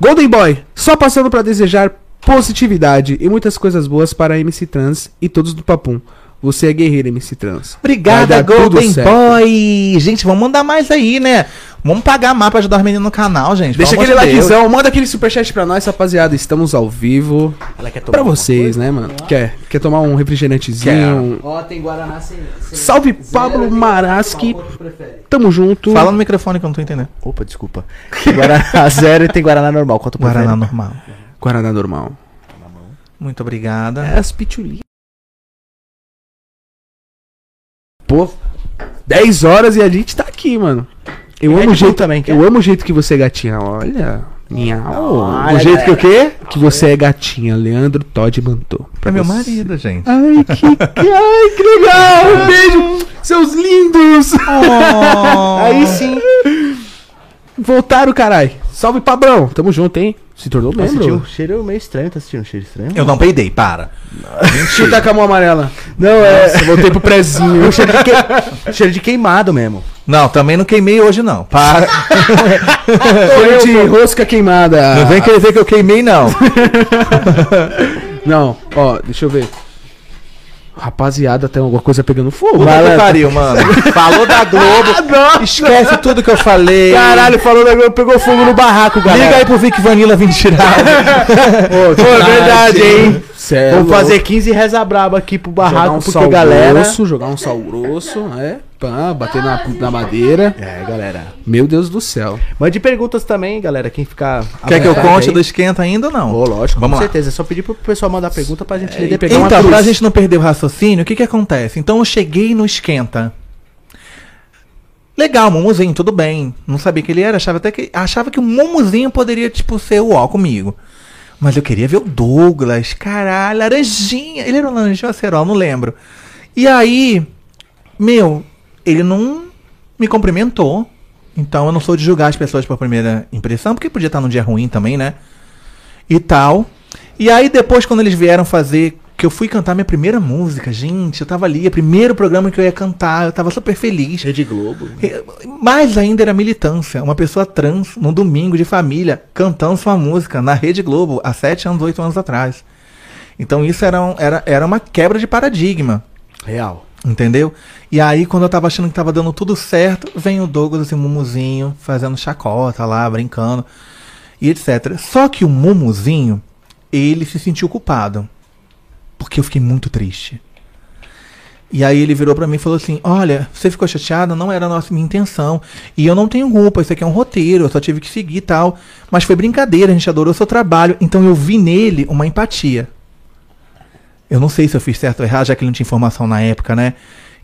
Golden Boy, só passando pra desejar positividade e muitas coisas boas para a MC Trans e todos do Papum. Você é guerreira, MC Trans. Obrigada, Golden. Boy! Gente, vamos mandar mais aí, né? Vamos pagar mais pra ajudar os meninos no canal, gente. Deixa aquele de Deus. likezão, manda aquele superchat pra nós, rapaziada. Estamos ao vivo. Ela quer tomar Pra vocês, coisa? né, mano? Quer, quer tomar um refrigerantezinho? Ó, tem Guaraná sem. sem Salve, zero, Pablo Maraski. prefere? Tamo junto. Fala no microfone que eu não tô entendendo. Opa, desculpa. Tem Guaraná zero e tem Guaraná normal. Quanto prefere? Guaraná normal. Guaraná normal. Muito obrigada. É as pitulinhas. Pô, 10 horas e a gente tá aqui, mano. Eu Red amo o jeito também, quer? Eu amo o jeito que você é gatinha. Olha. Miau. Olha, o jeito que o quê? Ah, Que você é gatinha. Leandro Todd mandou. Pra meu você. marido, gente. Ai, que, que- ai, que legal! Um beijo, seus lindos! Aí sim. Voltaram, carai. Salve, Pabrão. Tamo junto, hein? Se tornou tinha membro. um cheiro meio estranho. Tá sentindo um cheiro estranho? Eu não peidei, para. Chuta com a mão amarela. Não, é. Voltei pro prezinho. cheiro, de que- cheiro de queimado mesmo. Não, também não queimei hoje, não. Para. Cheiro de rosca queimada. Não vem querer dizer que eu queimei, não. Não, ó, deixa eu ver. Rapaziada, tem alguma coisa pegando fogo. Puta que pariu, mano. Falou da Globo. Esquece tudo que eu falei. Caralho, falou da Globo, pegou fogo no barraco, galera. Liga aí pro Vic Vanilla vir tirar. Pô, verdade, hein? Cê é Vamos louco. fazer 15 reza braba aqui pro jogar barraco, um porque sal a galera. grosso, jogar um sal grosso, é, pá, bater na, na madeira. É, galera. Meu Deus do céu. Mande perguntas também, galera. Quem ficar. Quer que eu conte aí. do esquenta ainda ou não? Ô, lógico, Vamos com lá. certeza. É só pedir pro pessoal mandar pergunta pra gente ler. e depois. pegar uma Então, pra gente não perder o raciocínio, o que que acontece? Então eu cheguei no esquenta. Legal, Mumuzinho, tudo bem. Não sabia que ele era, achava até que achava que o Mumuzinho poderia tipo ser o ó comigo. Mas eu queria ver o Douglas, caralho, laranjinha. Ele era um laranjinha ou acerol, não lembro. E aí, meu, ele não me cumprimentou. Então eu não sou de julgar as pessoas por primeira impressão, porque podia estar num dia ruim também, né? e tal. E aí depois quando eles vieram fazer que eu fui cantar minha primeira música, gente, eu tava ali, é o primeiro programa que eu ia cantar, eu tava super feliz. Rede Globo. Mais ainda era militância, uma pessoa trans num domingo de família cantando sua música na Rede Globo há 7 anos, 8 anos atrás. Então isso era, um- era, era uma quebra de paradigma. Real. Entendeu? E aí, quando eu tava achando que tava dando tudo certo, vem o Douglas e o Mumuzinho fazendo chacota lá, brincando e etc. Só que o Mumuzinho, ele se sentiu culpado. Porque eu fiquei muito triste. E aí ele virou pra mim e falou assim: Olha, você ficou chateada, não era a nossa minha intenção. E eu não tenho culpa, isso aqui é um roteiro, eu só tive que seguir e tal. Mas foi brincadeira, a gente adorou seu trabalho. Então eu vi nele uma empatia. Eu não sei se eu fiz certo ou errado, já que ele não tinha informação na época, né?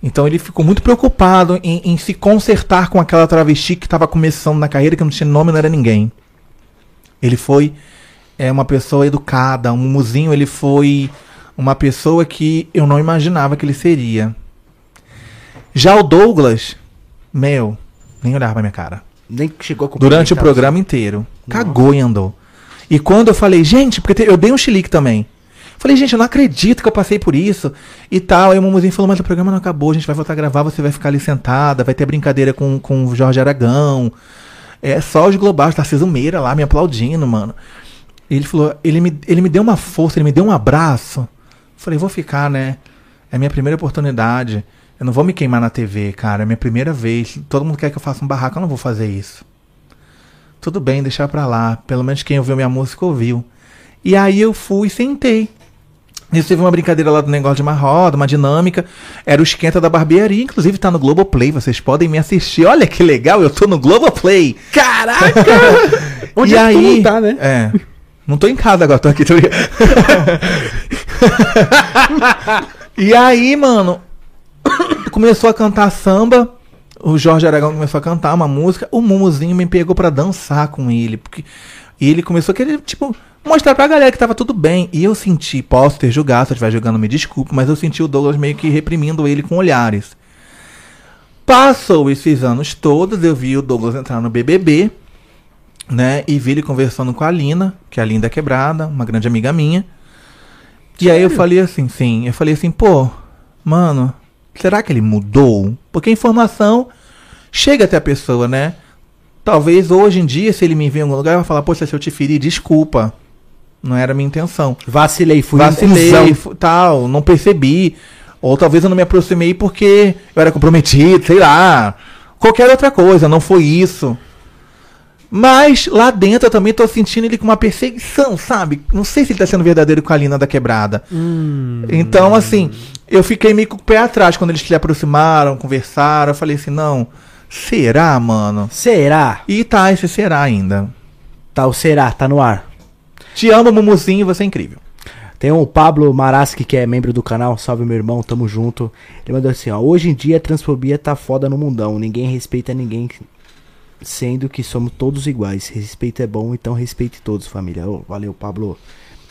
Então ele ficou muito preocupado em, em se consertar com aquela travesti que estava começando na carreira, que não tinha nome, não era ninguém. Ele foi é, uma pessoa educada, um mumuzinho, ele foi uma pessoa que eu não imaginava que ele seria. Já o Douglas, meu, nem olhava pra minha cara. Nem chegou a Durante o programa inteiro. Cagou e andou. E quando eu falei, gente, porque eu dei um chilique também. Falei, gente, eu não acredito que eu passei por isso e tal. Aí o Mumuzinho falou, mas o programa não acabou, a gente vai voltar a gravar, você vai ficar ali sentada, vai ter brincadeira com, com o Jorge Aragão. É só os globais, Tarcísio Meira lá me aplaudindo, mano. Ele falou, ele me, ele me deu uma força, ele me deu um abraço. Falei, vou ficar, né? É minha primeira oportunidade. Eu não vou me queimar na TV, cara. É minha primeira vez. Todo mundo quer que eu faça um barraco, eu não vou fazer isso. Tudo bem, deixar pra lá. Pelo menos quem ouviu minha música ouviu. E aí eu fui e sentei. Isso teve uma brincadeira lá do negócio de uma roda, uma dinâmica. Era o esquenta da barbearia, inclusive tá no Globoplay, vocês podem me assistir. Olha que legal, eu tô no Globoplay. Caraca! Onde e é aí, não tá, né? É. Não tô em casa agora, tô aqui. Tô... e aí, mano, começou a cantar samba. O Jorge Aragão começou a cantar uma música. O Mumuzinho me pegou pra dançar com ele. Porque e ele começou a querer, tipo, mostrar pra galera que tava tudo bem. E eu senti, posso ter julgado, se eu estiver julgando, me desculpe, mas eu senti o Douglas meio que reprimindo ele com olhares. Passou esses anos todos, eu vi o Douglas entrar no BBB, né? E vi ele conversando com a Lina, que é a Linda Quebrada, uma grande amiga minha. E aí eu falei assim, sim, eu falei assim, pô, mano, será que ele mudou? Porque a informação chega até a pessoa, né? Talvez hoje em dia, se ele me ver em algum lugar, vou falar, poxa, se eu te feri, desculpa. Não era a minha intenção. Vacilei, fui Vacilei, cuzão. fu- tal, não percebi. Ou talvez eu não me aproximei porque eu era comprometido, sei lá. Qualquer outra coisa, não foi isso. Mas lá dentro eu também tô sentindo ele com uma perseguição, sabe? Não sei se ele tá sendo verdadeiro com a Lina da Quebrada. Hum. Então, assim, eu fiquei meio com o pé atrás quando eles se aproximaram, conversaram. Eu falei assim, não, será, mano? Será? E tá, esse será ainda. Tá, o será, tá no ar. Te amo, Mumuzinho, você é incrível. Tem o Pablo Maraski, que é membro do canal. Salve, meu irmão, tamo junto. Ele mandou assim, ó. Hoje em dia a transfobia tá foda no mundão. Ninguém respeita ninguém, sendo que somos todos iguais. Respeito é bom, então respeite todos, família. Ô, valeu, Pablo.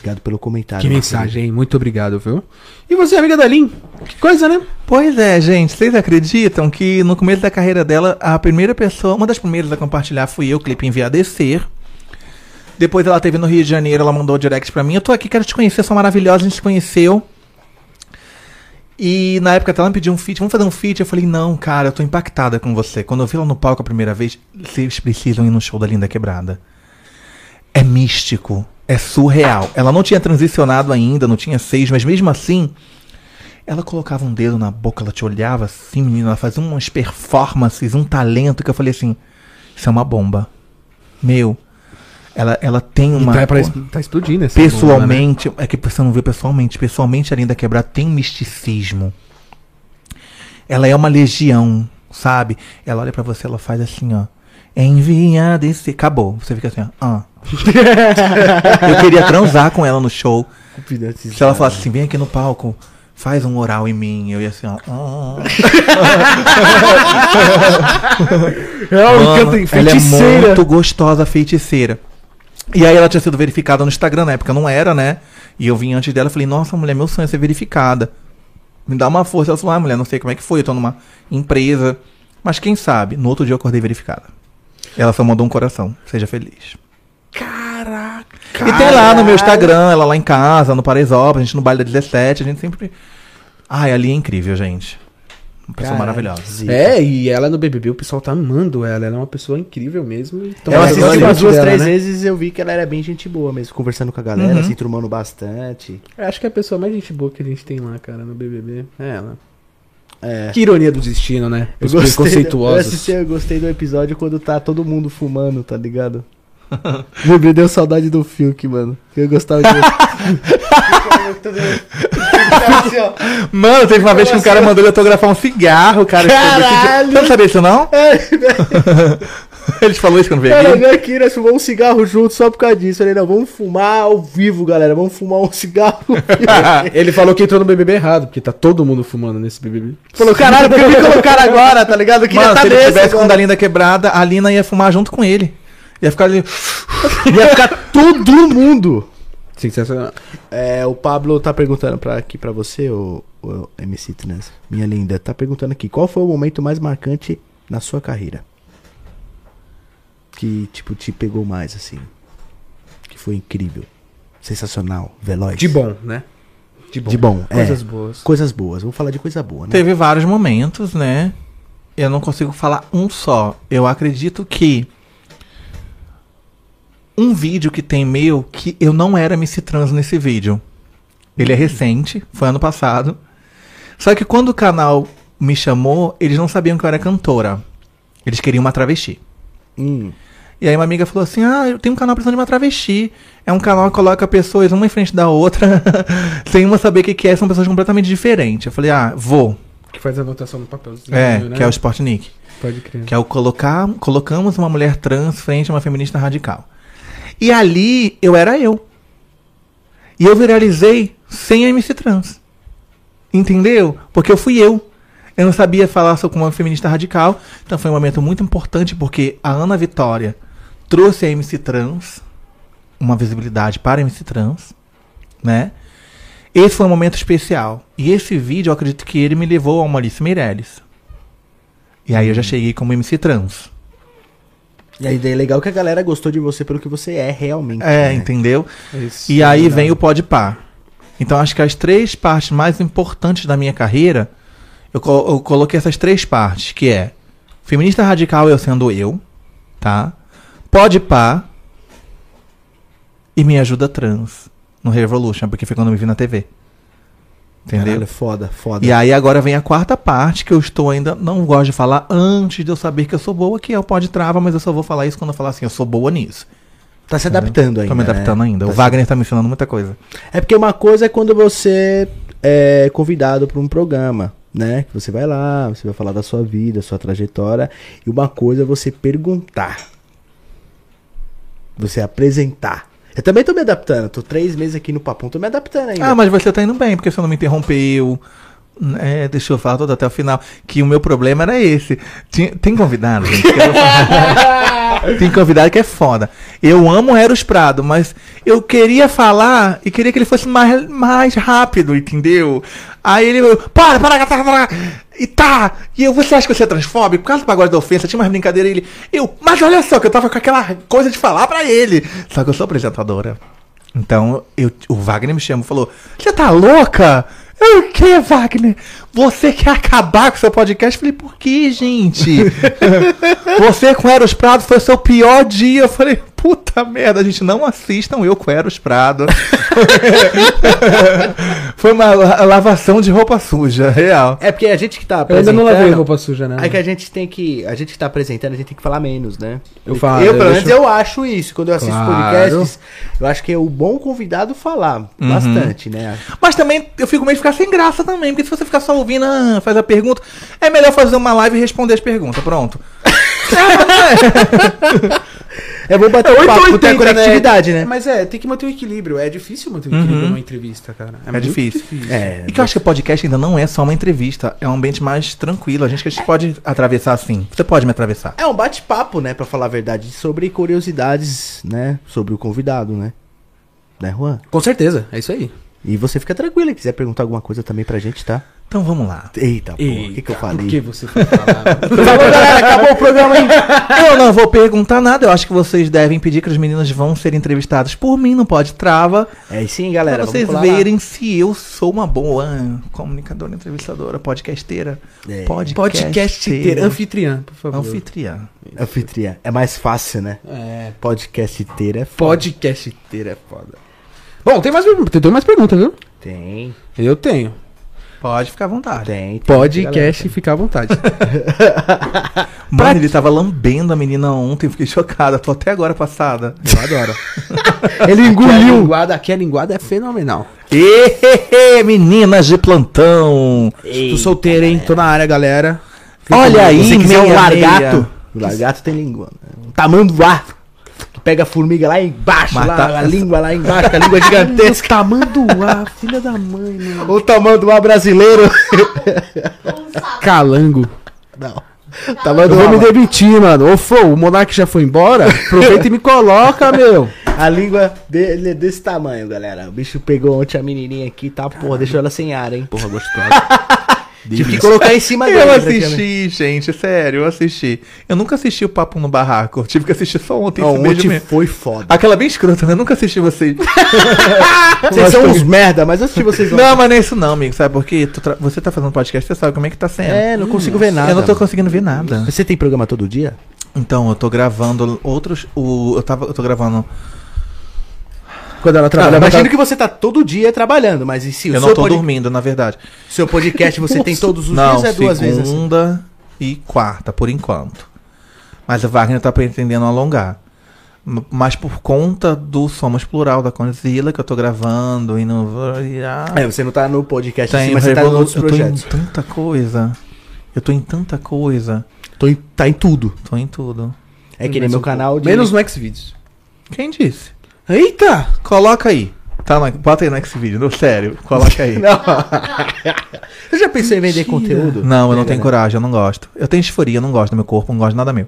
Obrigado pelo comentário. Que mensagem, hein? Muito obrigado, viu? E você, amiga da Lin? Que coisa, né? Pois é, gente, vocês acreditam que no começo da carreira dela, a primeira pessoa, uma das primeiras a compartilhar fui eu, clipe Enviar Descer. Depois ela teve no Rio de Janeiro, ela mandou o direct pra mim. Eu tô aqui, quero te conhecer, sou maravilhosa, a gente se conheceu. E na época até ela me pediu um feat, vamos fazer um feat? Eu falei, não, cara, eu tô impactada com você. Quando eu vi ela no palco a primeira vez, vocês precisam ir no show da Linda Quebrada. É místico, é surreal. Ela não tinha transicionado ainda, não tinha seis, mas mesmo assim, ela colocava um dedo na boca, ela te olhava assim, menina, ela fazia umas performances, um talento que eu falei assim, isso é uma bomba. Meu, ela, ela tem uma... tá, pra, tá explodindo essa bomba, né? Pessoalmente, é que você não viu pessoalmente. Pessoalmente, a Linda Quebrada tem um misticismo. Ela é uma legião, sabe? Ela olha pra você, ela faz assim, ó. Envia desse. Acabou. Você fica assim, ó. ah. Eu queria transar com ela no show. Se ela falasse assim, vem aqui no palco, faz um oral em mim. Eu ia assim, ó. ah. Ela Mano, ela é muito gostosa, feiticeira. E aí ela tinha sido verificada no Instagram, na época não era, né? E eu vim antes dela e falei, nossa, mulher, meu sonho é ser verificada. Me dá uma força. Ela falou, ah, mulher, não sei como é que foi, eu tô numa empresa. Mas quem sabe, no outro dia eu acordei verificada. Ela só mandou um coração. Seja feliz. Caraca. E tem lá no meu Instagram, ela lá em casa, no Paraisópolis, a gente no baile da 17, a gente sempre. Ai, ali é incrível, gente. Uma pessoa maravilhosa. É, e ela no BBB, o pessoal tá amando ela. Ela é uma pessoa incrível mesmo. Então, Eu Ela assisti assistiu umas duas, dela, três né? vezes eu vi que ela era bem gente boa mesmo, conversando com a galera, Uhum. assim, turmando bastante. Eu acho que a pessoa mais gente boa que a gente tem lá, cara, no BBB é ela. É. Que ironia do destino, né? Eu Os gostei, eu, preconceituosos. assisti, eu gostei do episódio quando tá todo mundo fumando, tá ligado? Me deu saudade do Fiuk, mano. que Eu gostava de. Mano, teve uma vez que um cara mandou ele autografar um cigarro, cara. Caralho! Você não sabia isso, não? Ele te falou isso quando veio Cara, aqui? veio aqui, nós fumamos um cigarro junto só por causa disso. Falei, não, vamos fumar ao vivo, galera. Vamos fumar um cigarro. ao vivo. Ele falou que entrou no BBB errado, porque tá todo mundo fumando nesse BBB. Falou, caralho, porque me colocaram agora, tá ligado? Eu queria Mano, estar se ele tivesse com o agora. da Linda quebrada, a Lina ia fumar junto com ele. Ia ficar ali. Ia ficar todo mundo. Sensacional. É, o Pablo tá perguntando pra, aqui pra você, o, o MC Trans, minha linda, tá perguntando aqui, qual foi o momento mais marcante na sua carreira? Que, tipo, te pegou mais, assim. Que foi incrível. Sensacional, veloz. De bom, né? De bom. De bom, é. Coisas boas. Coisas boas. Vamos falar de coisa boa, né? Teve vários momentos, né? Eu não consigo falar um só. Eu acredito que. Um vídeo que tem meu, que eu não era MC Trans nesse vídeo. Ele é recente, foi ano passado. Só que quando o canal me chamou, eles não sabiam que eu era cantora. Eles queriam uma travesti. Hum. E aí uma amiga falou assim: Ah, eu tenho um canal precisando de uma travesti. É um canal que coloca pessoas uma em frente da outra, sem uma saber o que, que é, são pessoas completamente diferentes. Eu falei, ah, vou. Que faz a anotação no papelzinho. É, né? que é o Sportnik. Pode crer. Que é o colocar, colocamos uma mulher trans frente a uma feminista radical. E ali eu era eu. E eu viralizei sem MC trans. Entendeu? Porque eu fui eu. Eu não sabia falar com uma feminista radical. Então foi um momento muito importante porque a Ana Vitória trouxe a MC trans, uma visibilidade para a MC trans, né? Esse foi um momento especial. E esse vídeo, eu acredito que ele me levou ao Maurício Meirelles. E aí eu já cheguei como MC trans. E a ideia é legal que a galera gostou de você pelo que você é realmente. É, né? entendeu? Isso E é aí vem o pode par. Então acho que as três partes mais importantes da minha carreira, eu, co- eu coloquei essas três partes, que é feminista radical eu sendo eu, tá? Pode par e me ajuda trans no Revolution, porque foi quando eu me vi na TV. Entendeu? Caralho, foda, foda. E aí agora vem a quarta parte que eu estou ainda não gosto de falar antes de eu saber que eu sou boa, que é o pode trava, mas eu só vou falar isso quando eu falar assim, eu sou boa nisso. Tá se adaptando ainda. Tô me adaptando né? ainda. Tá o se- Wagner tá me ensinando muita coisa. É porque uma coisa é quando você é convidado para um programa, né? Que você vai lá, você vai falar da sua vida, sua trajetória. E uma coisa é você perguntar. Você apresentar. Eu também tô me adaptando. Tô três meses aqui no Papum, tô me adaptando ainda. Ah, mas você tá indo bem, porque você não me interrompeu. É, deixa eu falar todo até o final. Que o meu problema era esse. Tinha- tem convidado, gente. tem convidado que é foda. Eu amo Eros Prado, mas eu queria falar e queria que ele fosse mais, mais rápido, entendeu? Aí ele. Para, para, para, para. E tá. E eu, você acha que você é transfóbico? Por causa do pagode da ofensa, tinha umas brincadeiras ele. Eu, mas olha só, que eu tava com aquela coisa de falar pra ele. Só que eu sou apresentadora. Então, eu, o Wagner me chamou e falou: Você tá louca? Eu, o que, Wagner? Você quer acabar com seu podcast? Eu falei, por que, gente? Você com Eros Prado foi seu pior dia. Eu falei, puta merda, gente, não assistam eu com Eros Prado. foi uma la- lavação de roupa suja, real. É porque a gente que tá Eu ainda apresentando... não lavei roupa suja, né? É que a gente tem que. A gente que tá apresentando, a gente tem que falar menos, né? Eu falo, Eu, eu pelo menos, deixo- eu acho isso. Quando eu assisto Claro. podcasts, eu acho que é o bom convidado falar bastante, né? Mas também eu fico meio de ficar sem graça também, porque se você ficar só ouvindo, ah, faz a pergunta, é melhor fazer uma live e responder as perguntas, pronto. É bom bater um papo, ter a conectividade, né? Mas é, tem que manter o equilíbrio. É difícil manter o equilíbrio numa entrevista, cara. É muito difícil. É, E que eu acho que o podcast ainda não é só uma entrevista, é um ambiente mais tranquilo. A gente a gente pode atravessar assim. Você pode me atravessar. É um bate-papo, né, pra falar a verdade, sobre curiosidades, né, sobre o convidado, né? Né, Juan? Com certeza, é isso aí. E você fica tranquilo, quiser perguntar alguma coisa também pra gente, tá? Então vamos lá. Eita, pô, o que que eu falei? Por que você foi falar? Falou, galera, acabou o programa aí. Eu não vou perguntar nada, eu acho que vocês devem pedir que os meninos vão ser entrevistados por mim, não pode trava. É sim, galera, pra vocês vamos colar lá. verem se eu sou uma boa comunicadora, entrevistadora, podcasteira. É. Podcasteira, anfitriã, por favor. Anfitriã. Anfitriã. É mais fácil, né? É, Podcasteira é foda. podcasteira é foda. Bom, tem mais perguntas, tem mais perguntas, viu? Tem, Eu tenho. Pode ficar à vontade. tem. tem Podcast, fica à vontade. Mano, ele tava lambendo a menina ontem, eu fiquei chocada, tô até agora passada. Eu adoro. Ele Aqui a engoliu. linguada, aqui a linguada é fenomenal. Meninas de plantão. Tô solteiro, hein? Tô na área, galera. Olha aí, meia, largato, meia. o largato tem língua. né? Um tamanduá, pega a formiga lá embaixo, lá, tá- a língua lá embaixo, a língua gigantesca. Tamanduá, filha da mãe, mano. O tamanduá brasileiro. Calango. Não. Eu Tamanduá, vou me demitir, mano. Ô, Fô, o Monark já foi embora? Aproveita e me coloca, meu. A língua dele é desse tamanho, galera. O bicho pegou ontem a menininha aqui, tá? Porra, deixou ela sem ar, hein? Porra, gostosa. Tive que colocar em cima dele. Eu assisti, gente, sério, eu assisti. Eu nunca assisti o Papo no Barraco, tive que assistir só ontem. Beijo ontem mesmo. foi foda. Aquela bem escrota, né? Eu nunca assisti vocês. Vocês são uns merda, mas eu assisti vocês não, mas não é isso não, amigo. Sabe por quê? Tra- Você tá fazendo podcast, você sabe como é que tá sendo. É, não consigo ver nada. eu não tô conseguindo ver nada. Você tem programa todo dia? Então, eu tô gravando outros. O, eu, tava, eu tô gravando. Quando ela Não, trabalha... imagino que você tá todo dia trabalhando, mas e se o eu seu, não tô pod- dormindo, na verdade. seu podcast você tem todos os não, dias é duas vezes assim? segunda e quarta, por enquanto. Mas o Wagner tá pretendendo alongar. Mas por conta do Somos Plural da Conzilla que eu tô gravando e no. e, ah, É, você não tá no podcast tá assim, em mas você tá em outros eu tô em projetos. tanta coisa. Eu tô em tanta coisa. Tô em- tá em tudo. Tô em tudo. É que nem meu canal de... Menos no Xvideos. Quem disse? Eita! Coloca aí. Tá no, bota aí no Xvideo, no sério. Coloca aí. Não. Você já pensou em vender conteúdo? Não, eu não É, tenho coragem, eu não gosto. Eu tenho disforia, eu não gosto do meu corpo, não gosto de nada meu.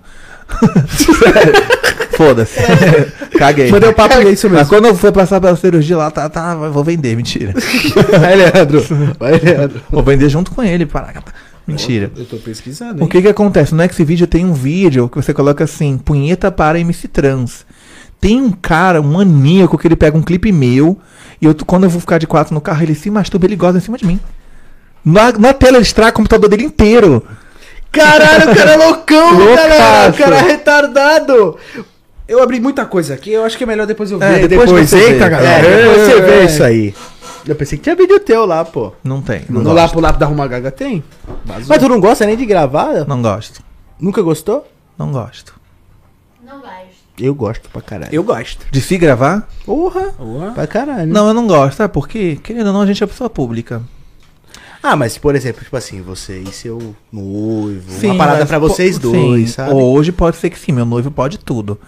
Foda-se. Caguei. Mandei o papo e é isso Mas mesmo. quando eu for passar pela cirurgia lá, tá, tá, vou vender, mentira. Vai, Leandro. Vai, Leandro. Vou vender junto com ele, para. Mentira. Eu tô pesquisando, O hein? que que acontece? No Xvideo tem um vídeo que você coloca assim, punheta para MC Trans. Tem um cara, um maníaco, que ele pega um clipe meu e eu, quando eu vou ficar de quatro no carro, ele se masturba, ele goza em cima de mim. Na, na tela ele estraga o computador dele inteiro. Caralho, o cara é loucão. O cara é retardado. Eu abri muita coisa aqui, eu acho que é melhor depois eu ver. É, depois você Eita, vê. galera. É, depois você é, vê é. isso aí. Eu pensei que tinha vídeo teu lá, pô. Não tem. Não No gosto. Lápis Lápis da Arruma Gaga tem? Vazou. Mas tu não gosta nem de gravar? Não gosto. Nunca gostou? Não gosto. Não gosto. Eu gosto pra caralho. Eu gosto. De se gravar? Porra, Boa. pra caralho. Não, eu não gosto. Sabe por quê? Querendo ou não, a gente é pessoa pública. Ah, mas por exemplo, tipo assim, você e seu noivo, Sim, uma parada po- vocês dois, sim, sabe? Hoje pode ser que sim, meu noivo pode tudo.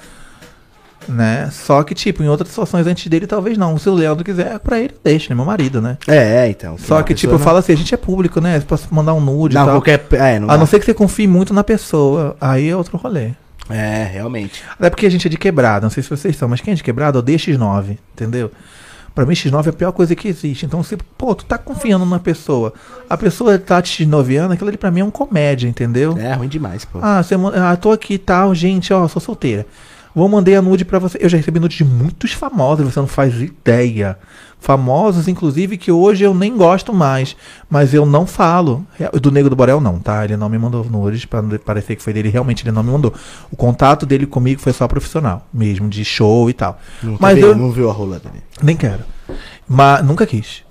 Né? Só que, tipo, em outras situações antes dele, talvez não. Se o Leandro quiser, pra ele, deixa, ele é meu marido, né? É, então. Só que, tipo, eu falo assim, a gente é público, né? Você pode mandar um nude e Não, tal. qualquer. É, não A não dá. ser que você confie muito na pessoa. Aí é outro rolê. É, realmente. Até porque a gente é de quebrada, não sei se vocês são, mas quem é de quebrada odeia X9, entendeu? Pra mim, X9 é a pior coisa que existe. Então, se, pô, tu tá confiando na pessoa, a pessoa tá te X9ando, aquilo ali pra mim é um comédia, entendeu? É ruim demais, pô. Ah, você, man- ah, tô aqui e tal, gente, ó, sou solteira. Vou mandei a nude pra você. Eu já recebi nude de muitos famosos, você não faz ideia. Famosos, inclusive, que hoje eu nem gosto mais. Mas eu não falo. Real- Do Nego do Borel, não, tá? Ele não me mandou nudes, pra não parecer que foi dele. Realmente, ele não me mandou. O contato dele comigo foi só profissional, mesmo, de show e tal. Não, mas teve- eu não viu a rola dele. nem quero. Mas nunca quis.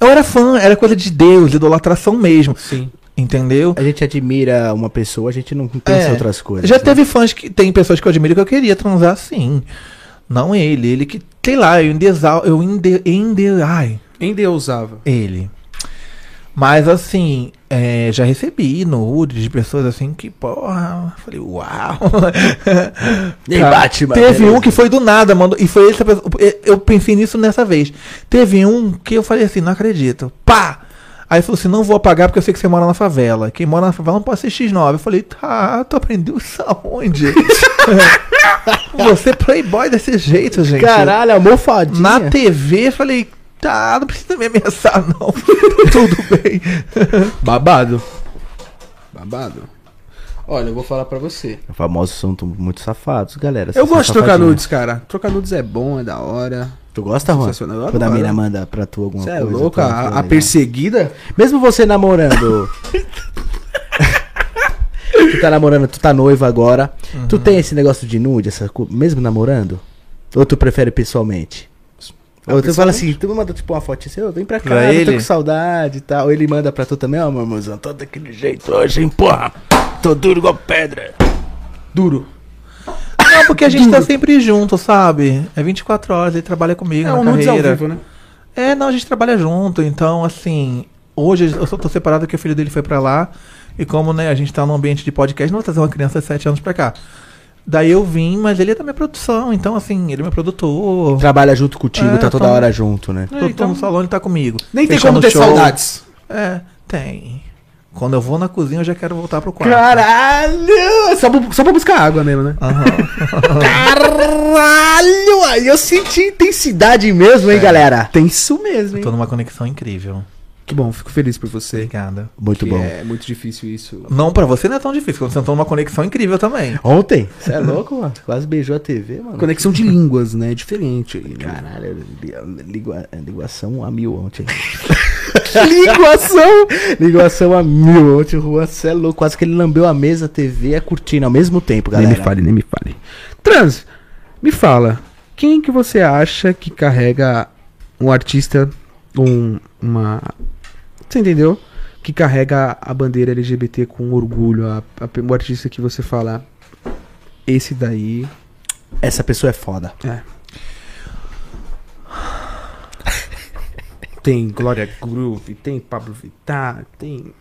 Eu era fã, era coisa de Deus, idolatração mesmo. Sim. Entendeu? A gente admira uma pessoa, a gente não pensa É. em outras coisas. Já né? teve fãs que. Tem pessoas que eu admiro que eu queria transar sim. Não ele. Ele que. Sei lá, eu endesal. Eu ende, ende, ai, Endeusava. ele. Mas assim, é, já recebi nudes de pessoas assim que, porra, falei, uau. Nem mas Teve beleza. um que foi do nada, mandou. E foi essa pessoa. Eu pensei nisso nessa vez. Teve um que eu falei assim, não acredito. Pá! Aí falou assim, não vou apagar porque eu sei que você mora na favela. Quem mora na favela não pode ser X9. Eu falei, tá, tu aprendeu isso aonde? você é playboy desse jeito, gente. Caralho, almofadinha. Na TV, falei, tá, não precisa me ameaçar, não. Tudo bem. Babado. Babado. Olha, eu vou falar pra você. Os famosos são muito safados, galera. Eu gosto de trocar nudes, cara. Trocar nudes é bom, é da hora. Tu gosta, Juan? Quando a mina manda pra tu alguma Você é coisa. louco? tu não A, a perseguida? Mesmo você namorando. tu tá namorando, tu tá noivo agora. Uhum. Tu tem esse negócio de nude, essa mesmo namorando? Ou tu prefere pessoalmente? Ou tu fala assim, tu me manda tipo uma foto assim, eu vem pra cá, Pra eu tô com saudade e tal. Ou ele manda pra tu também, ó, meu irmãozão, tô daquele jeito hoje, hein, porra. Tô duro igual pedra. Duro. Não, porque a gente tá sempre junto, sabe? É 24 horas, ele trabalha comigo É na um nudes ao carreira. vivo, né? É, não, a gente trabalha junto, então assim, hoje eu só tô separado porque o filho dele foi pra lá. E como, né, a gente tá num ambiente de podcast, não vou trazer uma criança de 7 anos pra cá. Daí eu vim, mas ele é da minha produção, então assim, ele é meu produtor. Trabalha junto contigo, É, tá toda tá. hora junto, né? Tô, tô no salão, ele tá comigo. Nem tem como ter show. saudades. É, tem. Quando eu vou na cozinha, eu já quero voltar pro quarto. Caralho! Só pra, só pra buscar água mesmo, né? Aham. Caralho! Aí eu senti intensidade mesmo, hein, galera? Tem isso mesmo, hein? Tô numa conexão incrível. Que bom, fico feliz por você. Obrigada. Muito Que bom. É muito difícil isso. Não, pra você não é tão difícil, quando você tá numa conexão incrível também. Ontem, você é louco, mano? Quase beijou a TV, mano. Conexão de línguas, né? É diferente. aí, né? Caralho, ligua- ligação a mil ontem. Ligação! ligação a mil ontem, Juan, você é louco. Quase que ele lambeu a mesa, a TV e a cortina ao mesmo tempo, Nem galera. me fale, nem me fale. Trans, me fala, quem que você acha que carrega um artista, um, uma... Você entendeu? Que carrega a bandeira LGBT com orgulho, a, a- o artista que você fala, esse daí... Essa pessoa é foda. É. Tem Glória Groove, tem Pablo Vittar, tem...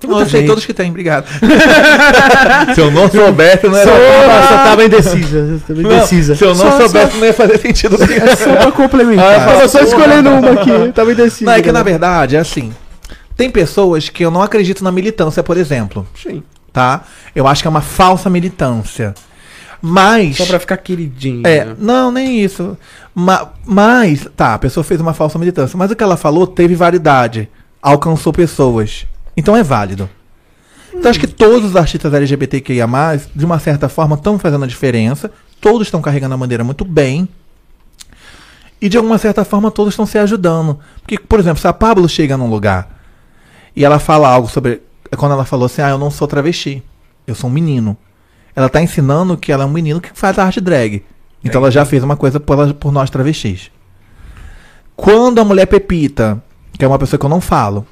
Tem Eu gente. todos que tem, obrigado. se eu não soubesse, não era. Só tava indecisa, tava Não, indecisa. se eu não Só- soubesse, não ia fazer sentido. É só pra complementar. Ah, Tava só escolhendo uma aqui, tava indecisa. Não, é que na verdade é assim. Tem pessoas que eu não acredito na militância, por exemplo. Sim. Tá? Eu acho que é uma falsa militância. Mas. Só pra ficar queridinho. É, né? não, nem isso. Ma- mas, tá, a pessoa fez uma falsa militância. Mas o que ela falou teve validade. Alcançou pessoas. Então é válido. Então acho que todos os artistas LGBTQIA, de uma certa forma, estão fazendo a diferença. Todos estão carregando a bandeira muito bem. E de alguma certa forma todos estão se ajudando. Porque, por exemplo, se a Pablo chega num lugar e ela fala algo sobre. Quando ela falou assim, ah, eu não sou travesti, eu sou um menino. Ela tá ensinando que ela é um menino que faz arte drag. Então ela já fez uma coisa por, por nós travestis. Quando a mulher Pepita, que é uma pessoa que eu não falo,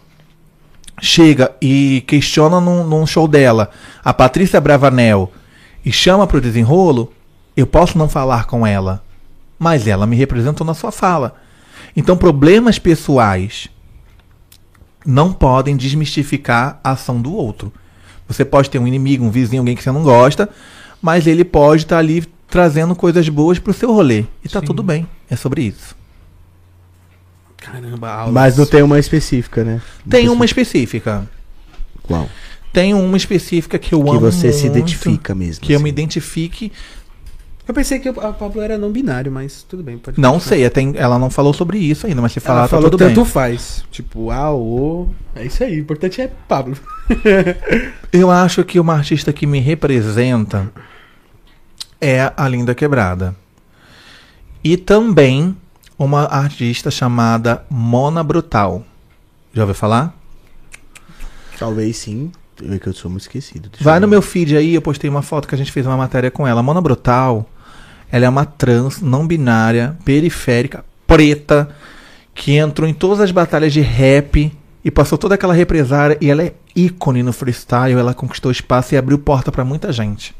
chega e questiona num, num show dela a Patrícia Bravanel e chama pro desenrolo, eu posso não falar com ela, mas ela me representou na sua fala. Então, problemas pessoais não podem desmistificar a ação do outro. Você pode ter um inimigo, um vizinho, alguém que você não gosta, mas ele pode estar ali trazendo coisas boas pro seu rolê. E tá Sim. tudo bem. É sobre isso. Caramba, aulas. Mas não tem uma específica, né? Tem uma específica. Qual? Tem uma específica que eu Que amo. você se muito, identifica mesmo. Que eu assim. me identifique. Eu pensei que a Pablo era não binário, mas tudo bem. Pode Não continuar. sei, até, ela não falou sobre isso ainda, mas se falar, Ela tá falou tudo tanto bem. faz. Tipo, A, O. É isso aí. O importante é Pablo. Eu acho que uma artista que me representa é a Linda Quebrada. E também uma artista chamada Mona Brutal. Já ouviu falar? Talvez sim. É que eu sou muito esquecido. Deixa Vai no meu feed aí, eu postei uma foto que a gente fez uma matéria com ela. Mona Brutal, ela é uma trans não binária, periférica, preta, que entrou em todas as batalhas de rap e passou toda aquela represária e ela é ícone no freestyle, ela conquistou espaço e abriu porta pra muita gente.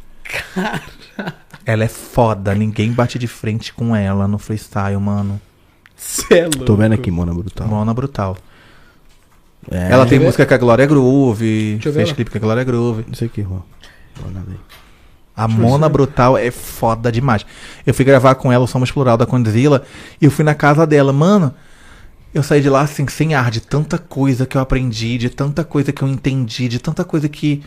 Ela é foda, ninguém bate de frente com ela no freestyle, mano. Cê é louco. Tô vendo aqui, Mona Brutal. Mona Brutal. É, ela tem música com a Glória Groove, fez clipe com a Glória Groove. Não sei o que, Juan. A Mona Brutal é foda demais. Eu fui gravar com ela o Somos Plural da Condzilla e eu fui na casa dela. Mano, eu saí de lá assim, sem ar, de tanta coisa que eu aprendi, de tanta coisa que eu entendi, de tanta coisa que.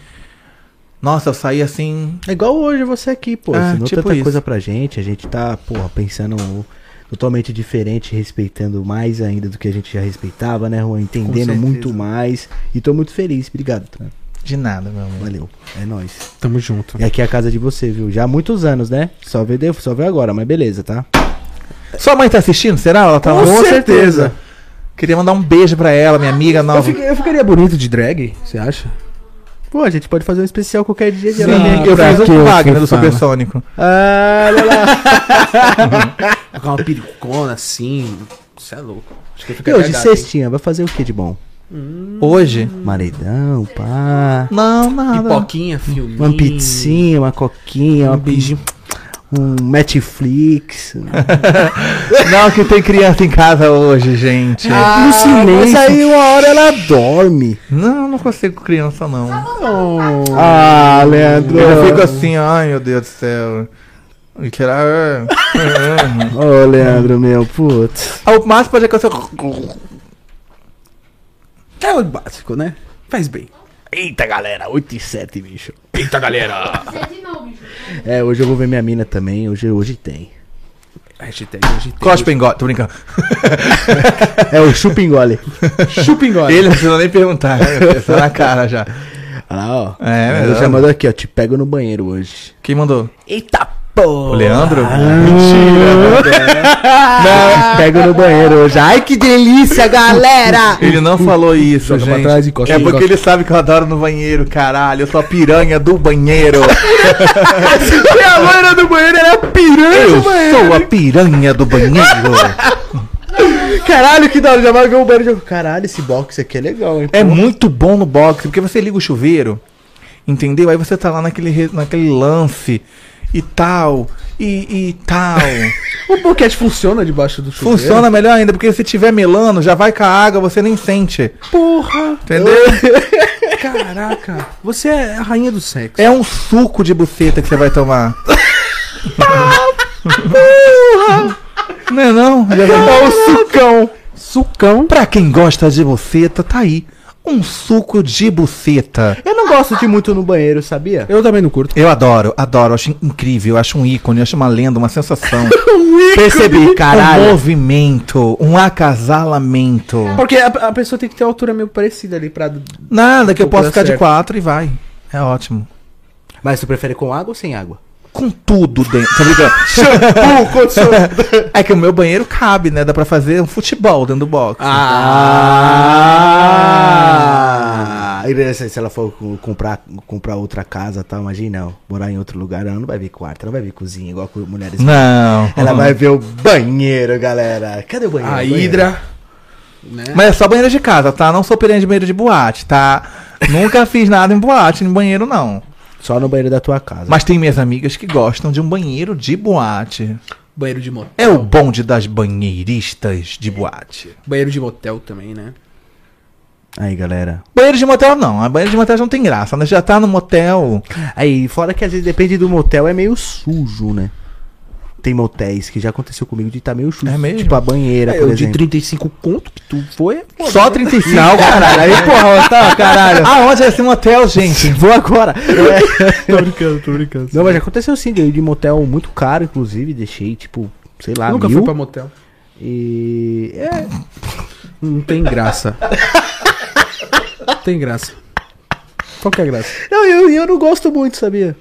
Nossa, eu saí assim. É igual hoje você aqui, pô. É, Ensinou tipo tanta isso. coisa pra gente. A gente tá, porra, pensando totalmente diferente, respeitando mais ainda do que a gente já respeitava, né, Juan? Entendendo muito mais. E tô muito feliz. Obrigado, tá? De nada, meu amor. Valeu. É nóis. Tamo junto. E aqui é a casa de você, viu? Já há muitos anos, né? Só veio, só veio agora, mas beleza, tá? Sua mãe tá assistindo? Será? Ela tá lá? Com certeza. Queria mandar um beijo pra ela, minha amiga Eu, nova. fiquei- eu ficaria bonito de drag, você acha? Pô, a gente pode fazer um especial qualquer dia de Sim, aqui eu fiz eu o Wagner do. Supersônico. Ah, olha lá. Com uma perucona assim. Você é louco. Acho que eu E hoje, cestinha, vai fazer o que de bom? Hoje? Maredão, pá. Não, nada. Pipoquinha, filminho. Uma pizzinha, uma coquinha, Um uma beijinho. Um Netflix. Não, que tem criança em casa hoje, gente. Ah, no silêncio. Mas aí uma hora ela dorme. Não, não consigo com criança, não. Ah, Leandro. Eu fico assim, ai meu Deus do céu. E tirar. é, é. Ô, Leandro, meu, putz. Ah, O máximo pode acontecer. É o básico, né? Faz bem. Eita, galera, 8 e 7, bicho. Eita, galera. É, hoje eu vou ver minha mina também. Hoje, hoje tem. Hashtag hoje tem. Cospe engole, tô brincando. É o chupingole. Chupingole. Ele não precisa nem perguntar, né? Tá na cara já. Olha lá, ó. É, Ele já mandou aqui, ó. Te pego no banheiro hoje. Quem mandou? Eita porra. O Leandro? Não, pego no banheiro hoje. Ai, que delícia, galera! Ele não falou isso, Joga gente. trás e cospe, é porque cospe. ele sabe que eu adoro no banheiro, caralho. Eu sou a piranha do banheiro. E a loira do banheiro era piranha eu do banheiro. sou a piranha do banheiro. Caralho, que da hora. Já vai ver o banheiro. e jogo. Caralho, esse box aqui é legal, hein? É pô. muito bom no boxe, porque você liga o chuveiro, entendeu? Aí você tá lá naquele, naquele lance e tal, e, e tal. O boquete funciona debaixo do chuveiro? Funciona melhor ainda, porque se tiver melano, já vai com a água, você nem sente. Porra. Entendeu? Caraca. Você é a rainha do sexo. É um suco de buceta que você vai tomar. Não é não? Já vai- Ó, o sucão. Sucão. Pra quem gosta de buceta, tá aí. Um suco de buceta. Eu não gosto de ir muito no banheiro, sabia? Eu também não curto. Eu adoro, adoro, acho incrível, acho um ícone, acho uma lenda, uma sensação. Percebi, Um caralho. movimento, um acasalamento. Porque a, a pessoa tem que ter uma altura meio parecida ali pra. Nada que eu posso ficar de certo. quatro e vai. É ótimo. Mas tu prefere com água ou sem água? Com tudo dentro. Tô brincando. É que o meu banheiro cabe, né? Dá pra fazer um futebol dentro do box. Ah! Ah, e se se ela for co- comprar, comprar outra casa, tá? Imagina, morar em outro lugar, ela não vai ver quarto, ela não vai ver cozinha, igual com mulheres. Não. Ela vai ver o banheiro, galera. Cadê o banheiro? A Banheiro. Hidra. Né? Mas é só banheiro de casa, tá? Não sou piranha de banheiro de boate, tá? Nunca fiz nada em boate, em banheiro não. Só no banheiro da tua casa. Mas tem minhas amigas que gostam de um banheiro de boate. Banheiro de motel. É o bonde das banheiristas de boate. Banheiro de motel também, né? Aí, galera. Banheiro de motel não, a banheiro de motel já não tem graça, né? Já tá no motel. Aí, fora que às vezes depende do motel, é meio sujo, né? Tem motéis que já aconteceu comigo de estar meio sujo. É mesmo? Tipo a banheira, É, por de exemplo. 35 conto que tu foi. foda, Só né? 35. Não, caralho. Aí, porra, tá, caralho. Aonde é esse motel, gente? Vou agora. É. Tô brincando, tô brincando. Não, mas já aconteceu sim, de, de motel muito caro, inclusive. Deixei, tipo, sei lá, Nunca mil. fui pra motel. E. É. Não tem graça. tem graça. Qual que é a graça? Não, eu, eu não gosto muito, sabia?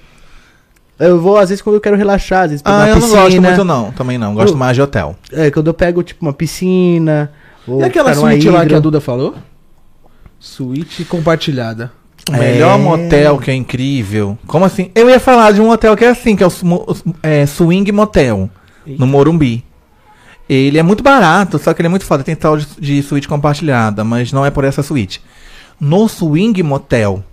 Eu vou, às vezes, quando eu quero relaxar, às vezes pegar Ah, uma eu não piscina. gosto muito não, também não. Gosto Eu- mais de hotel. É, quando eu pego, tipo, uma piscina. Ou E aquela suíte lá hidro. que a Duda falou? Suíte compartilhada. O melhor É. motel que é incrível. Como assim? Eu ia falar de um hotel que é assim, que é o é, Swing Motel, no Morumbi. Ele é muito barato, só que ele é muito foda. Tem tal de, de suíte compartilhada, mas não é por essa suíte. No Swing Motel,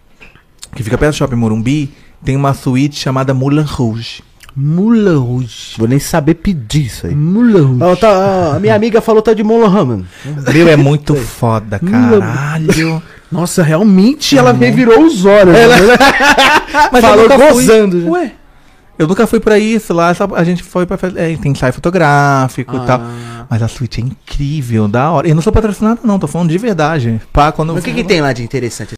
que fica perto do Shopping Morumbi, tem uma suíte chamada Moulin Rouge. Moulin Rouge. Vou nem saber pedir isso aí. Moulin Rouge. Tá, a minha amiga falou tá de Moulin Meu, é muito foda, caralho. Nossa, realmente ela revirou os olhos. né? Mas Falou eu nunca fui. gozando, já. Ué. Eu nunca fui pra isso lá, só- a gente foi pra fazer. É, tem ensaio fotográfico e tal. Ah. Mas a suíte é incrível, da hora. Eu não sou patrocinado, não, tô falando de verdade. Pá, quando Mas o que, que tem lá de interessante?